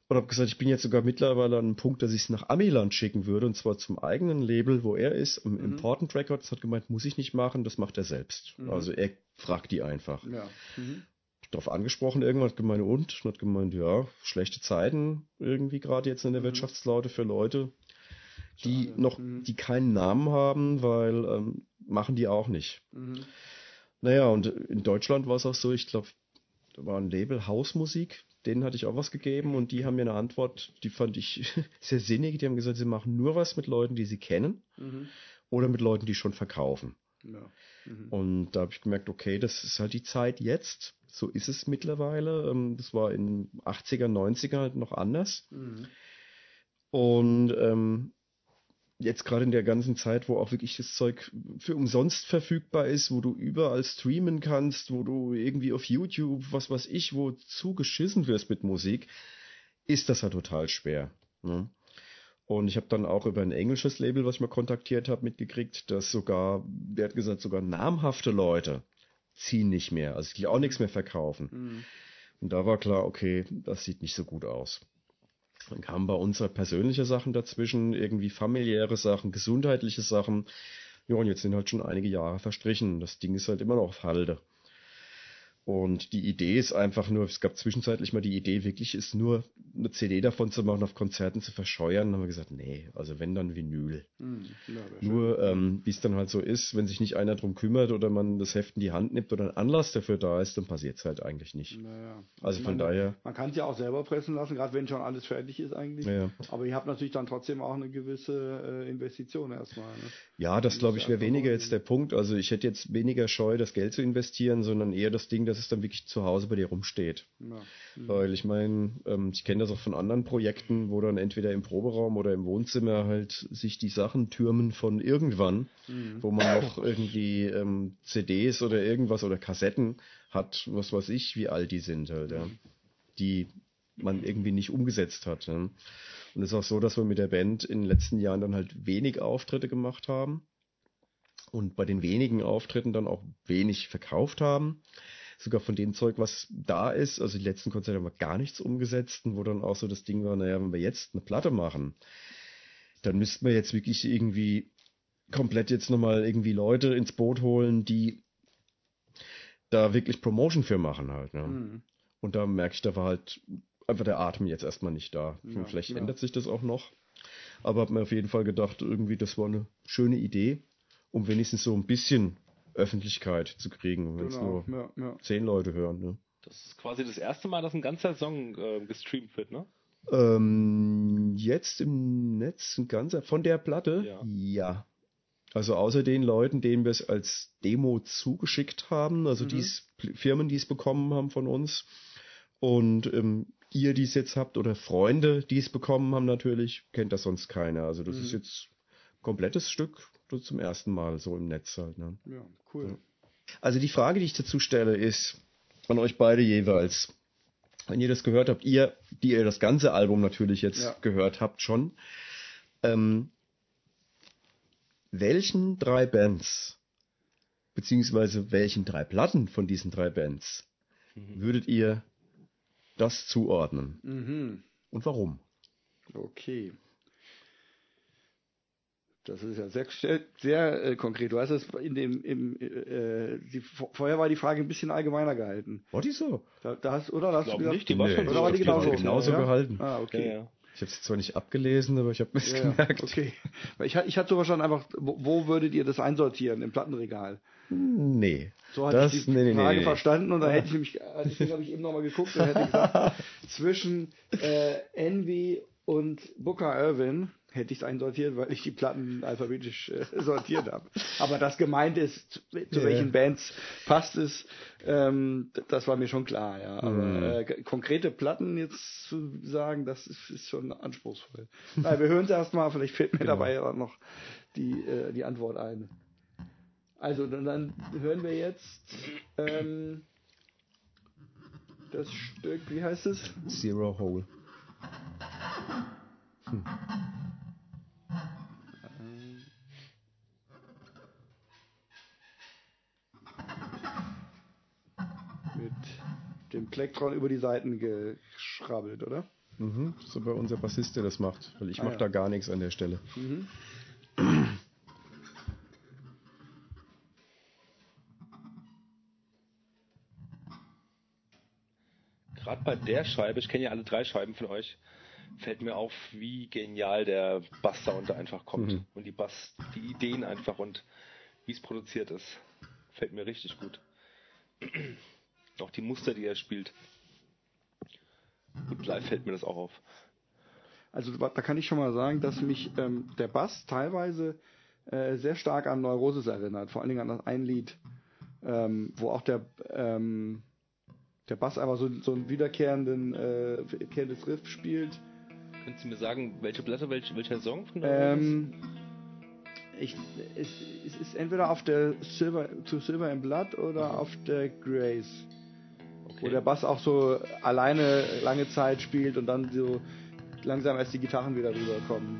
Und habe gesagt, ich bin jetzt sogar mittlerweile an einem Punkt, dass ich es nach Amiland schicken würde, und zwar zum eigenen Label, wo er ist, im Mhm. Important Records, hat gemeint, muss ich nicht machen, das macht er selbst. Mhm. Also er fragt die einfach. Ja. Mhm. Darauf angesprochen, irgendwann hat gemeint, und? Und hat gemeint, ja, schlechte Zeiten irgendwie gerade jetzt in der Mhm. Wirtschaftslaute für Leute, die Schade. noch, Mhm. die keinen Namen haben, weil ähm, machen die auch nicht. Naja, und in Deutschland war es auch so, ich glaube, da war ein Label Hausmusik, denen hatte ich auch was gegeben und die haben mir eine Antwort, die fand ich (laughs) sehr sinnig. Die haben gesagt, sie machen nur was mit Leuten, die sie kennen Mhm. oder mit Leuten, die schon verkaufen. Ja. Mhm. Und da habe ich gemerkt, okay, das ist halt die Zeit jetzt. So ist es mittlerweile. Ähm, Das war in 80er, 90er halt noch anders. Mhm. Und ähm, jetzt gerade in der ganzen Zeit, wo auch wirklich das Zeug für umsonst verfügbar ist, wo du überall streamen kannst, wo du irgendwie auf YouTube, was weiß ich, wo zugeschissen wirst mit Musik, ist das halt total schwer. Ne? Und ich habe dann auch über ein englisches Label, was ich mal kontaktiert habe, mitgekriegt, dass sogar, der hat gesagt, sogar namhafte Leute ziehen nicht mehr, also die auch nichts mehr verkaufen. Mhm. Und da war klar, okay, das sieht nicht so gut aus. Dann kamen bei uns halt persönliche Sachen dazwischen, irgendwie familiäre Sachen, gesundheitliche Sachen. Ja, und jetzt sind halt schon einige Jahre verstrichen. Das Ding ist halt immer noch auf Halde. Und die Idee ist einfach nur, es gab zwischenzeitlich mal die Idee, wirklich ist nur eine CD davon zu machen, auf Konzerten zu verscheuern. Dann haben wir gesagt, nee, also wenn dann Vinyl. Mhm. Schön. Nur, ähm, wie es dann halt so ist, wenn sich nicht einer drum kümmert oder man das Heft in die Hand nimmt oder ein Anlass dafür da ist, dann passiert es halt eigentlich nicht. Naja. Also Ich von meine, daher, Man kann es ja auch selber pressen lassen, gerade wenn schon alles fertig ist eigentlich. ja. Aber ihr habt natürlich dann trotzdem auch eine gewisse äh, Investition erstmal. Ne? Ja, das glaube ich wäre weniger jetzt der Punkt. Also ich hätte jetzt weniger Scheu, das Geld zu investieren, sondern eher das Ding, dass es dann wirklich zu Hause bei dir rumsteht. Ja. Mhm. Weil ich meine, ähm, ich kenne das auch von anderen Projekten, wo dann entweder im Proberaum oder im Wohnzimmer halt sich die Sachen türmen von irgendwann, Mhm. wo man noch irgendwie ähm, CDs oder irgendwas oder Kassetten hat, was weiß ich, wie alt die sind halt, ja. Die man irgendwie nicht umgesetzt hat. Ja. Und es ist auch so, dass wir mit der Band in den letzten Jahren dann halt wenig Auftritte gemacht haben und bei den wenigen Auftritten dann auch wenig verkauft haben. Sogar von dem Zeug, was da ist, also die letzten Konzerte haben wir gar nichts umgesetzt und wo dann auch so das Ding war, naja, wenn wir jetzt eine Platte machen, dann müssten wir jetzt wirklich irgendwie komplett jetzt nochmal irgendwie Leute ins Boot holen, die da wirklich Promotion für machen halt. Ne? Mhm. Und da merke ich, da war halt einfach der Atem jetzt erstmal nicht da. Ja, Vielleicht ja. ändert sich das auch noch. Aber habe mir auf jeden Fall gedacht, irgendwie, das war eine schöne Idee, um wenigstens so ein bisschen Öffentlichkeit zu kriegen, wenn es Genau. nur Ja, ja. zehn Leute hören. Ne? Das ist quasi das erste Mal, dass ein ganzer Song äh, gestreamt wird, ne? Ähm, jetzt im Netz ein ganzer von der Platte? Ja. ja. Also außer den Leuten, denen wir es als Demo zugeschickt haben, also Mhm. dies Firmen, die es bekommen haben von uns und ähm, ihr, die es jetzt habt oder Freunde, die es bekommen haben natürlich, kennt das sonst keiner. Also das Mhm. ist jetzt komplettes Stück zum ersten Mal so im Netz halt. Ne? ja, cool. Also die Frage, die ich dazu stelle, ist an euch beide jeweils. Wenn ihr das gehört habt, ihr, die ihr das ganze Album natürlich jetzt Ja. gehört habt schon, ähm, welchen drei Bands, beziehungsweise welchen drei Platten von diesen drei Bands würdet ihr das zuordnen? Mhm. Und warum? Okay. Das ist ja sehr, sehr äh, konkret. Du hast es in dem, im, äh, die, vorher war die Frage ein bisschen allgemeiner gehalten. War die so? Da, da hast, oder? Da hast Glaub du gesagt, nicht, die war Nee, schon oder war die genauso? genauso ja? gehalten. Ah, Ja, okay. ja. Ich habe es zwar nicht abgelesen, aber ich habe es Ja, ja, gemerkt. okay. Weil ich, ich hatte so verstanden, einfach, wo, wo würdet ihr das einsortieren im Plattenregal? Nee. So hatte Das- ich die nee, Frage nee. verstanden und dann hätte ich (laughs) nämlich, deswegen habe ich eben nochmal geguckt und hätte gesagt, (laughs) zwischen äh, Envy und Booker Irwin hätte ich es einsortiert, weil ich die Platten alphabetisch äh, (laughs) sortiert habe. Aber das gemeint ist, zu, welchen Bands passt es, ähm, das war mir schon klar, ja. Aber Mhm. äh, konkrete Platten jetzt zu sagen, das ist, ist schon anspruchsvoll. Nein, wir hören es erstmal, vielleicht fällt mir Genau. dabei noch die, äh, die Antwort ein. Also dann, dann hören wir jetzt ähm, das Stück, wie heißt es? Zero Hole. Mit dem Plektron über die Seiten geschrabbelt, oder? Mhm, das ist aber unser Bassist, der das macht, weil ich Ah, mache ja. da gar nichts an der Stelle. Mhm. Gerade bei der Scheibe, ich kenne ja alle drei Scheiben von euch, fällt mir auf, wie genial der Basssound da einfach kommt. Mhm. Und die Bass, die Ideen einfach und wie es produziert ist. Fällt mir richtig gut. Auch die Muster, die er spielt. Gut, live fällt mir das auch auf. Also da kann ich schon mal sagen, dass mich ähm, der Bass teilweise äh, sehr stark an Neurosis erinnert. Vor allen Dingen an das ein Lied, ähm, wo auch der, ähm, der Bass einfach so, so ein wiederkehrenden äh, wiederkehrendes Riff spielt. Können Sie mir sagen, welche Platte, welch, welcher Song von Ähm, ich, es, es ist entweder auf der Silver to Silver in Blood oder auf der Grace. Wo der Bass auch so alleine lange Zeit spielt und dann so langsam erst die Gitarren wieder rüberkommen.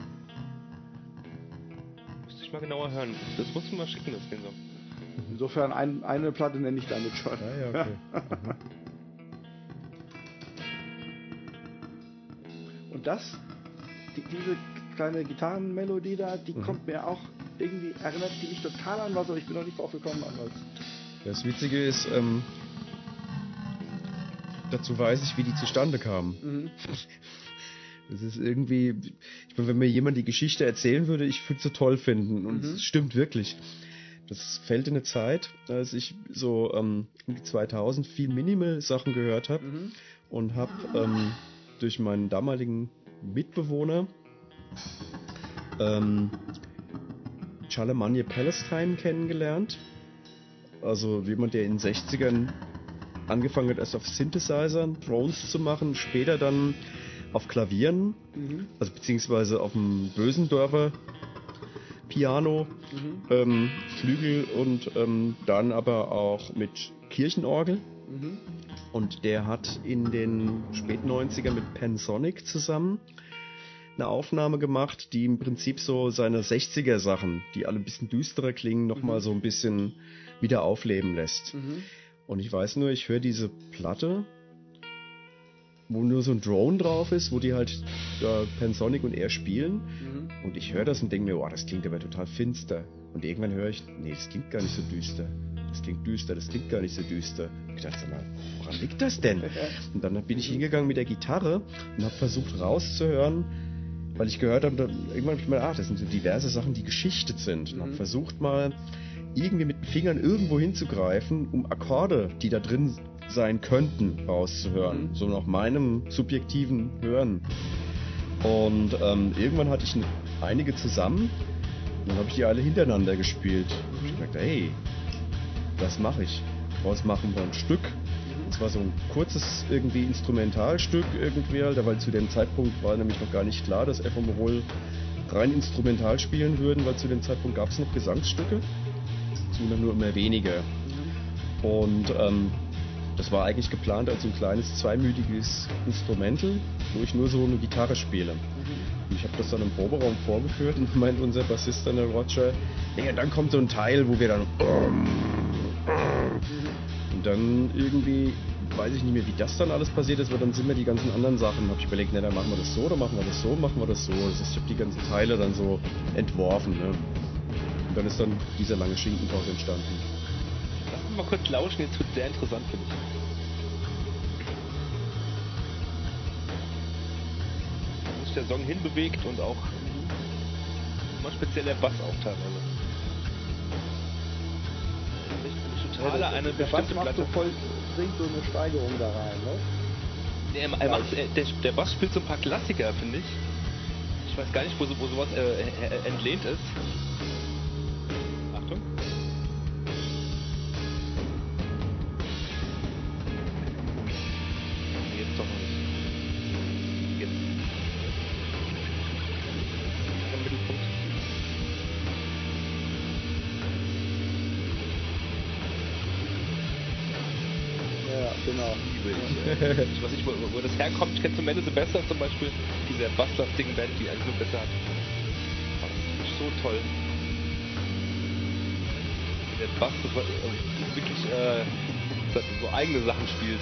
Müsste ich mal genauer hören. Das musst du mal schicken, das den Song. Insofern ein, eine Platte nenne ich damit schon. Ah, ja, okay. Und das, die, diese kleine Gitarrenmelodie da, die Mhm. kommt mir auch irgendwie, erinnert die mich total an was, aber ich bin noch nicht drauf gekommen anders. Das Witzige ist, ähm, dazu weiß ich, wie die zustande kamen. Mhm. Das ist irgendwie, ich meine, wenn mir jemand die Geschichte erzählen würde, ich würde so toll finden. Und Mhm. es stimmt wirklich. Das fällt in eine Zeit, als ich so ähm, um die 2000 viel Minimal-Sachen gehört habe Mhm. und habe ähm, durch meinen damaligen Mitbewohner ähm, Charlemagne Palestine kennengelernt. Also jemand, der in den 60ern angefangen hat, erst auf Synthesizern Drones zu machen, später dann auf Klavieren, Mhm. also beziehungsweise auf dem Bösendorfer Piano, Mhm. ähm, Flügel und ähm, dann aber auch mit Kirchenorgel. Mhm. Und der hat in den späten 90ern mit Pensonic zusammen eine Aufnahme gemacht, die im Prinzip so seine 60er Sachen, die alle ein bisschen düsterer klingen, nochmal Mhm. so ein bisschen wieder aufleben lässt. Mhm. Und ich weiß nur, ich höre diese Platte, wo nur so ein Drone drauf ist, wo die halt da Pensonic und er spielen. Mhm. Und ich höre das und denke mir, oh, das klingt aber total finster. Und irgendwann höre ich, nee, das klingt gar nicht so düster. Das klingt düster, das klingt gar nicht so düster. Ich dachte, sag mal, woran liegt das denn? (laughs) Und dann bin ich hingegangen mit der Gitarre und habe versucht rauszuhören, weil ich gehört habe, irgendwann habe ich mir, ach, das sind so diverse Sachen, die geschichtet sind. Und habe Mhm. versucht mal irgendwie mit den Fingern irgendwo hinzugreifen, um Akkorde, die da drin sein könnten, rauszuhören. Mhm. So nach meinem subjektiven Hören. Und ähm, irgendwann hatte ich einige zusammen und dann habe ich die alle hintereinander gespielt. Und ich dachte, hey, das mache ich. Daraus machen wir ein Stück. Es war so ein kurzes irgendwie Instrumentalstück irgendwie, halt, weil zu dem Zeitpunkt war nämlich noch gar nicht klar, dass Ephemerol rein instrumental spielen würden, weil zu dem Zeitpunkt gab es noch Gesangsstücke. Zumindest nur immer weniger. Und ähm, das war eigentlich geplant als ein kleines zweimütiges Instrumental, wo ich nur so eine Gitarre spiele. Und ich habe das dann im Proberaum vorgeführt und (laughs) meint unser Bassist dann der Roger, ja, dann kommt so ein Teil, wo wir dann und dann irgendwie weiß ich nicht mehr, wie das dann alles passiert ist, weil dann sind mir die ganzen anderen Sachen, habe ich überlegt, ne, dann machen wir das so, dann machen wir das so, machen wir das so. Das heißt, ich habe die ganzen Teile dann so entworfen, ne? Dann ist dann dieser lange Schinken entstanden. Lass uns mal kurz lauschen, jetzt wird sehr interessant für mich. Wo sich der Song hinbewegt und auch mal speziell der Bass auch teilweise. Ich totale eine der Bass bestimmte macht Platte. so voll, bringt so eine Steigerung da rein, ne? Nee, er, er macht, er, der, der Bass spielt so ein paar Klassiker, finde ich. Ich weiß gar nicht, wo, so, wo sowas äh, äh, entlehnt ist. Ich. Weiß nicht, wo, wo das herkommt. Ich kenne zum Ende the Bester zum Beispiel, diese basslastigen Band, die eigentlich nur besser hat. Aber das ich so toll. Der Bass so, äh, wirklich äh, so eigene Sachen spielt.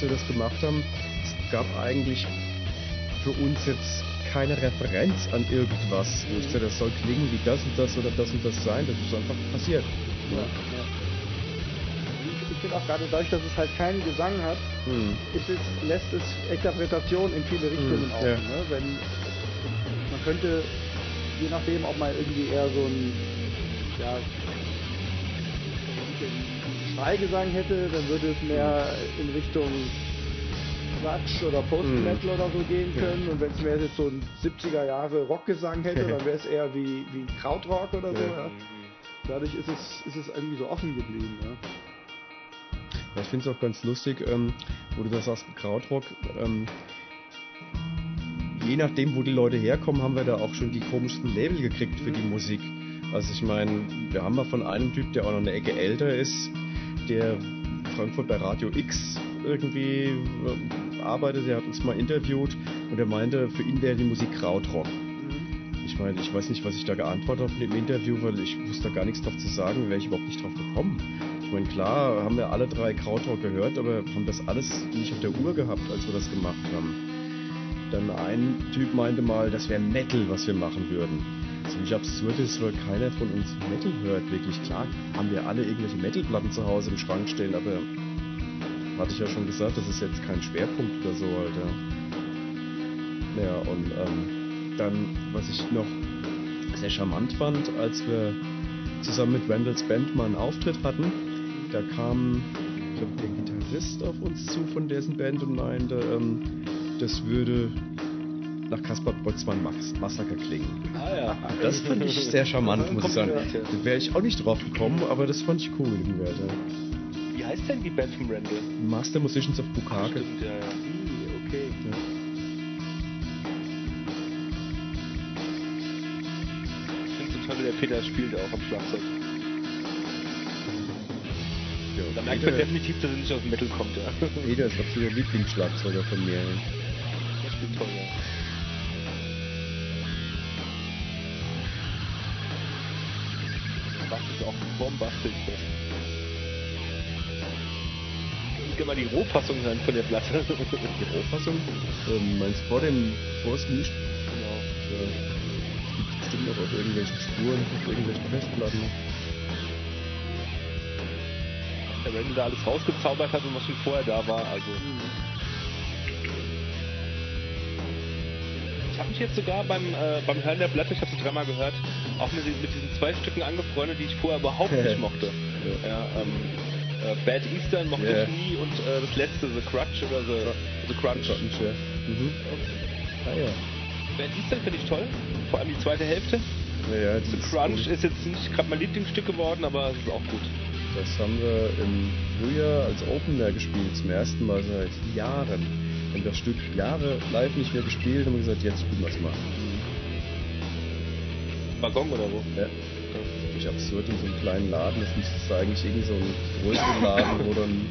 Als wir das gemacht haben, es gab eigentlich für uns jetzt keine Referenz an irgendwas. Mhm. Ich gesagt, das soll klingen wie das und das oder das und das sein. Das ist einfach passiert. Ja, ja. Ich finde auch gerade dadurch, dass es halt keinen Gesang hat, ist es, lässt es Interpretation in viele Richtungen mhm. offen. Ja. Ne? Wenn, man könnte, je nachdem, ob man irgendwie eher so ein ja, Schreigesang hätte, dann würde es mehr mhm. in Richtung Quatsch oder Post-Metal mm. oder so gehen können. Ja. Und wenn es mehr jetzt so ein 70er Jahre Rockgesang hätte, dann wäre es eher wie, wie Krautrock oder so. Ja. Dadurch ist es, ist es irgendwie so offen geblieben. ich finde es auch ganz lustig, ähm, wo du das sagst, Krautrock. Ähm, je nachdem, wo die Leute herkommen, haben wir da auch schon die komischsten Label gekriegt für die mhm. Musik. Also ich meine, wir haben mal von einem Typ, der auch noch eine Ecke älter ist, der Frankfurt bei Radio X irgendwie äh, arbeitet, der hat uns mal interviewt und er meinte, für ihn wäre die Musik Krautrock. Mhm. Ich meine, ich weiß nicht, was ich da geantwortet habe in dem Interview, weil ich wusste da gar nichts drauf zu sagen, wäre ich überhaupt nicht drauf gekommen. Ich meine, klar haben wir alle drei Krautrock gehört, aber haben das alles nicht auf der Uhr gehabt, als wir das gemacht haben. Dann ein Typ meinte mal, das wäre Metal, was wir machen würden. Ziemlich absurd ist, weil keiner von uns Metal hört, wirklich. Klar haben wir alle irgendwelche Metalplatten zu Hause im Schrank stehen, aber hatte ich ja schon gesagt, das ist jetzt kein Schwerpunkt oder so, Alter. Ja, und ähm, dann, was ich noch sehr charmant fand, als wir zusammen mit Randalls Band mal einen Auftritt hatten, da kam, ich glaube, der Gitarrist auf uns zu von dessen Band und meinte, ähm, das würde nach Kaspar Boltzmann Massaker klingen. Ah ja. Das fand ich sehr charmant, muss ich sagen. Da wäre ich auch nicht drauf gekommen, aber das fand ich cool, den Werte heißt denn die Band von Randall? Master Musicians of Bukake. Stimmt, ja, ja. Okay. Ja. Ich finde toll, wie der Peter spielt auch am Schlagzeug. Ja, da merkt man definitiv, dass er nicht aus dem Metal kommt, ja. Peter ist absoluter Lieblingsschlagzeuger von mir. Der spielt toll, ja. Das ist auch bombastisch. Ja gerne mal die Rohfassung hören von der Platte. (laughs) Die Rohfassung? Ähm, meinst du vor dem, vor es mischt? Genau. Ja. Es gibt bestimmt noch auf irgendwelchen Spuren, auf irgendwelchen Festplatten. Was der Randall da alles rausgezaubert hat und was schon vorher da war, also. Ich habe mich jetzt sogar beim, äh, beim Hören der Platte, ich habe sie dreimal gehört, auch mit, mit diesen zwei Stücken angefreundet, die ich vorher überhaupt nicht (laughs) mochte. ja. ja ähm, äh, Bad Eastern mochte yeah. ich nie und äh, das letzte, The Crutch oder The, The Crunch. Crunch ja. Mhm. Ah, ja. Bad Eastern finde ich toll, vor allem die zweite Hälfte. Ja, The Crunch ist, ist jetzt nicht gerade mein Lieblingsstück geworden, aber es ist auch gut. Das haben wir im Frühjahr als Opener gespielt, zum ersten Mal seit Jahren. Wir haben das Stück Jahre live nicht mehr gespielt und haben gesagt, jetzt spielen wir es mal. Waggon oder wo? Ja völlig absurd in so einem kleinen Laden. Das müsste eigentlich irgend so ein größerer Laden, wo dann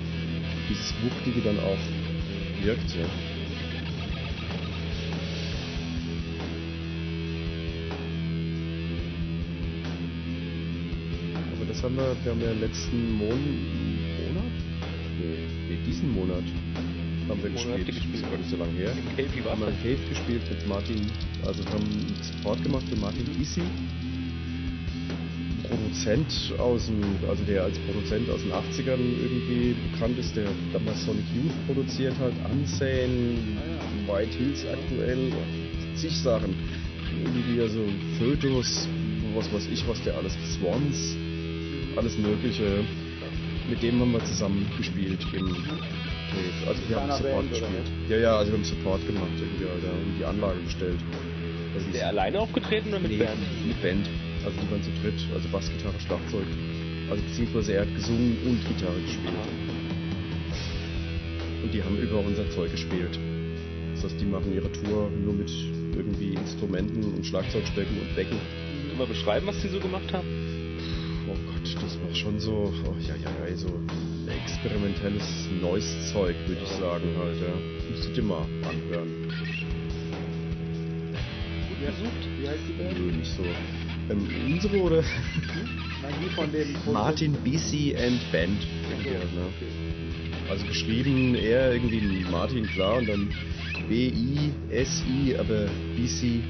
dieses Wuchtige dann auch wirkt. Ja. Aber das haben wir, wir haben ja letzten Mon Monat? Nee, nee, diesen Monat haben wir gespielt. gespielt. Das ist nicht so lange her. Im Cave, wie haben wir im Cave gespielt mit Martin, also haben einen Support gemacht für Martin Isi Produzent aus dem, also der als Produzent aus den 80ern irgendwie bekannt ist, der damals Sonic Youth produziert hat, Unsane, White Hills aktuell, zig Sachen. Irgendwie also Fötus, was weiß ich, was der alles, Swans, alles mögliche. Mit dem haben wir zusammen gespielt im also wir haben Support gespielt. Ja, ja, also wir haben Support gemacht irgendwie, Alter, und die Anlage bestellt. Ist der alleine aufgetreten oder mit nee, Band? Mit Band. Also die waren zu dritt, also Bass, Gitarre, Schlagzeug. Also beziehungsweise er hat gesungen und Gitarre gespielt. Und die haben über unser Zeug gespielt. Das heißt, die machen ihre Tour nur mit irgendwie Instrumenten und Schlagzeugstöcken und Becken. Kannst du mal beschreiben, was die so gemacht haben? Gott, das war schon so, oh ja, ja, ja, so experimentelles neues Zeug, würde ich sagen halt, ja. Musst du dir mal anhören. Gut versucht, wie heißt die Band? Nö, nicht so. Ähm, unsere oder? (laughs) Nein, die von dem Martin BC and Band. Okay. Ja, ne? Also geschrieben eher irgendwie Martin klar und dann B-I-S-I, aber BC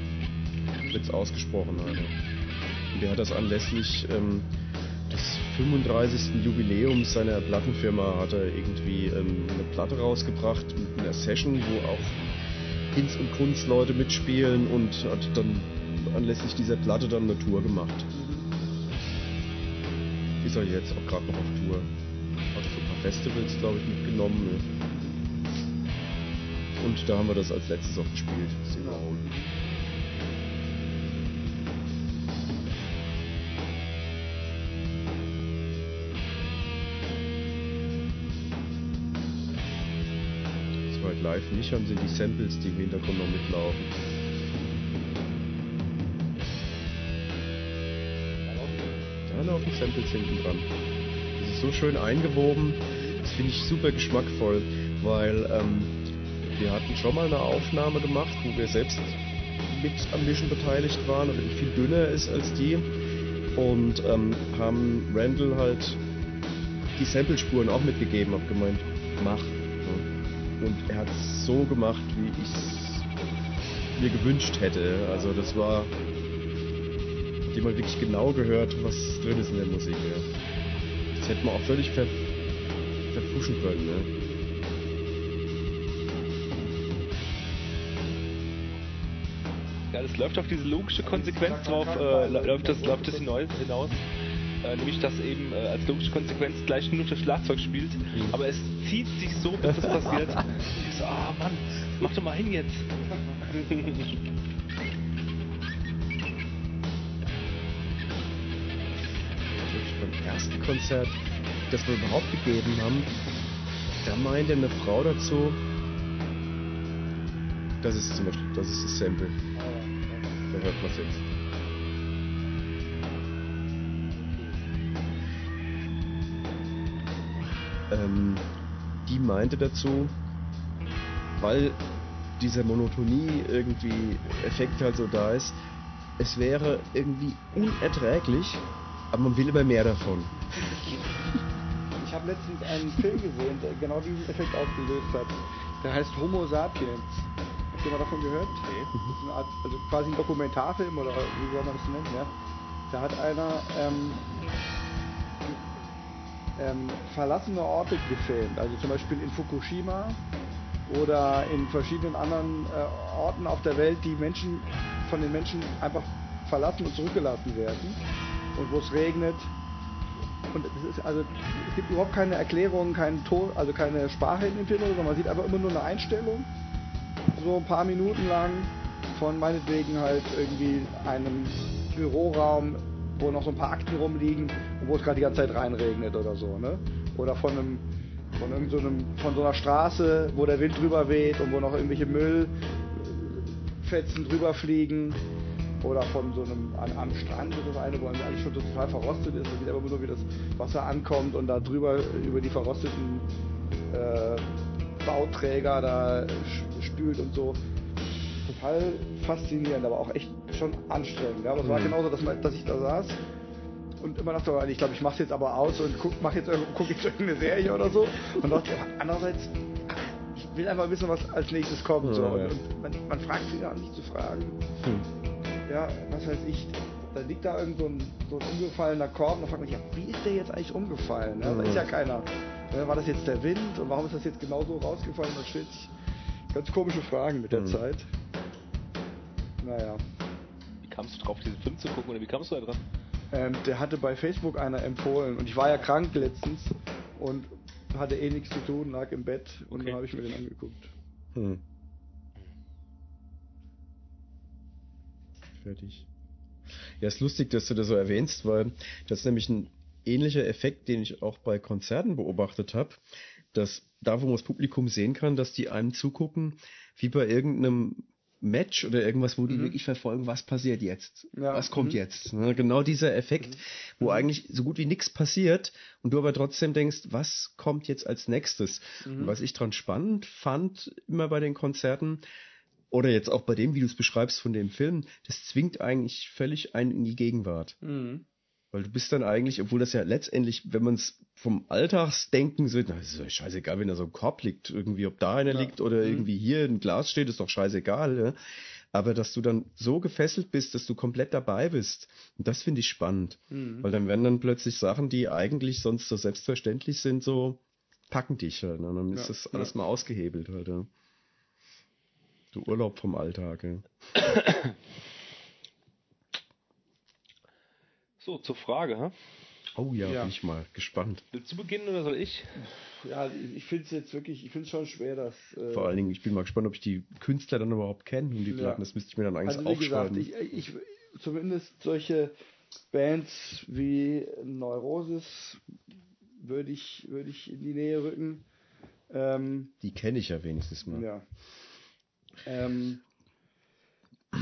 wird's ausgesprochen. Also. Und der hat das anlässlich ähm, des 35. Jubiläums seiner Plattenfirma hat er irgendwie ähm, eine Platte rausgebracht mit einer Session, wo auch Hinz und Kunz Leute mitspielen und hat dann anlässlich dieser Platte dann eine Tour gemacht. Ist er jetzt auch gerade noch auf Tour. Hat so ein paar Festivals, glaube ich, mitgenommen. Und da haben wir das als letztes auch gespielt. Silver Live nicht haben, sind die Samples, die im Hintergrund noch mitlaufen. Da laufen Samples hinten dran. Das ist so schön eingewoben. Das finde ich super geschmackvoll, weil ähm, wir hatten schon mal eine Aufnahme gemacht, wo wir selbst mit am Mischen beteiligt waren, aber die viel dünner ist als die. Und ähm, haben Randall halt die Samplespuren auch mitgegeben, hab gemeint, mach. Und er hat es so gemacht, wie ich es mir gewünscht hätte. Also das war, hat jemand wirklich genau gehört, was drin ist in der Musik. Ja. Das hätte man auch völlig ver verfuschen können. Ne? Ja, das läuft auf diese logische Konsequenz drauf, äh, läuft das, läuft das hinaus, hinaus. Äh, nämlich, dass eben äh, als logische Konsequenz gleich nur das Schlagzeug spielt, aber es zieht sich so, bis das passiert. (laughs) Ich so, ah Mann, mach doch mal hin jetzt. beim ersten Konzert, das wir überhaupt gegeben haben, da meinte eine Frau dazu, das ist zum Beispiel, das ist das Sample. Da hört man es jetzt. Ähm, die meinte dazu, weil dieser Monotonie irgendwie Effekt halt so da ist, es wäre irgendwie unerträglich, aber man will immer mehr davon. Ich habe letztens einen Film gesehen, der genau diesen Effekt ausgelöst hat. Der heißt Homo Sapiens. Habt ihr mal davon gehört? Nee. Das ist eine Art, also quasi ein Dokumentarfilm oder wie soll man das nennen, ja? Da hat einer ähm, ähm, verlassene Orte gefilmt, also zum Beispiel in Fukushima oder in verschiedenen anderen äh, Orten auf der Welt, die Menschen von den Menschen einfach verlassen und zurückgelassen werden. Und wo es regnet. Und es ist also es gibt überhaupt keine Erklärung, keinen Ton, also keine Sprache in dem Film, sondern man sieht einfach immer nur eine Einstellung, so ein paar Minuten lang von meinetwegen halt irgendwie einem Büroraum, wo noch so ein paar Akten rumliegen und wo es gerade die ganze Zeit reinregnet oder so, ne? Oder von einem von irgend so einem, von so einer Straße, wo der Wind drüber weht und wo noch irgendwelche Müllfetzen drüber fliegen. Oder von so einem, an, am Strand ist das eine, wo eigentlich schon total verrostet ist. Man sieht aber nur, wie das Wasser ankommt und da drüber über die verrosteten äh, Bauträger da spült und so. Total faszinierend, aber auch echt schon anstrengend. Ja? Aber es war Mhm. genauso, dass, man, dass ich da saß und immer dachte, ich glaube, ich mache jetzt aber aus und guck, mach jetzt, guck jetzt irgendeine Serie oder so. Und dachte, andererseits, ich will einfach wissen, was als nächstes kommt. So. Und, und man, man fragt sich ja nicht zu fragen. Hm. Ja, was weiß ich, da liegt da irgend so ein, so ein umgefallener Korb und dann fragt man sich, ja, wie ist der jetzt eigentlich umgefallen? Ja, da ist ja keiner. Ja, War das jetzt der Wind und warum ist das jetzt genau so rausgefallen? Man stellt sich ganz komische Fragen mit der Mhm. Zeit. Naja. Wie kamst du drauf, diesen Film zu gucken oder wie kamst du da dran? Ähm, der hatte bei Facebook einer empfohlen und ich war ja krank letztens und hatte eh nichts zu tun, lag im Bett und Okay. dann habe ich mir den angeguckt. Hm. Fertig. Ja, ist lustig, dass du das so erwähnst, weil das ist nämlich ein ähnlicher Effekt, den ich auch bei Konzerten beobachtet habe, dass da, wo man das Publikum sehen kann, dass die einem zugucken, wie bei irgendeinem Match oder irgendwas, wo die Mhm. wirklich verfolgen, was passiert jetzt, Ja, was kommt mhm. jetzt. Ne? Genau dieser Effekt, wo eigentlich so gut wie nichts passiert und du aber trotzdem denkst, was kommt jetzt als nächstes. Und was ich dran spannend fand, immer bei den Konzerten, oder jetzt auch bei dem, wie du es beschreibst von dem Film, das zwingt eigentlich völlig einen in die Gegenwart. Mhm. Weil du bist dann eigentlich, obwohl das ja letztendlich, wenn man es vom Alltagsdenken sieht, na, ist ja scheißegal, wenn da so ein Korb liegt, irgendwie, ob da einer Ja. liegt oder Mhm. irgendwie hier ein Glas steht, ist doch scheißegal. Ja? Aber dass du dann so gefesselt bist, dass du komplett dabei bist, und das finde ich spannend. Mhm. Weil dann werden dann plötzlich Sachen, die eigentlich sonst so selbstverständlich sind, so packen dich halt. Ne? Und dann ist Ja, das alles mal ausgehebelt halt. Ja? Du Urlaub vom Alltag. Ja. (coughs) So, zur Frage, hä? Oh ja, Ja. bin ich mal gespannt. Willst du beginnen oder soll ich? Ja, ich finde es jetzt wirklich, ich finde es schon schwer, dass. Äh, Vor allen Dingen, ich bin mal gespannt, ob ich die Künstler dann überhaupt kenne und die Ja. Platten. Das müsste ich mir dann eigentlich also wie gesagt, aufschreiben. ich, ich, zumindest solche Bands wie Neurosis würde ich, würde ich in die Nähe rücken. Ähm, die kenne ich ja wenigstens mal. ja. Ähm,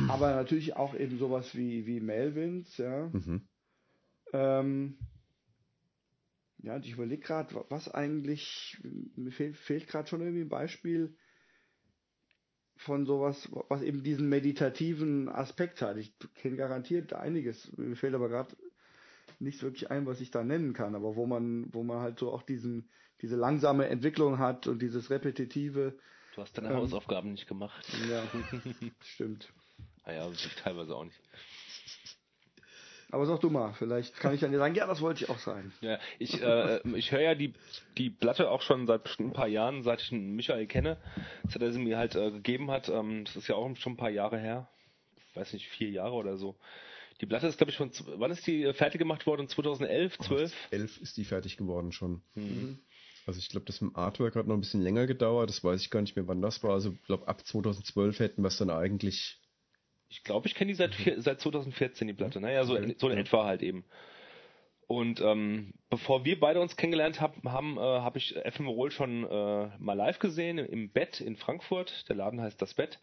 aber natürlich auch eben sowas wie, wie Melvins, ja. Mhm. Ähm, ja, und ich überlege gerade, was eigentlich, mir fehlt, fehlt gerade schon irgendwie ein Beispiel von sowas, was eben diesen meditativen Aspekt hat. Ich kenne garantiert einiges, mir fällt aber gerade nicht wirklich ein, was ich da nennen kann, aber wo man, wo man halt so auch diesen, diese langsame Entwicklung hat und dieses repetitive. Du hast deine Ähm. Hausaufgaben nicht gemacht. Ja, stimmt. (laughs) Naja, ich teilweise auch nicht. Aber sag du mal, vielleicht kann ich dann dir sagen, ja, das wollte ich auch sein. Ja, ich, äh, ich höre ja die, die Platte auch schon seit bestimmt ein paar Jahren, seit ich den Michael kenne, seit er sie mir halt äh, gegeben hat. Ähm, das ist ja auch schon ein paar Jahre her. Weiß nicht, vier Jahre oder so. Die Platte ist, glaube ich, von, z- wann ist die äh, fertig gemacht worden? 2011, 12? Elf ist die fertig geworden schon. Mhm. Also ich glaube, das mit dem Artwork hat noch ein bisschen länger gedauert. Das weiß ich gar nicht mehr, wann das war. Also ich glaube, ab 2012 hätten wir es dann eigentlich. Ich glaube, ich kenne die seit, vier, seit 2014, die Platte. Naja, so, in, so in etwa halt eben. Und ähm, bevor wir beide uns kennengelernt hab, haben, äh, habe ich FM Roll schon äh, mal live gesehen im Bett in Frankfurt. Der Laden heißt Das Bett.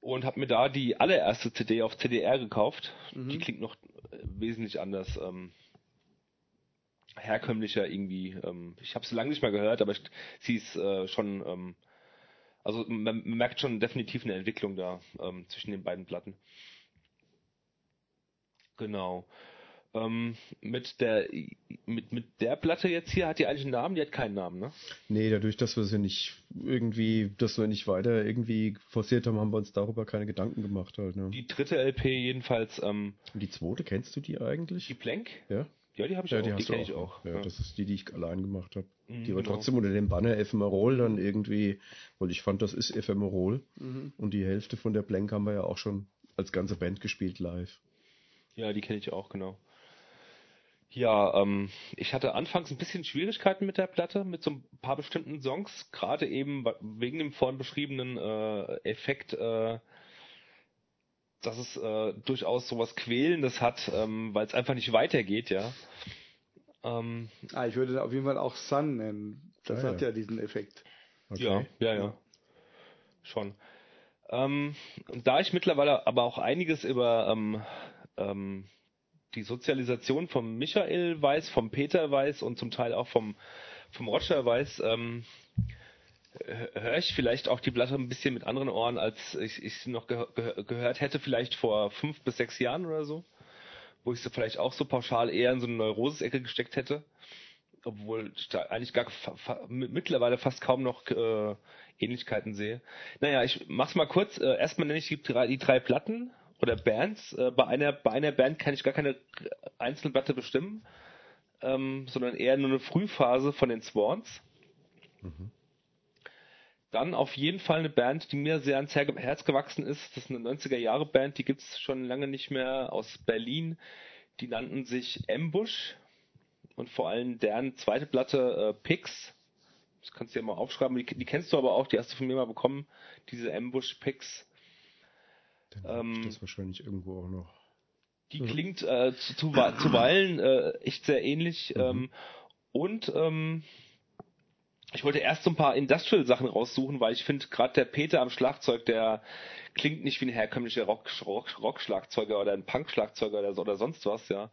Und habe mir da die allererste CD auf CDR gekauft. Die klingt noch äh, wesentlich anders. Ähm, herkömmlicher irgendwie. Ähm, ich habe sie lange nicht mehr gehört, aber ich, sie ist äh, schon, ähm, also man merkt schon definitiv eine Entwicklung da ähm, zwischen den beiden Platten. Genau. Ähm, mit der mit, mit der Platte jetzt hier hat die eigentlich einen Namen, die hat keinen Namen, ne? Nee, dadurch, dass wir sie nicht irgendwie, dass wir nicht weiter irgendwie forciert haben, haben wir uns darüber keine Gedanken gemacht halt. Ne? Die dritte LP jedenfalls, ähm, Und die zweite, kennst du die eigentlich? die Plank? ja? Ja, die habe ich Ja, auch, die die, kenne ich auch. Ja, das ist die, die ich allein gemacht habe. Mhm, die aber genau. trotzdem unter dem Banner Ephemerol dann irgendwie, weil ich fand, das ist Ephemerol. Mhm. Und die Hälfte von der Blank haben wir ja auch schon als ganze Band gespielt live. Ja, die kenne ich auch, genau. Ja, ähm, ich hatte anfangs ein bisschen Schwierigkeiten mit der Platte, mit so ein paar bestimmten Songs, gerade eben wegen dem vorhin beschriebenen äh, Effekt, äh, dass es äh, durchaus sowas Quälendes hat, ähm, weil es einfach nicht weitergeht, ja. Ähm, Ah, ich würde auf jeden Fall auch Sun nennen. Das Ah, hat ja. ja diesen Effekt. Okay. Ja, ja, ja. Schon. Ähm, da ich mittlerweile aber auch einiges über ähm, ähm, die Sozialisation vom Michael weiß, vom Peter weiß und zum Teil auch vom, vom Roger weiß, ähm, höre ich vielleicht auch die Platte ein bisschen mit anderen Ohren, als ich, ich sie noch geh geh gehört hätte, vielleicht vor fünf bis sechs Jahren oder so, wo ich sie vielleicht auch so pauschal eher in so eine Neurosis-Ecke gesteckt hätte obwohl ich da eigentlich gar fa mittlerweile fast kaum noch äh, Ähnlichkeiten sehe. Naja, ich mach's mal kurz. Äh, erstmal nenne ich die drei, die drei Platten oder Bands. Äh, bei einer bei einer Band kann ich gar keine einzelne Platte bestimmen, ähm, sondern eher nur eine Frühphase von den Swans. Dann auf jeden Fall eine Band, die mir sehr ans Her Herz gewachsen ist. Das ist eine 90er Jahre Band, die gibt's schon lange nicht mehr aus Berlin. Die nannten sich Ambush und vor allem deren zweite Platte äh, Pix. Das kannst du ja mal aufschreiben. Die, die kennst du aber auch, die hast du von mir mal bekommen. Diese Ambush Pix. Ähm, das wahrscheinlich irgendwo auch noch. Die klingt äh, zu, zu, zuweilen äh, echt sehr ähnlich. Ähm, und ähm, ich wollte erst so ein paar Industrial-Sachen raussuchen, weil ich finde, gerade der Peter am Schlagzeug, der klingt nicht wie ein herkömmlicher Rock, Rock, Rock-Schlagzeuger oder ein Punk-Schlagzeuger oder, so- oder sonst was, ja.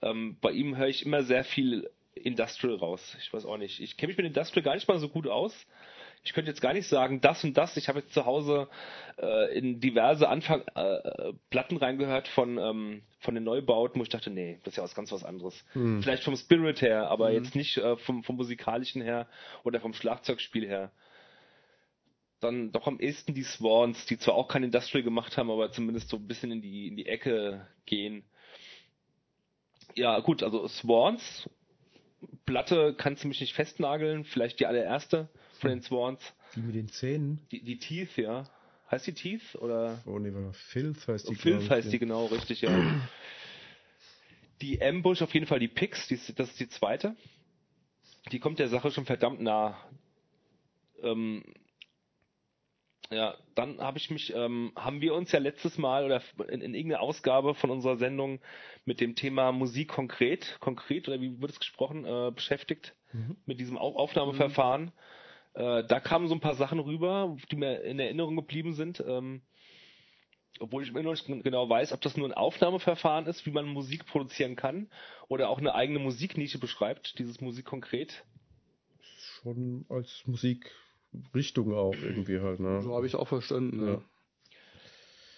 Ähm, bei ihm höre ich immer sehr viel Industrial raus. Ich weiß auch nicht. Ich kenne mich mit Industrial gar nicht mal so gut aus. Ich könnte jetzt gar nicht sagen, das und das. Ich habe jetzt zu Hause äh, in diverse Anfang äh, Platten reingehört von ähm, von den Neubauten, wo ich dachte, nee, das ist ja was ganz was anderes. Hm. Vielleicht vom Spirit her, aber jetzt nicht äh, vom vom musikalischen her oder vom Schlagzeugspiel her. Dann doch am ehesten die Swans, die zwar auch kein Industrial gemacht haben, aber zumindest so ein bisschen in die in die Ecke gehen. Ja, gut, also Swans Platte kannst du mich nicht festnageln, vielleicht die allererste von den Swans. Die mit den Zähnen. Die, die Teeth, ja. Heißt die Teeth oder? Oh nee, war Filth heißt die. Filth glaub ich, heißt die genau, richtig, ja. Die Ambush auf jeden Fall die Pix, die das ist die zweite. Die kommt der Sache schon verdammt nah. Ähm, ja, dann habe ich mich, ähm, haben wir uns ja letztes Mal oder in, in irgendeiner Ausgabe von unserer Sendung mit dem Thema Musik konkret, konkret oder wie wird es gesprochen, äh, beschäftigt Mhm. mit diesem Au Aufnahmeverfahren. Äh, da kamen so ein paar Sachen rüber, die mir in Erinnerung geblieben sind. Ähm, obwohl ich immer noch nicht genau weiß, ob das nur ein Aufnahmeverfahren ist, wie man Musik produzieren kann, oder auch eine eigene Musiknische beschreibt, dieses Musik konkret. Schon als Musikrichtung auch irgendwie halt, ne? So habe ich es auch verstanden. Ja. Ja.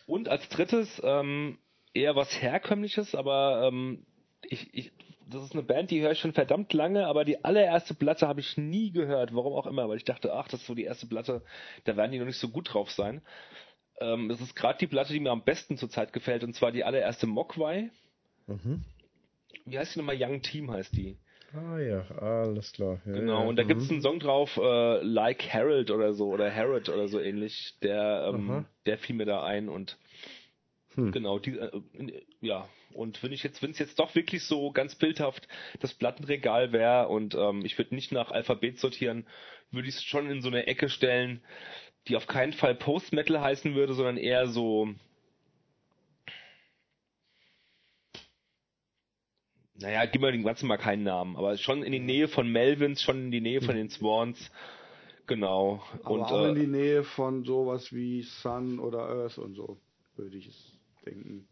Und als drittes ähm, eher was herkömmliches, aber ähm, ich, ich, das ist eine Band, die höre ich schon verdammt lange, aber die allererste Platte habe ich nie gehört, warum auch immer, weil ich dachte, ach, das ist so die erste Platte, da werden die noch nicht so gut drauf sein. Ähm, das ist gerade die Platte, die mir am besten zurzeit gefällt, und zwar die allererste Mogwai. Mhm. Wie heißt die nochmal? Young Team heißt die. Ah ja, alles klar. Ja, Genau, ja. und da mhm. gibt's einen Song drauf, äh, Like Harold oder so, oder Harold oder so ähnlich, der, ähm, der fiel mir da ein und Hm. genau, die, äh, ja, und wenn ich jetzt, wenn es jetzt doch wirklich so ganz bildhaft das Plattenregal wäre und ähm, ich würde nicht nach Alphabet sortieren, würde ich es schon in so eine Ecke stellen, die auf keinen Fall Post-Metal heißen würde, sondern eher so, naja, gib mir den ganzen mal keinen Namen, aber schon in die Nähe von Melvins, schon in die Nähe von den Swans. Genau. Aber und auch äh, in die Nähe von sowas wie Sun oder Earth und so, würde ich es denken.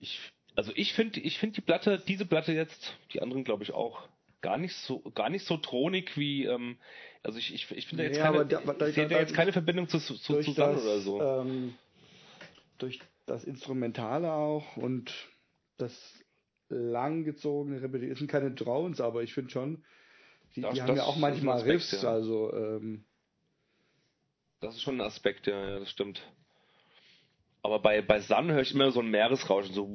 ich, also ich finde, ich finde die Platte, diese Platte jetzt, die anderen glaube ich auch, gar nicht so, gar nicht so thronig wie, ähm, also ich, ich, ich finde jetzt keine, aber da- da- da da- jetzt keine Verbindung zu, zu durch Susanne das, oder so. Ähm, durch das Instrumentale auch und das langgezogene Repetition. Es sind keine Drones, aber ich finde schon, die, Das- die haben ja auch manchmal Riffs, ja. also ähm, Das ist schon ein Aspekt, ja, ja, das stimmt. Aber bei, bei Sun höre ich immer so ein Meeresrauschen, so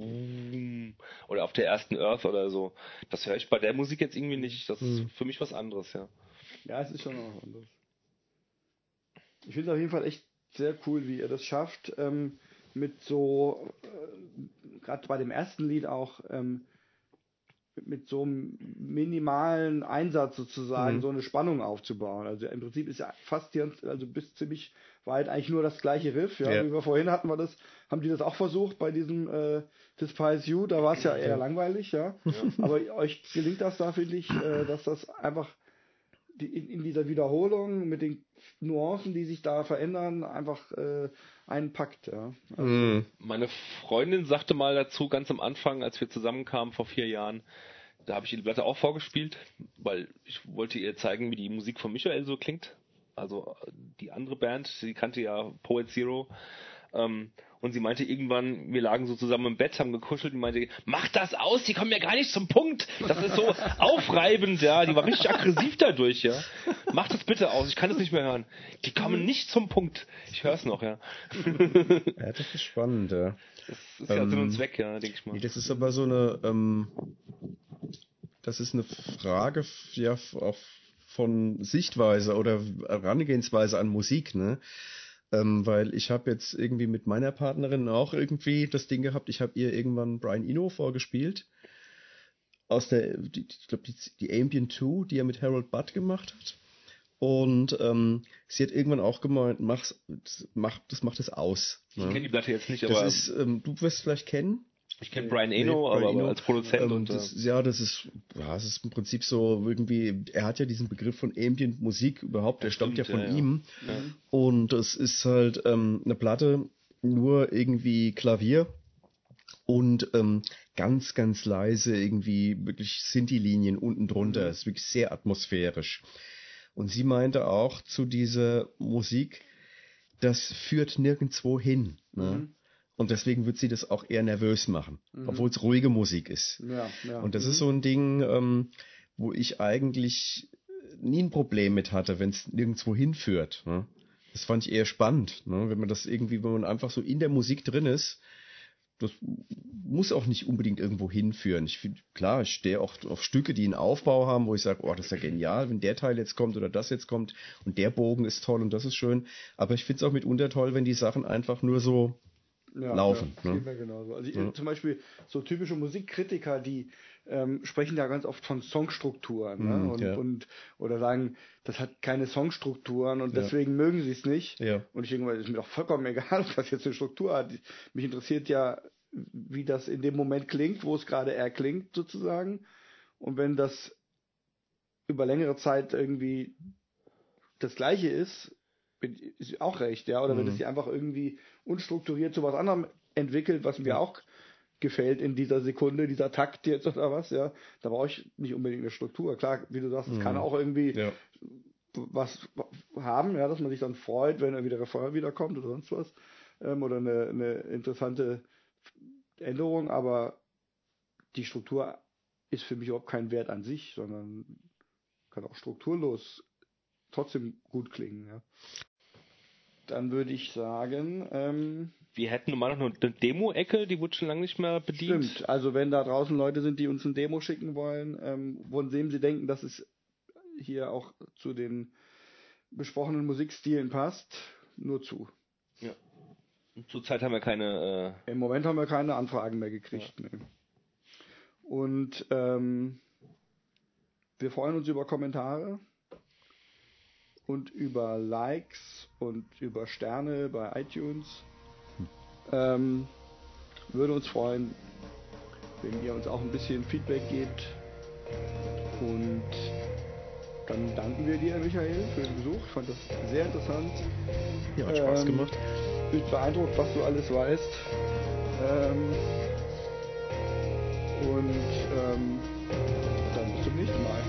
oder auf der ersten Earth oder so. Das höre ich bei der Musik jetzt irgendwie nicht. Das ist Hm. für mich was anderes, ja. ja, es ist schon noch was anderes. Ich finde es auf jeden Fall echt sehr cool, wie ihr das schafft, ähm, mit so, äh, gerade bei dem ersten Lied auch, ähm, mit, so einem minimalen Einsatz sozusagen Mhm. so eine Spannung aufzubauen. Also im Prinzip ist ja fast hier, also bis ziemlich weit eigentlich nur das gleiche Riff, ja, Ja. wie wir vorhin hatten wir das, haben die das auch versucht bei diesem äh, Despise You, da war es ja eher langweilig, (laughs) ja. Aber euch gelingt das da, finde ich, äh, dass das einfach in, in dieser Wiederholung mit den Nuancen, die sich da verändern, einfach äh, einpackt, ja. Also, Mhm. Meine Freundin sagte mal dazu, ganz am Anfang, als wir zusammenkamen vor vier Jahren, da habe ich ihr die Platte auch vorgespielt, weil ich wollte ihr zeigen, wie die Musik von Michael so klingt. Also die andere Band, sie kannte ja Poet Zero. Ähm, und sie meinte irgendwann, wir lagen so zusammen im Bett, haben gekuschelt und meinte, mach das aus, die kommen ja gar nicht zum Punkt. Das ist so (laughs) aufreibend, ja. Die war richtig aggressiv dadurch, ja. Mach das bitte aus, ich kann es nicht mehr hören. Die kommen nicht zum Punkt. Ich höre es noch, ja. Ja, das ist spannend, ja. Das ist ja Ähm, Sinn und Zweck, ja, denke ich mal. Nee, das ist aber so eine, ähm, das ist eine Frage ja, auf, von Sichtweise oder Herangehensweise an Musik, ne? Ähm, weil ich habe jetzt irgendwie mit meiner Partnerin auch irgendwie das Ding gehabt, ich habe ihr irgendwann Brian Eno vorgespielt. Aus der, die, ich glaube, die, die Ambient 2, die er mit Harold Budd gemacht hat. Und ähm, sie hat irgendwann auch gemeint, mach's, mach, das macht es aus. Ich kenne die Platte jetzt nicht, aber Das ist, ähm, du wirst es vielleicht kennen. Ich kenne Brian Eno, Nee, aber, Brian Eno. aber als Produzent Ähm, und das, äh, ja, das ist, ja, es ist im Prinzip so irgendwie, er hat ja diesen Begriff von Ambient Musik überhaupt, der stammt ja von ja, ja. ihm. ja. Und es ist halt ähm, eine Platte, nur irgendwie Klavier und ähm, ganz, ganz leise, irgendwie wirklich Sinti-Linien unten drunter. Mhm. Ist wirklich sehr atmosphärisch. Und sie meinte auch zu dieser Musik, das führt nirgendwo hin. Ne? Mhm. Und deswegen wird sie das auch eher nervös machen, Mhm. obwohl es ruhige Musik ist. Ja, ja. Und das Mhm. ist so ein Ding, ähm, wo ich eigentlich nie ein Problem mit hatte, wenn es nirgendwo hinführt. Ne? Das fand ich eher spannend, ne? wenn man das irgendwie, wenn man einfach so in der Musik drin ist, das muss auch nicht unbedingt irgendwo hinführen. Ich finde, klar, ich stehe auch auf Stücke, die einen Aufbau haben, wo ich sage, oh, das ist ja genial, wenn der Teil jetzt kommt oder das jetzt kommt und der Bogen ist toll und das ist schön. Aber ich finde es auch mitunter toll, wenn die Sachen einfach nur so ja, laufen, Ja, ne? genauso. Also Ja. zum Beispiel so typische Musikkritiker, die ähm, sprechen ja ganz oft von Songstrukturen ne? Mhm, und, ja. und oder sagen, das hat keine Songstrukturen und deswegen mögen sie es nicht. Und ich denke mal, das ist mir doch vollkommen (laughs) egal, ob das jetzt eine Struktur hat. Mich interessiert ja, wie das in dem Moment klingt, wo es gerade erklingt sozusagen. Und wenn das über längere Zeit irgendwie das Gleiche ist, bin, ist auch recht, ja. Oder wenn Mhm. es sich einfach irgendwie unstrukturiert zu was anderem entwickelt, was mir auch gefällt in dieser Sekunde, dieser Takt jetzt oder was, ja, da brauche ich nicht unbedingt eine Struktur. Klar, wie du sagst, es Mhm. kann auch irgendwie ja. was haben, ja, dass man sich dann freut, wenn irgendwie der Refrain wiederkommt oder sonst was. Ähm, oder eine, eine interessante Änderung, aber die Struktur ist für mich überhaupt kein Wert an sich, sondern kann auch strukturlos trotzdem gut klingen, ja. Dann würde ich sagen, ähm, Wir hätten normal noch eine Demo-Ecke, die wurde schon lange nicht mehr bedient. Stimmt, also wenn da draußen Leute sind, die uns ein Demo schicken wollen, ähm, von dem sie denken, dass es hier auch zu den besprochenen Musikstilen passt, nur zu. Zurzeit haben wir keine. Im Moment haben wir keine Anfragen mehr gekriegt. Nee. Und ähm, wir freuen uns über Kommentare und über Likes und über Sterne bei iTunes. Ähm, würde uns freuen, wenn ihr uns auch ein bisschen Feedback gebt. Und dann danken wir dir, Michael, für den Besuch. Ich fand das sehr interessant. Ja, hat Spaß Ähm, gemacht. Bin beeindruckt, was du alles weißt. Ähm, und ähm, dann bis zum nächsten Mal.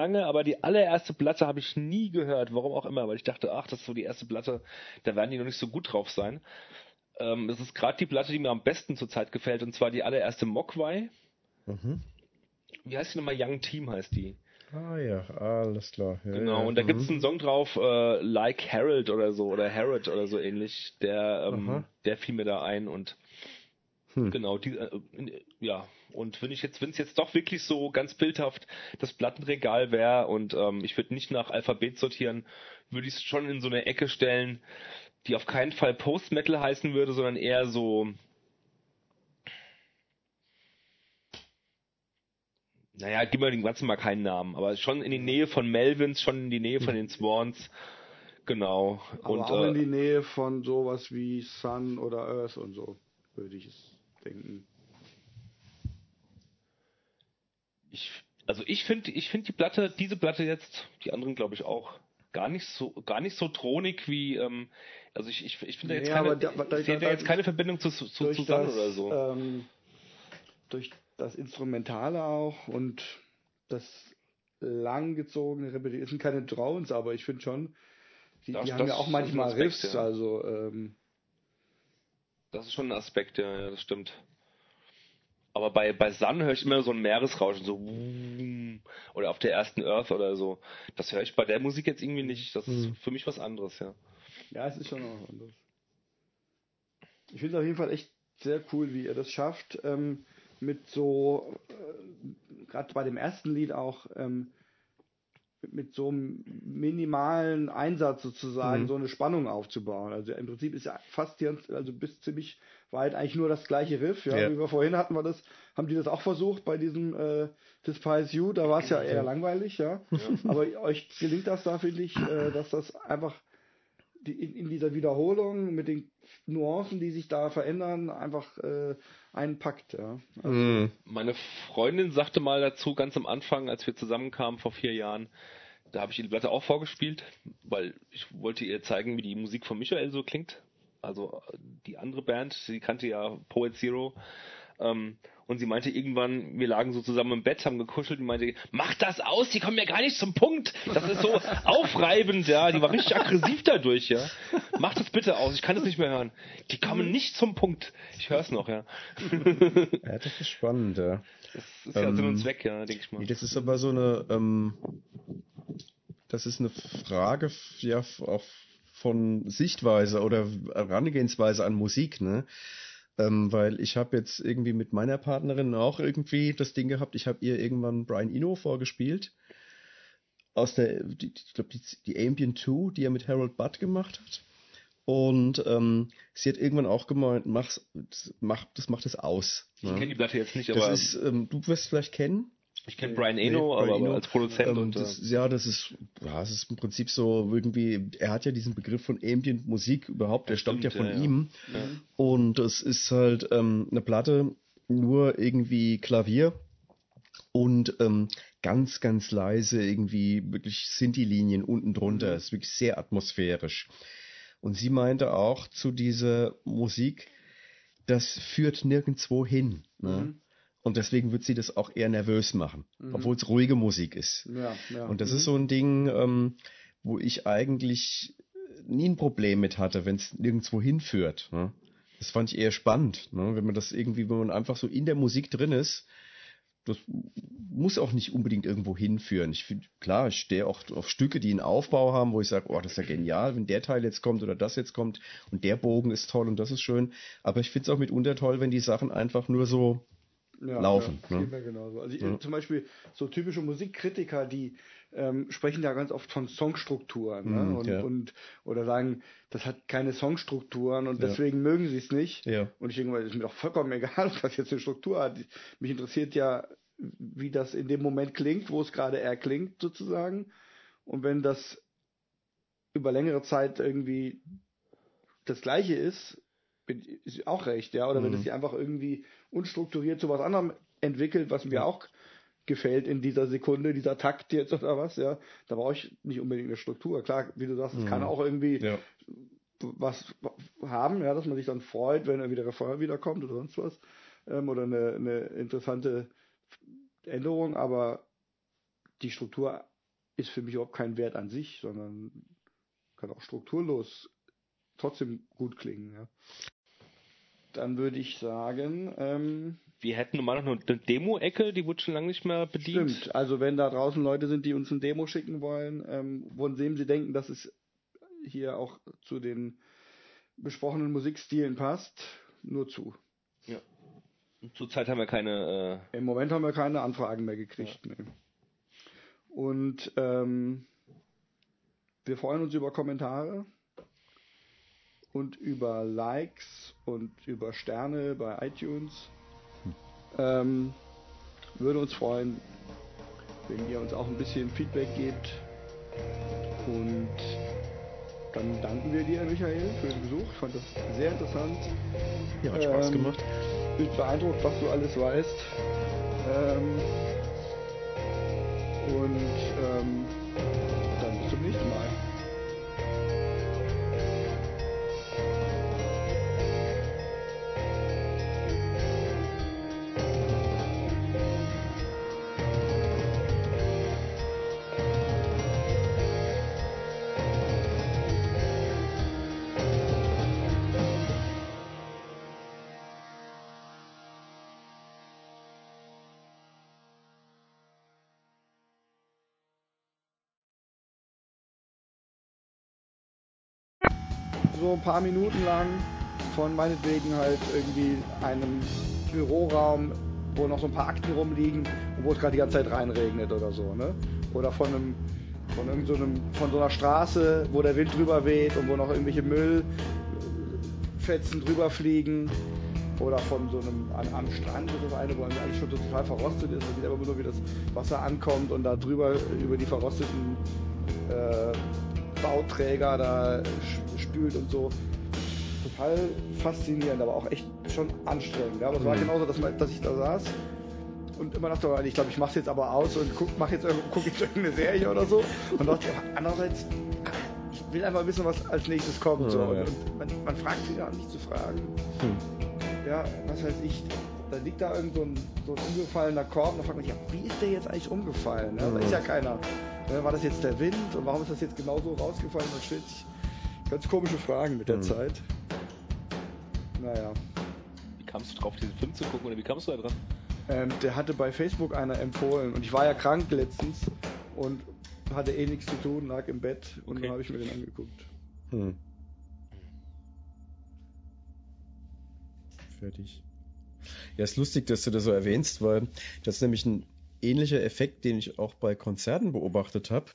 Lange, aber die allererste Platte habe ich nie gehört, warum auch immer, weil ich dachte, ach, das ist so die erste Platte, da werden die noch nicht so gut drauf sein. Ähm, es ist gerade die Platte, die mir am besten zurzeit gefällt, und zwar die allererste Mogwai. Mhm. Wie heißt die nochmal? Young Team heißt die. Ah ja, alles klar. Ja, Genau, ja. und da gibt es mhm. einen Song drauf, äh, Like Harold oder so, oder Harold oder so ähnlich, der, ähm, der fiel mir da ein und Hm. genau, die, äh, ja, und wenn ich jetzt, wenn es jetzt doch wirklich so ganz bildhaft das Plattenregal wäre und ähm, ich würde nicht nach Alphabet sortieren, würde ich es schon in so eine Ecke stellen, die auf keinen Fall Post-Metal heißen würde, sondern eher so, naja, gib mir den ganzen mal keinen Namen, aber schon in die Nähe von Melvins, schon in die Nähe von den Swans, genau. Aber und auch in äh, die Nähe von sowas wie Sun oder Earth und so, würde ich es denken. ich, also ich finde, ich finde die Platte, diese Platte jetzt, die anderen glaube ich auch, gar nicht so, gar nicht so thronig wie, ähm, also ich, ich, ich finde Nee, jetzt keine, da- da- da- da jetzt keine Verbindung zu, zu, zu Susanne das, oder so. Ähm, durch das Instrumentale auch und das langgezogene Repetition. Es sind keine Drones, aber ich finde schon, die, die haben ja auch manchmal Riffs, also ähm, Das ist schon ein Aspekt, ja, ja das stimmt. Aber bei, bei Sun höre ich immer so ein Meeresrauschen, so oder auf der ersten Earth oder so. Das höre ich bei der Musik jetzt irgendwie nicht. Das ist Hm. für mich was anderes, ja. ja, es ist schon auch anders. Ich finde es auf jeden Fall echt sehr cool, wie ihr das schafft, ähm, mit so, äh, gerade bei dem ersten Lied auch, ähm, mit so einem minimalen Einsatz sozusagen Mhm. so eine Spannung aufzubauen. Also im Prinzip ist ja fast hier, also bis ziemlich weit eigentlich nur das gleiche Riff. Ja, Ja. wie wir vorhin hatten wir das, haben die das auch versucht bei diesem äh, Despise You, da war es ja eher langweilig, ja. Aber euch gelingt das da, finde ich, äh, dass das einfach in, in dieser Wiederholung mit den Nuancen, die sich da verändern, einfach äh, einpackt, ja. Mhm. Meine Freundin sagte mal dazu, ganz am Anfang, als wir zusammenkamen vor vier Jahren, da habe ich ihr die Platte auch vorgespielt, weil ich wollte ihr zeigen, wie die Musik von Michael so klingt. Also äh, die andere Band, sie kannte ja Poet Zero. Ähm, und sie meinte irgendwann, wir lagen so zusammen im Bett, haben gekuschelt und meinte, mach das aus, die kommen ja gar nicht zum Punkt. Das ist so (laughs) aufreibend, ja. Die war richtig aggressiv dadurch, ja. Mach das bitte aus, ich kann das nicht mehr hören. Die kommen nicht zum Punkt. Ich höre es noch, ja. (laughs) Ja, das ist spannend, ja. Das ist ja Sinn und Ähm, Zweck, ja, denke ich mal. Das ist aber so eine, ähm, das ist eine Frage ja f- auch von Sichtweise oder Herangehensweise an Musik, ne? Ähm, weil ich habe jetzt irgendwie mit meiner Partnerin auch irgendwie das Ding gehabt, ich habe ihr irgendwann Brian Eno vorgespielt. Aus der, die, ich glaube, die, die Ambient 2, die er mit Harold Budd gemacht hat. Und ähm, sie hat irgendwann auch gemeint, mach's, mach, das macht es aus. Ich ne? kenne die Platte jetzt nicht, Das aber ist, ähm, du wirst es vielleicht kennen. Ich kenne Brian Nee, Eno, Brian aber, Eno. als Produzent Ähm, das, äh, ja, das ist, ja, es ist im Prinzip so irgendwie, er hat ja diesen Begriff von Ambient Musik überhaupt, der Das stammt ja von ja, ihm. ja. Und es ist halt ähm, eine Platte, nur irgendwie Klavier und ähm, ganz, ganz leise irgendwie wirklich Sinti-Linien unten drunter. Es ist wirklich sehr atmosphärisch. Und sie meinte auch zu dieser Musik, das führt nirgendwo hin. Ne? Mhm. Und deswegen wird sie das auch eher nervös machen, Mhm. obwohl es ruhige Musik ist. Ja, ja. Und das Mhm. ist so ein Ding, ähm, wo ich eigentlich nie ein Problem mit hatte, wenn es nirgendwo hinführt. Ne? Das fand ich eher spannend, ne? wenn man das irgendwie, wenn man einfach so in der Musik drin ist. Das muss auch nicht unbedingt irgendwo hinführen. Ich finde, klar, ich stehe auch auf Stücke, die einen Aufbau haben, wo ich sage, oh, das ist ja genial, wenn der Teil jetzt kommt oder das jetzt kommt und der Bogen ist toll und das ist schön. Aber ich finde es auch mitunter toll, wenn die Sachen einfach nur so ja, laufen, Ja, ne? mir genauso. Also Ja. zum Beispiel so typische Musikkritiker, die ähm, sprechen ja ganz oft von Songstrukturen ne? Mhm, und, ja. und oder sagen, das hat keine Songstrukturen und deswegen mögen sie es nicht. Und ich denke mal, ist mir doch vollkommen (laughs) egal, ob das jetzt eine Struktur hat. Mich interessiert ja, wie das in dem Moment klingt, wo es gerade erklingt sozusagen. Und wenn das über längere Zeit irgendwie das Gleiche ist, bin, ist auch recht, ja. Oder wenn Mhm. es sich einfach irgendwie unstrukturiert zu was anderem entwickelt, was mir auch gefällt in dieser Sekunde, dieser Takt jetzt oder was, ja, da brauche ich nicht unbedingt eine Struktur. Klar, wie du sagst, es kann Mhm. auch irgendwie Ja. was haben, ja, dass man sich dann freut, wenn irgendwie der Refrain wiederkommt oder sonst was. Ähm, oder eine, eine interessante Änderung, aber die Struktur ist für mich überhaupt kein Wert an sich, sondern kann auch strukturlos trotzdem gut klingen. Ja. Dann würde ich sagen, ähm, Wir hätten normal noch eine Demo-Ecke, die wurde schon lange nicht mehr bedient. stimmt. Also wenn da draußen Leute sind, die uns ein Demo schicken wollen, ähm, von dem sie denken, dass es hier auch zu den besprochenen Musikstilen passt, nur zu. Zurzeit haben wir keine. Im Moment haben wir keine Anfragen mehr gekriegt. Nee. Und ähm, wir freuen uns über Kommentare und über Likes und über Sterne bei iTunes. Ähm, würde uns freuen, wenn ihr uns auch ein bisschen Feedback gebt. Und dann danken wir dir, Michael, für den Besuch. Ich fand das sehr interessant. Ja, hat Spaß Ähm, gemacht. Bin beeindruckt, was du alles weißt. Ähm, und ähm, so ein paar Minuten lang von meinetwegen halt irgendwie einem Büroraum, wo noch so ein paar Akten rumliegen und wo es gerade die ganze Zeit reinregnet oder so, ne? Oder von einem Von irgend so einem, von so einer Straße, wo der Wind drüber weht und wo noch irgendwelche Müllfetzen drüber fliegen. Oder von so einem an, am Strand ist das eine, wo eigentlich schon total verrostet ist. Man sieht aber nur, wie das Wasser ankommt und da drüber über die verrosteten äh, Bauträger da spült und so. Total faszinierend, aber auch echt schon anstrengend. Ja? Aber es war Mhm. genauso, dass, dass ich da saß und immer dachte, ich glaube, ich mache es jetzt aber aus und guck, mach jetzt, guck jetzt irgendeine Serie oder so. Und dachte, aber andererseits, ich will einfach wissen, was als nächstes kommt. so. Ja, Und, ja. und man, man fragt sich an, nicht zu fragen. Hm. Ja, was weiß ich, da liegt da irgend so ein, so ein umgefallener Korb und dann fragt man sich, ja, wie ist der jetzt eigentlich umgefallen? Ja, da ist ja keiner. Ja, war das jetzt der Wind und warum ist das jetzt genau so rausgefallen? Man stellt sich ganz komische Fragen mit der Hm. Zeit. Naja. Wie kamst du drauf, diesen Film zu gucken oder wie kamst du da dran? Ähm, der hatte bei Facebook einer empfohlen und ich war ja krank letztens und hatte eh nichts zu tun, lag im Bett und Okay. dann habe ich mir den angeguckt. Hm. Fertig. Ja, ist lustig, dass du das so erwähnst, weil das ist nämlich ein ähnlicher Effekt, den ich auch bei Konzerten beobachtet habe,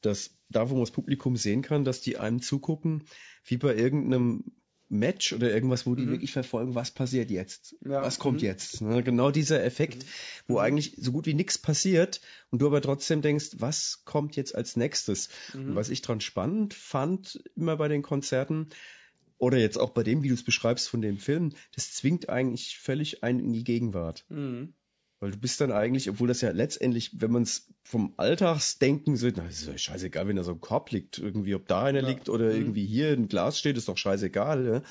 dass da, wo man das Publikum sehen kann, dass die einem zugucken, wie bei irgendeinem Match oder irgendwas, wo die Mhm. wirklich verfolgen, was passiert jetzt? Ja, Was kommt mhm. jetzt? Ne, Genau dieser Effekt, wo eigentlich so gut wie nichts passiert und du aber trotzdem denkst, was kommt jetzt als nächstes? Mhm. Und was ich dran spannend fand, immer bei den Konzerten, oder jetzt auch bei dem, wie du es beschreibst von dem Film, das zwingt eigentlich völlig einen in die Gegenwart. Mhm. Weil du bist dann eigentlich, obwohl das ja letztendlich, wenn man es vom Alltagsdenken so, na, ist ja scheißegal, wenn da so ein Korb liegt, irgendwie, ob da einer Ja. liegt oder Mhm. irgendwie hier ein Glas steht, ist doch scheißegal. Ja?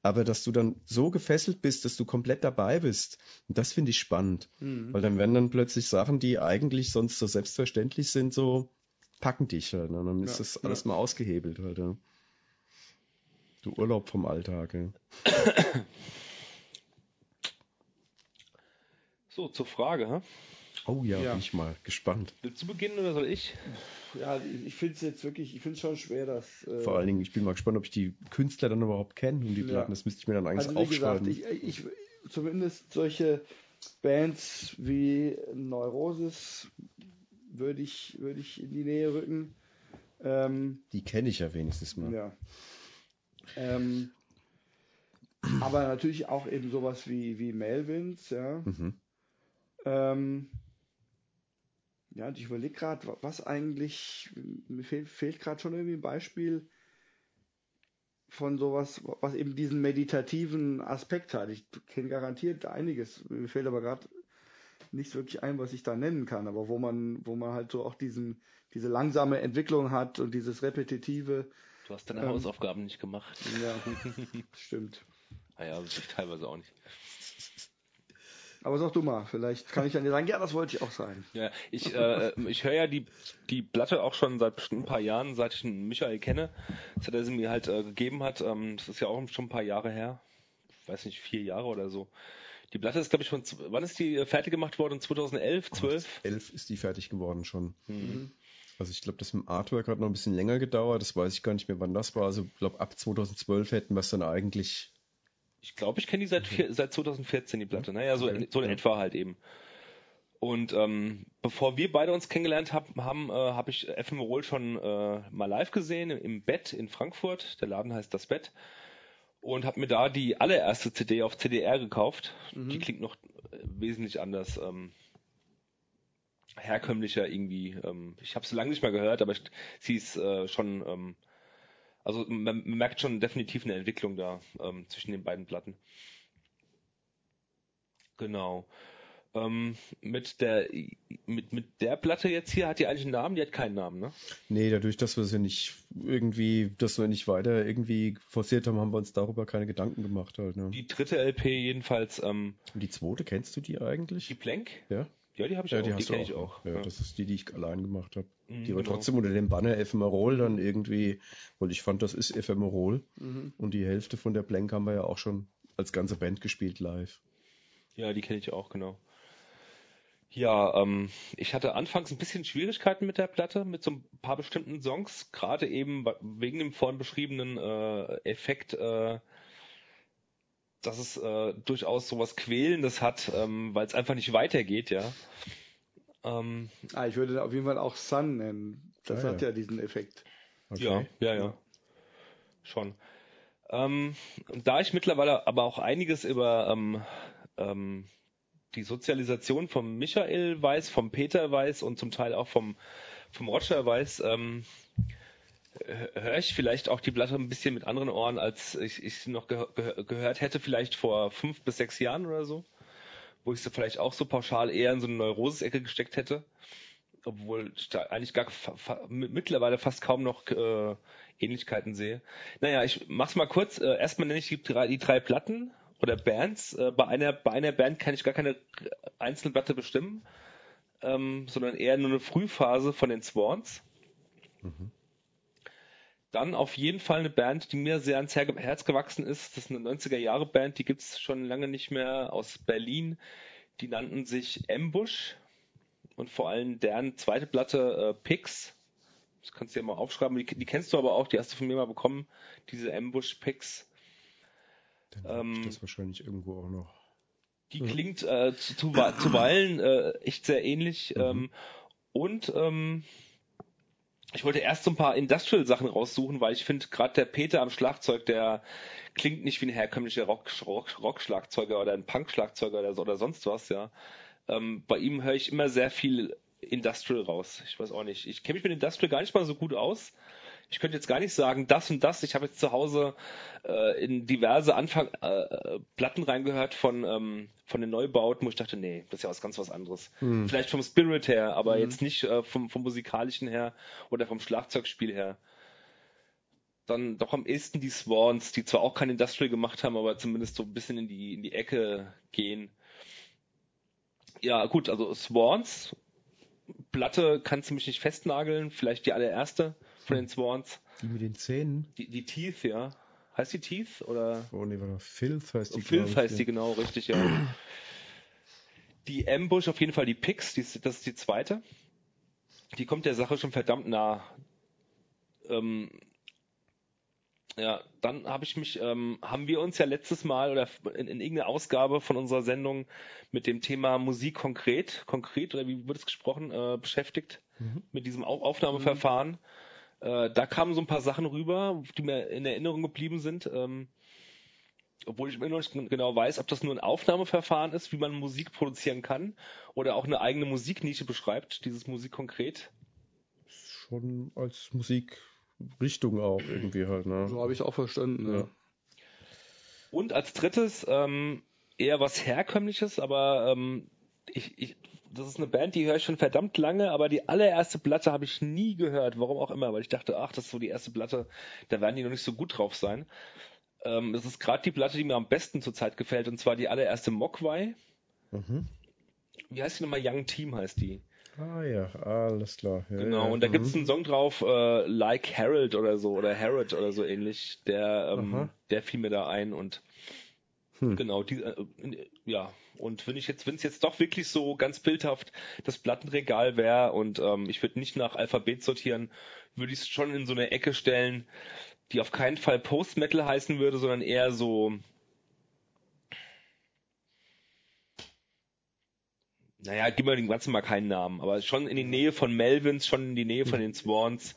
Aber dass du dann so gefesselt bist, dass du komplett dabei bist, und das finde ich spannend. Mhm. Weil dann werden dann plötzlich Sachen, die eigentlich sonst so selbstverständlich sind, so packen dich halt. Ne? Dann ist Ja, das alles mal ausgehebelt halt. Ja. Du Urlaub vom Alltag. Ja. (coughs) So, zur Frage, hä? Oh ja, Ja. bin ich mal gespannt. Willst du beginnen oder soll ich? Ja, ich- finde es jetzt wirklich, ich finde es schon schwer, dass. Äh, Vor allen Dingen, ich bin mal gespannt, ob ich die Künstler dann überhaupt kenne und die Ja. Platten. Das müsste ich mir dann eigentlich Also wie gesagt, aufschreiben. ich, ich, zumindest solche Bands wie Neurosis würde ich, würde ich in die Nähe rücken. Ähm, die kenne ich ja wenigstens mal. ja. Ähm, aber natürlich auch eben sowas wie, wie Melvins, ja. Mhm. Ähm, ja, und ich überlege gerade, was eigentlich, mir fehlt, fehlt gerade schon irgendwie ein Beispiel von sowas, was eben diesen meditativen Aspekt hat. Ich kenne garantiert einiges, mir fehlt aber gerade nichts wirklich ein, was ich da nennen kann, aber wo man, wo man halt so auch diesen, diese langsame Entwicklung hat und dieses repetitive, Du hast deine Ähm. Hausaufgaben nicht gemacht. ja, (laughs) stimmt. Naja, das ich teilweise auch nicht. Aber sag du mal, vielleicht kann ich dann dir sagen, ja, das wollte ich auch sagen. Ja, ich, äh, ich höre ja die, die Platte auch schon seit bestimmt ein paar Jahren, seit ich den Michael kenne, seit er sie mir halt äh, gegeben hat. Ähm, das ist ja auch schon ein paar Jahre her. Ich weiß nicht, vier Jahre oder so. Die Platte ist, glaube ich, von, wann ist die äh, fertig gemacht worden? 2011, 12? Elf ist die fertig geworden schon. Mhm. Also ich glaube, das mit dem Artwork hat noch ein bisschen länger gedauert. Das weiß ich gar nicht mehr, wann das war. Also ich glaube, ab 2012 hätten wir es dann eigentlich. Ich glaube, ich kenne die seit, vier, seit 2014, die Platte. Naja, so, Okay. in, so in etwa halt eben. Und ähm, bevor wir beide uns kennengelernt hab, haben, äh, habe ich FM Roll schon äh, mal live gesehen im, Bett in Frankfurt. Der Laden heißt Das Bett. Und habe mir da die allererste CD auf CDR gekauft. Die klingt noch äh, wesentlich anders. Ähm, herkömmlicher irgendwie. Ähm, ich habe sie lange nicht mehr gehört, aber ich, sie ist äh, schon, ähm, also man, merkt schon definitiv eine Entwicklung da ähm, zwischen den beiden Platten. Genau. Ähm, mit der mit, mit der Platte jetzt hier hat die eigentlich einen Namen, die hat keinen Namen, ne? Nee, dadurch, dass wir sie nicht irgendwie, dass wir nicht weiter irgendwie forciert haben, haben wir uns darüber keine Gedanken gemacht halt. Ne? Die dritte LP jedenfalls, ähm, Und die zweite, kennst du die eigentlich? die Plank? ja? Ja, die habe ich Ja, auch, die die, kenne ich auch. Ja, Ja. das ist die, die ich allein gemacht habe. Mhm, Die aber genau. trotzdem unter dem Banner Ephemerol dann irgendwie, weil ich fand, das ist Ephemerol. Mhm. Und die Hälfte von der Blank haben wir ja auch schon als ganze Band gespielt live. Ja, die kenne ich auch, genau. Ja, ähm, ich hatte anfangs ein bisschen Schwierigkeiten mit der Platte, mit so ein paar bestimmten Songs, gerade eben wegen dem vorhin beschriebenen äh, Effekt, äh, dass es äh, durchaus sowas Quälendes hat, ähm, weil es einfach nicht weitergeht, ja. Ähm, Ah, ich würde auf jeden Fall auch Sun nennen. Das Ah, hat ja. ja diesen Effekt. Okay. Ja, ja, ja. Schon. Ähm, da ich mittlerweile aber auch einiges über ähm, ähm, die Sozialisation vom Michael weiß, vom Peter weiß und zum Teil auch vom, vom Roger weiß, ähm, höre ich vielleicht auch die Platte ein bisschen mit anderen Ohren, als ich, ich sie noch geh geh gehört hätte, vielleicht vor fünf bis sechs Jahren oder so, wo ich sie vielleicht auch so pauschal eher in so eine Neuroses-Ecke gesteckt hätte obwohl ich da eigentlich gar fa mittlerweile fast kaum noch äh, Ähnlichkeiten sehe. Naja, ich mach's mal kurz. Äh, erstmal nenne ich die drei, die drei Platten oder Bands. Äh, bei einer bei einer Band kann ich gar keine einzelne Platte bestimmen, ähm, sondern eher nur eine Frühphase von den Swans. Dann auf jeden Fall eine Band, die mir sehr ans Her Herz gewachsen ist. Das ist eine 90er Jahre Band, die gibt's schon lange nicht mehr aus Berlin. Die nannten sich Ambush und vor allem deren zweite Platte äh, Pix. Das kannst du ja mal aufschreiben. Die, die, kennst du aber auch, die hast du von mir mal bekommen, diese Ambush Pix. Dann ich das wahrscheinlich irgendwo auch noch. Die klingt äh, zu, zu, zuweilen äh, echt sehr ähnlich. Ähm, und ähm, ich wollte erst so ein paar Industrial-Sachen raussuchen, weil ich finde, gerade der Peter am Schlagzeug, der klingt nicht wie ein herkömmlicher Rock-Schlagzeuger Rock, oder ein Punk-Schlagzeuger oder, oder sonst was, ja. Ähm, bei ihm höre ich immer sehr viel Industrial raus. Ich weiß auch nicht. Ich kenne mich mit Industrial gar nicht mal so gut aus. Ich könnte jetzt gar nicht sagen, das und das. Ich habe jetzt zu Hause äh, in diverse Anfang äh, Platten reingehört von ähm, von den Neubauten, wo ich dachte, nee, das ist ja was ganz was anderes. Hm. Vielleicht vom Spirit her, aber jetzt nicht äh, vom vom musikalischen her oder vom Schlagzeugspiel her. Dann doch am ehesten die Swans, die zwar auch kein Industrial gemacht haben, aber zumindest so ein bisschen in die in die Ecke gehen. Ja, gut, also Swans, Platte kannst du mich nicht festnageln, vielleicht die allererste von den Swans. Die mit den Zähnen? Die, die Teeth, ja. Heißt die Teeth oder? Oh nee, warte, Filth heißt die. Filth heißt die genau, richtig, ja. (clears throat) Die Ambush auf jeden Fall die Pix, die das ist die zweite. Die kommt der Sache schon verdammt nah. Ähm, ja, dann habe ich mich, ähm, haben wir uns ja letztes Mal oder in, in irgendeiner Ausgabe von unserer Sendung mit dem Thema Musik konkret, konkret oder wie wird es gesprochen, äh, beschäftigt mit diesem Au Aufnahmeverfahren. Äh, da kamen so ein paar Sachen rüber, die mir in Erinnerung geblieben sind. Ähm, obwohl ich immer noch nicht genau weiß, ob das nur ein Aufnahmeverfahren ist, wie man Musik produzieren kann, oder auch eine eigene Musiknische beschreibt, dieses Musik konkret. Schon als Musikrichtung auch irgendwie halt, ne? So habe ich es auch verstanden. Ja. Ja. Und als drittes ähm, eher was herkömmliches, aber ähm, ich, ich, das ist eine Band, die höre ich schon verdammt lange, aber die allererste Platte habe ich nie gehört, warum auch immer, weil ich dachte, ach, das ist so die erste Platte, da werden die noch nicht so gut drauf sein. Ähm, das ist gerade die Platte, die mir am besten zurzeit gefällt, und zwar die allererste Mogwai. Mhm. Wie heißt die nochmal? Young Team heißt die. Ah ja, alles klar. Ja, Genau, ja. und da gibt es mhm. einen Song drauf, äh, Like Harold oder so, oder Harrod oder so ähnlich, der, ähm, der fiel mir da ein und Hm. genau, die, äh, ja, und wenn ich jetzt, wenn es jetzt doch wirklich so ganz bildhaft das Plattenregal wäre und ähm, ich würde nicht nach Alphabet sortieren, würde ich es schon in so eine Ecke stellen, die auf keinen Fall Post-Metal heißen würde, sondern eher so, naja, gib mir den ganzen mal keinen Namen, aber schon in die Nähe von Melvins, schon in die Nähe von den Swans,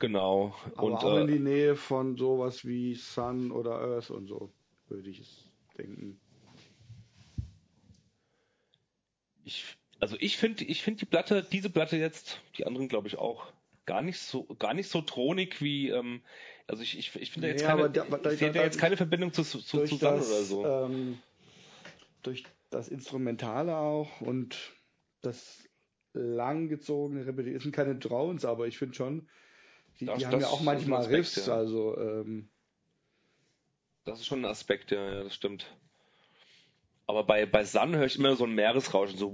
genau. Aber und auch in äh, die Nähe von sowas wie Sun oder Earth und so, würde ich es denken. ich, also ich finde, ich finde die Platte, diese Platte jetzt, die anderen glaube ich auch, gar nicht so, gar nicht so thronig wie, ähm, also ich, ich, ich finde Nee, jetzt keine, da- da- ich da da- jetzt keine Verbindung zu, zu, zu durch Susanne das, oder so. Ähm, durch das Instrumentale auch und das langgezogene Repetition. Es sind keine Drones, aber ich finde schon, die, Das- die haben ja auch manchmal Riffs, ja. also ähm, Das ist schon ein Aspekt, ja, ja, das stimmt. Aber bei, bei Sun höre ich immer so ein Meeresrauschen, so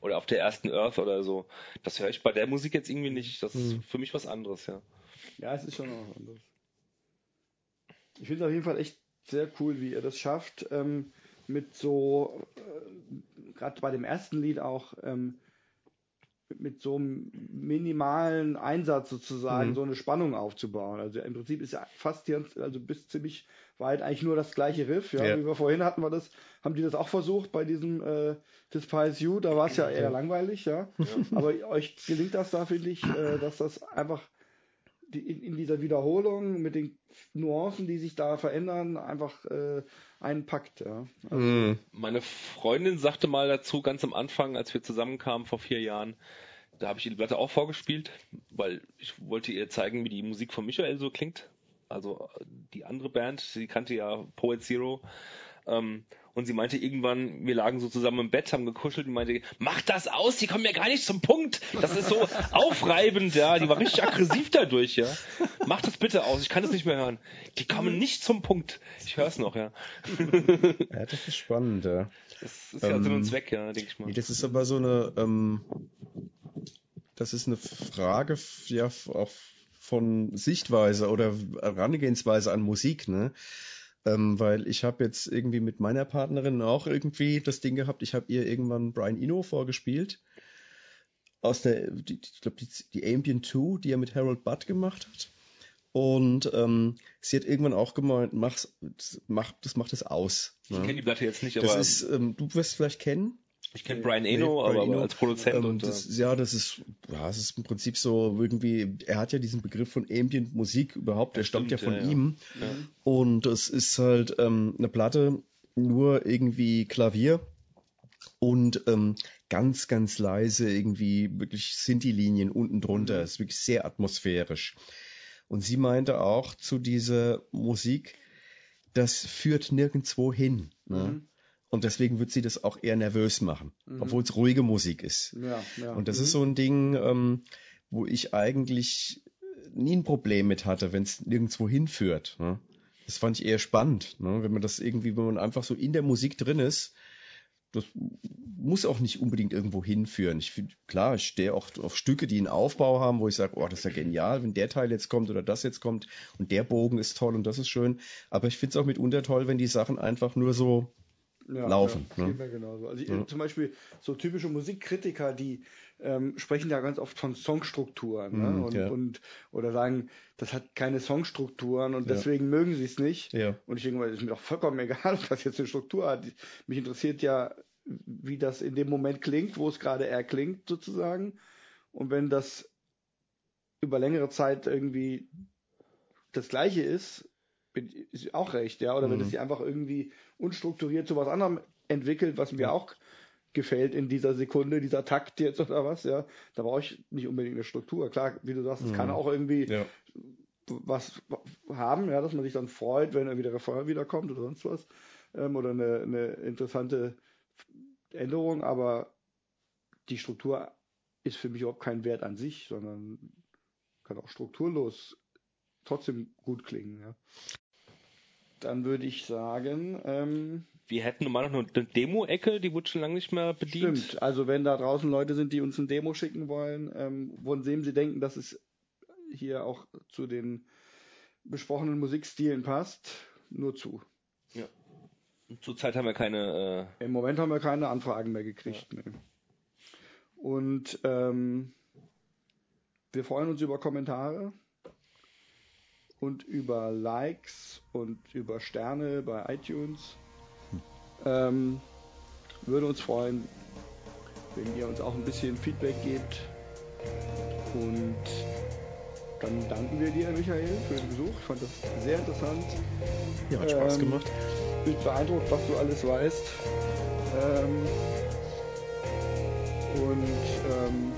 oder auf der ersten Earth oder so. Das höre ich bei der Musik jetzt irgendwie nicht. Das ist Hm. für mich was anderes, ja. ja, es ist schon noch was anderes. Ich finde es auf jeden Fall echt sehr cool, wie ihr das schafft, ähm, mit so, äh, gerade bei dem ersten Lied auch, ähm, mit so einem minimalen Einsatz sozusagen Mhm. so eine Spannung aufzubauen. Also im Prinzip ist ja fast hier, also bis ziemlich weit eigentlich nur das gleiche Riff, ja, Ja. wie wir vorhin hatten wir das, haben die das auch versucht bei diesem äh, Despise You, da war es ja eher langweilig, ja. Aber euch gelingt das da, finde ich, äh, dass das einfach die, in, in dieser Wiederholung mit den Nuancen, die sich da verändern, einfach äh, einpackt, ja. Mhm. Meine Freundin sagte mal dazu, ganz am Anfang, als wir zusammenkamen vor vier Jahren, da habe ich ihr die Platte auch vorgespielt, weil ich wollte ihr zeigen, wie die Musik von Michael so klingt. Also äh, die andere Band, sie kannte ja Poet Zero. Ähm, und sie meinte irgendwann, wir lagen so zusammen im Bett, haben gekuschelt und meinte, mach das aus, die kommen ja gar nicht zum Punkt. Das ist so aufreibend, ja. Die war richtig aggressiv dadurch, ja. Mach das bitte aus, ich kann es nicht mehr hören. Die kommen nicht zum Punkt. Ich höre es noch, ja. Ja, das ist spannend, ja. Das ist ja Ähm, Sinn und Zweck, ja, denke ich mal. Das ist aber so eine, ähm, das ist eine Frage, ja, auch von Sichtweise oder Herangehensweise an Musik, ne? Ähm, weil ich habe jetzt irgendwie mit meiner Partnerin auch irgendwie das Ding gehabt, ich habe ihr irgendwann Brian Eno vorgespielt. Aus der, die, ich glaube, die, die Ambient 2, die er mit Harold Budd gemacht hat. Und ähm, sie hat irgendwann auch gemeint, mach's, mach, das macht es aus. Ich ne? kenne die Platte jetzt nicht, Das aber ist, ähm, du wirst es vielleicht kennen. Ich kenne Brian Eno, Brian aber, Eno. als Produzent Ähm, und äh, das, ja, das ist, ja, es ist im Prinzip so irgendwie, er hat ja diesen Begriff von Ambient Musik überhaupt, der stammt ja von ja, ihm. Ja. Und es ist halt ähm, eine Platte, nur irgendwie Klavier und ähm, ganz, ganz leise irgendwie wirklich sind die Linien unten drunter. Es ist wirklich sehr atmosphärisch. Und sie meinte auch zu dieser Musik, das führt nirgendwo hin. Ne? Mhm. Und deswegen wird sie das auch eher nervös machen, Mhm. obwohl es ruhige Musik ist. Ja, ja. Und das Mhm. ist so ein Ding, ähm, wo ich eigentlich nie ein Problem mit hatte, wenn es nirgendwo hinführt. Ne? Das fand ich eher spannend, ne? wenn man das irgendwie, wenn man einfach so in der Musik drin ist. Das muss auch nicht unbedingt irgendwo hinführen. Ich finde, klar, ich stehe auch auf Stücke, die einen Aufbau haben, wo ich sage, oh, das ist ja genial, wenn der Teil jetzt kommt oder das jetzt kommt und der Bogen ist toll und das ist schön. Aber ich finde es auch mitunter toll, wenn die Sachen einfach nur so ja, laufen, Ja, ne? genauso. Also ich, Ja. zum Beispiel so typische Musikkritiker, die ähm, sprechen ja ganz oft von Songstrukturen ne? Mhm, und, ja. und oder sagen, das hat keine Songstrukturen und deswegen mögen sie es nicht. Und ich denke mal, ist mir doch vollkommen (laughs) egal, ob das jetzt eine Struktur hat. Mich interessiert ja, wie das in dem Moment klingt, wo es gerade erklingt sozusagen. Und wenn das über längere Zeit irgendwie das Gleiche ist, ist auch recht, ja. Oder wenn Mhm. es sich einfach irgendwie unstrukturiert zu was anderem entwickelt, was mir auch gefällt in dieser Sekunde, dieser Takt jetzt oder was, ja, da brauche ich nicht unbedingt eine Struktur. Klar, wie du sagst, es kann Mhm. auch irgendwie ja. was haben, ja, dass man sich dann freut, wenn irgendwie der Refrain wiederkommt oder sonst was. Ähm, oder eine, eine interessante Änderung, aber die Struktur ist für mich überhaupt kein Wert an sich, sondern kann auch strukturlos trotzdem gut klingen. Ja. Dann würde ich sagen, ähm, wir hätten normal noch eine Demo-Ecke, die wurde schon lange nicht mehr bedient. stimmt. Also wenn da draußen Leute sind, die uns ein Demo schicken wollen, ähm, von dem sie denken, dass es hier auch zu den besprochenen Musikstilen passt, nur zu. Zurzeit haben wir keine. Im Moment haben wir keine Anfragen mehr gekriegt. Nee. Und ähm, wir freuen uns über Kommentare und über Likes und über Sterne bei iTunes. Ähm, würde uns freuen, wenn ihr uns auch ein bisschen Feedback gebt. Und dann danken wir dir, Michael, für den Besuch. Ich fand das sehr interessant. Ja, hat Spaß Ähm, gemacht. Bin beeindruckt, was du alles weißt. Ähm, und ähm,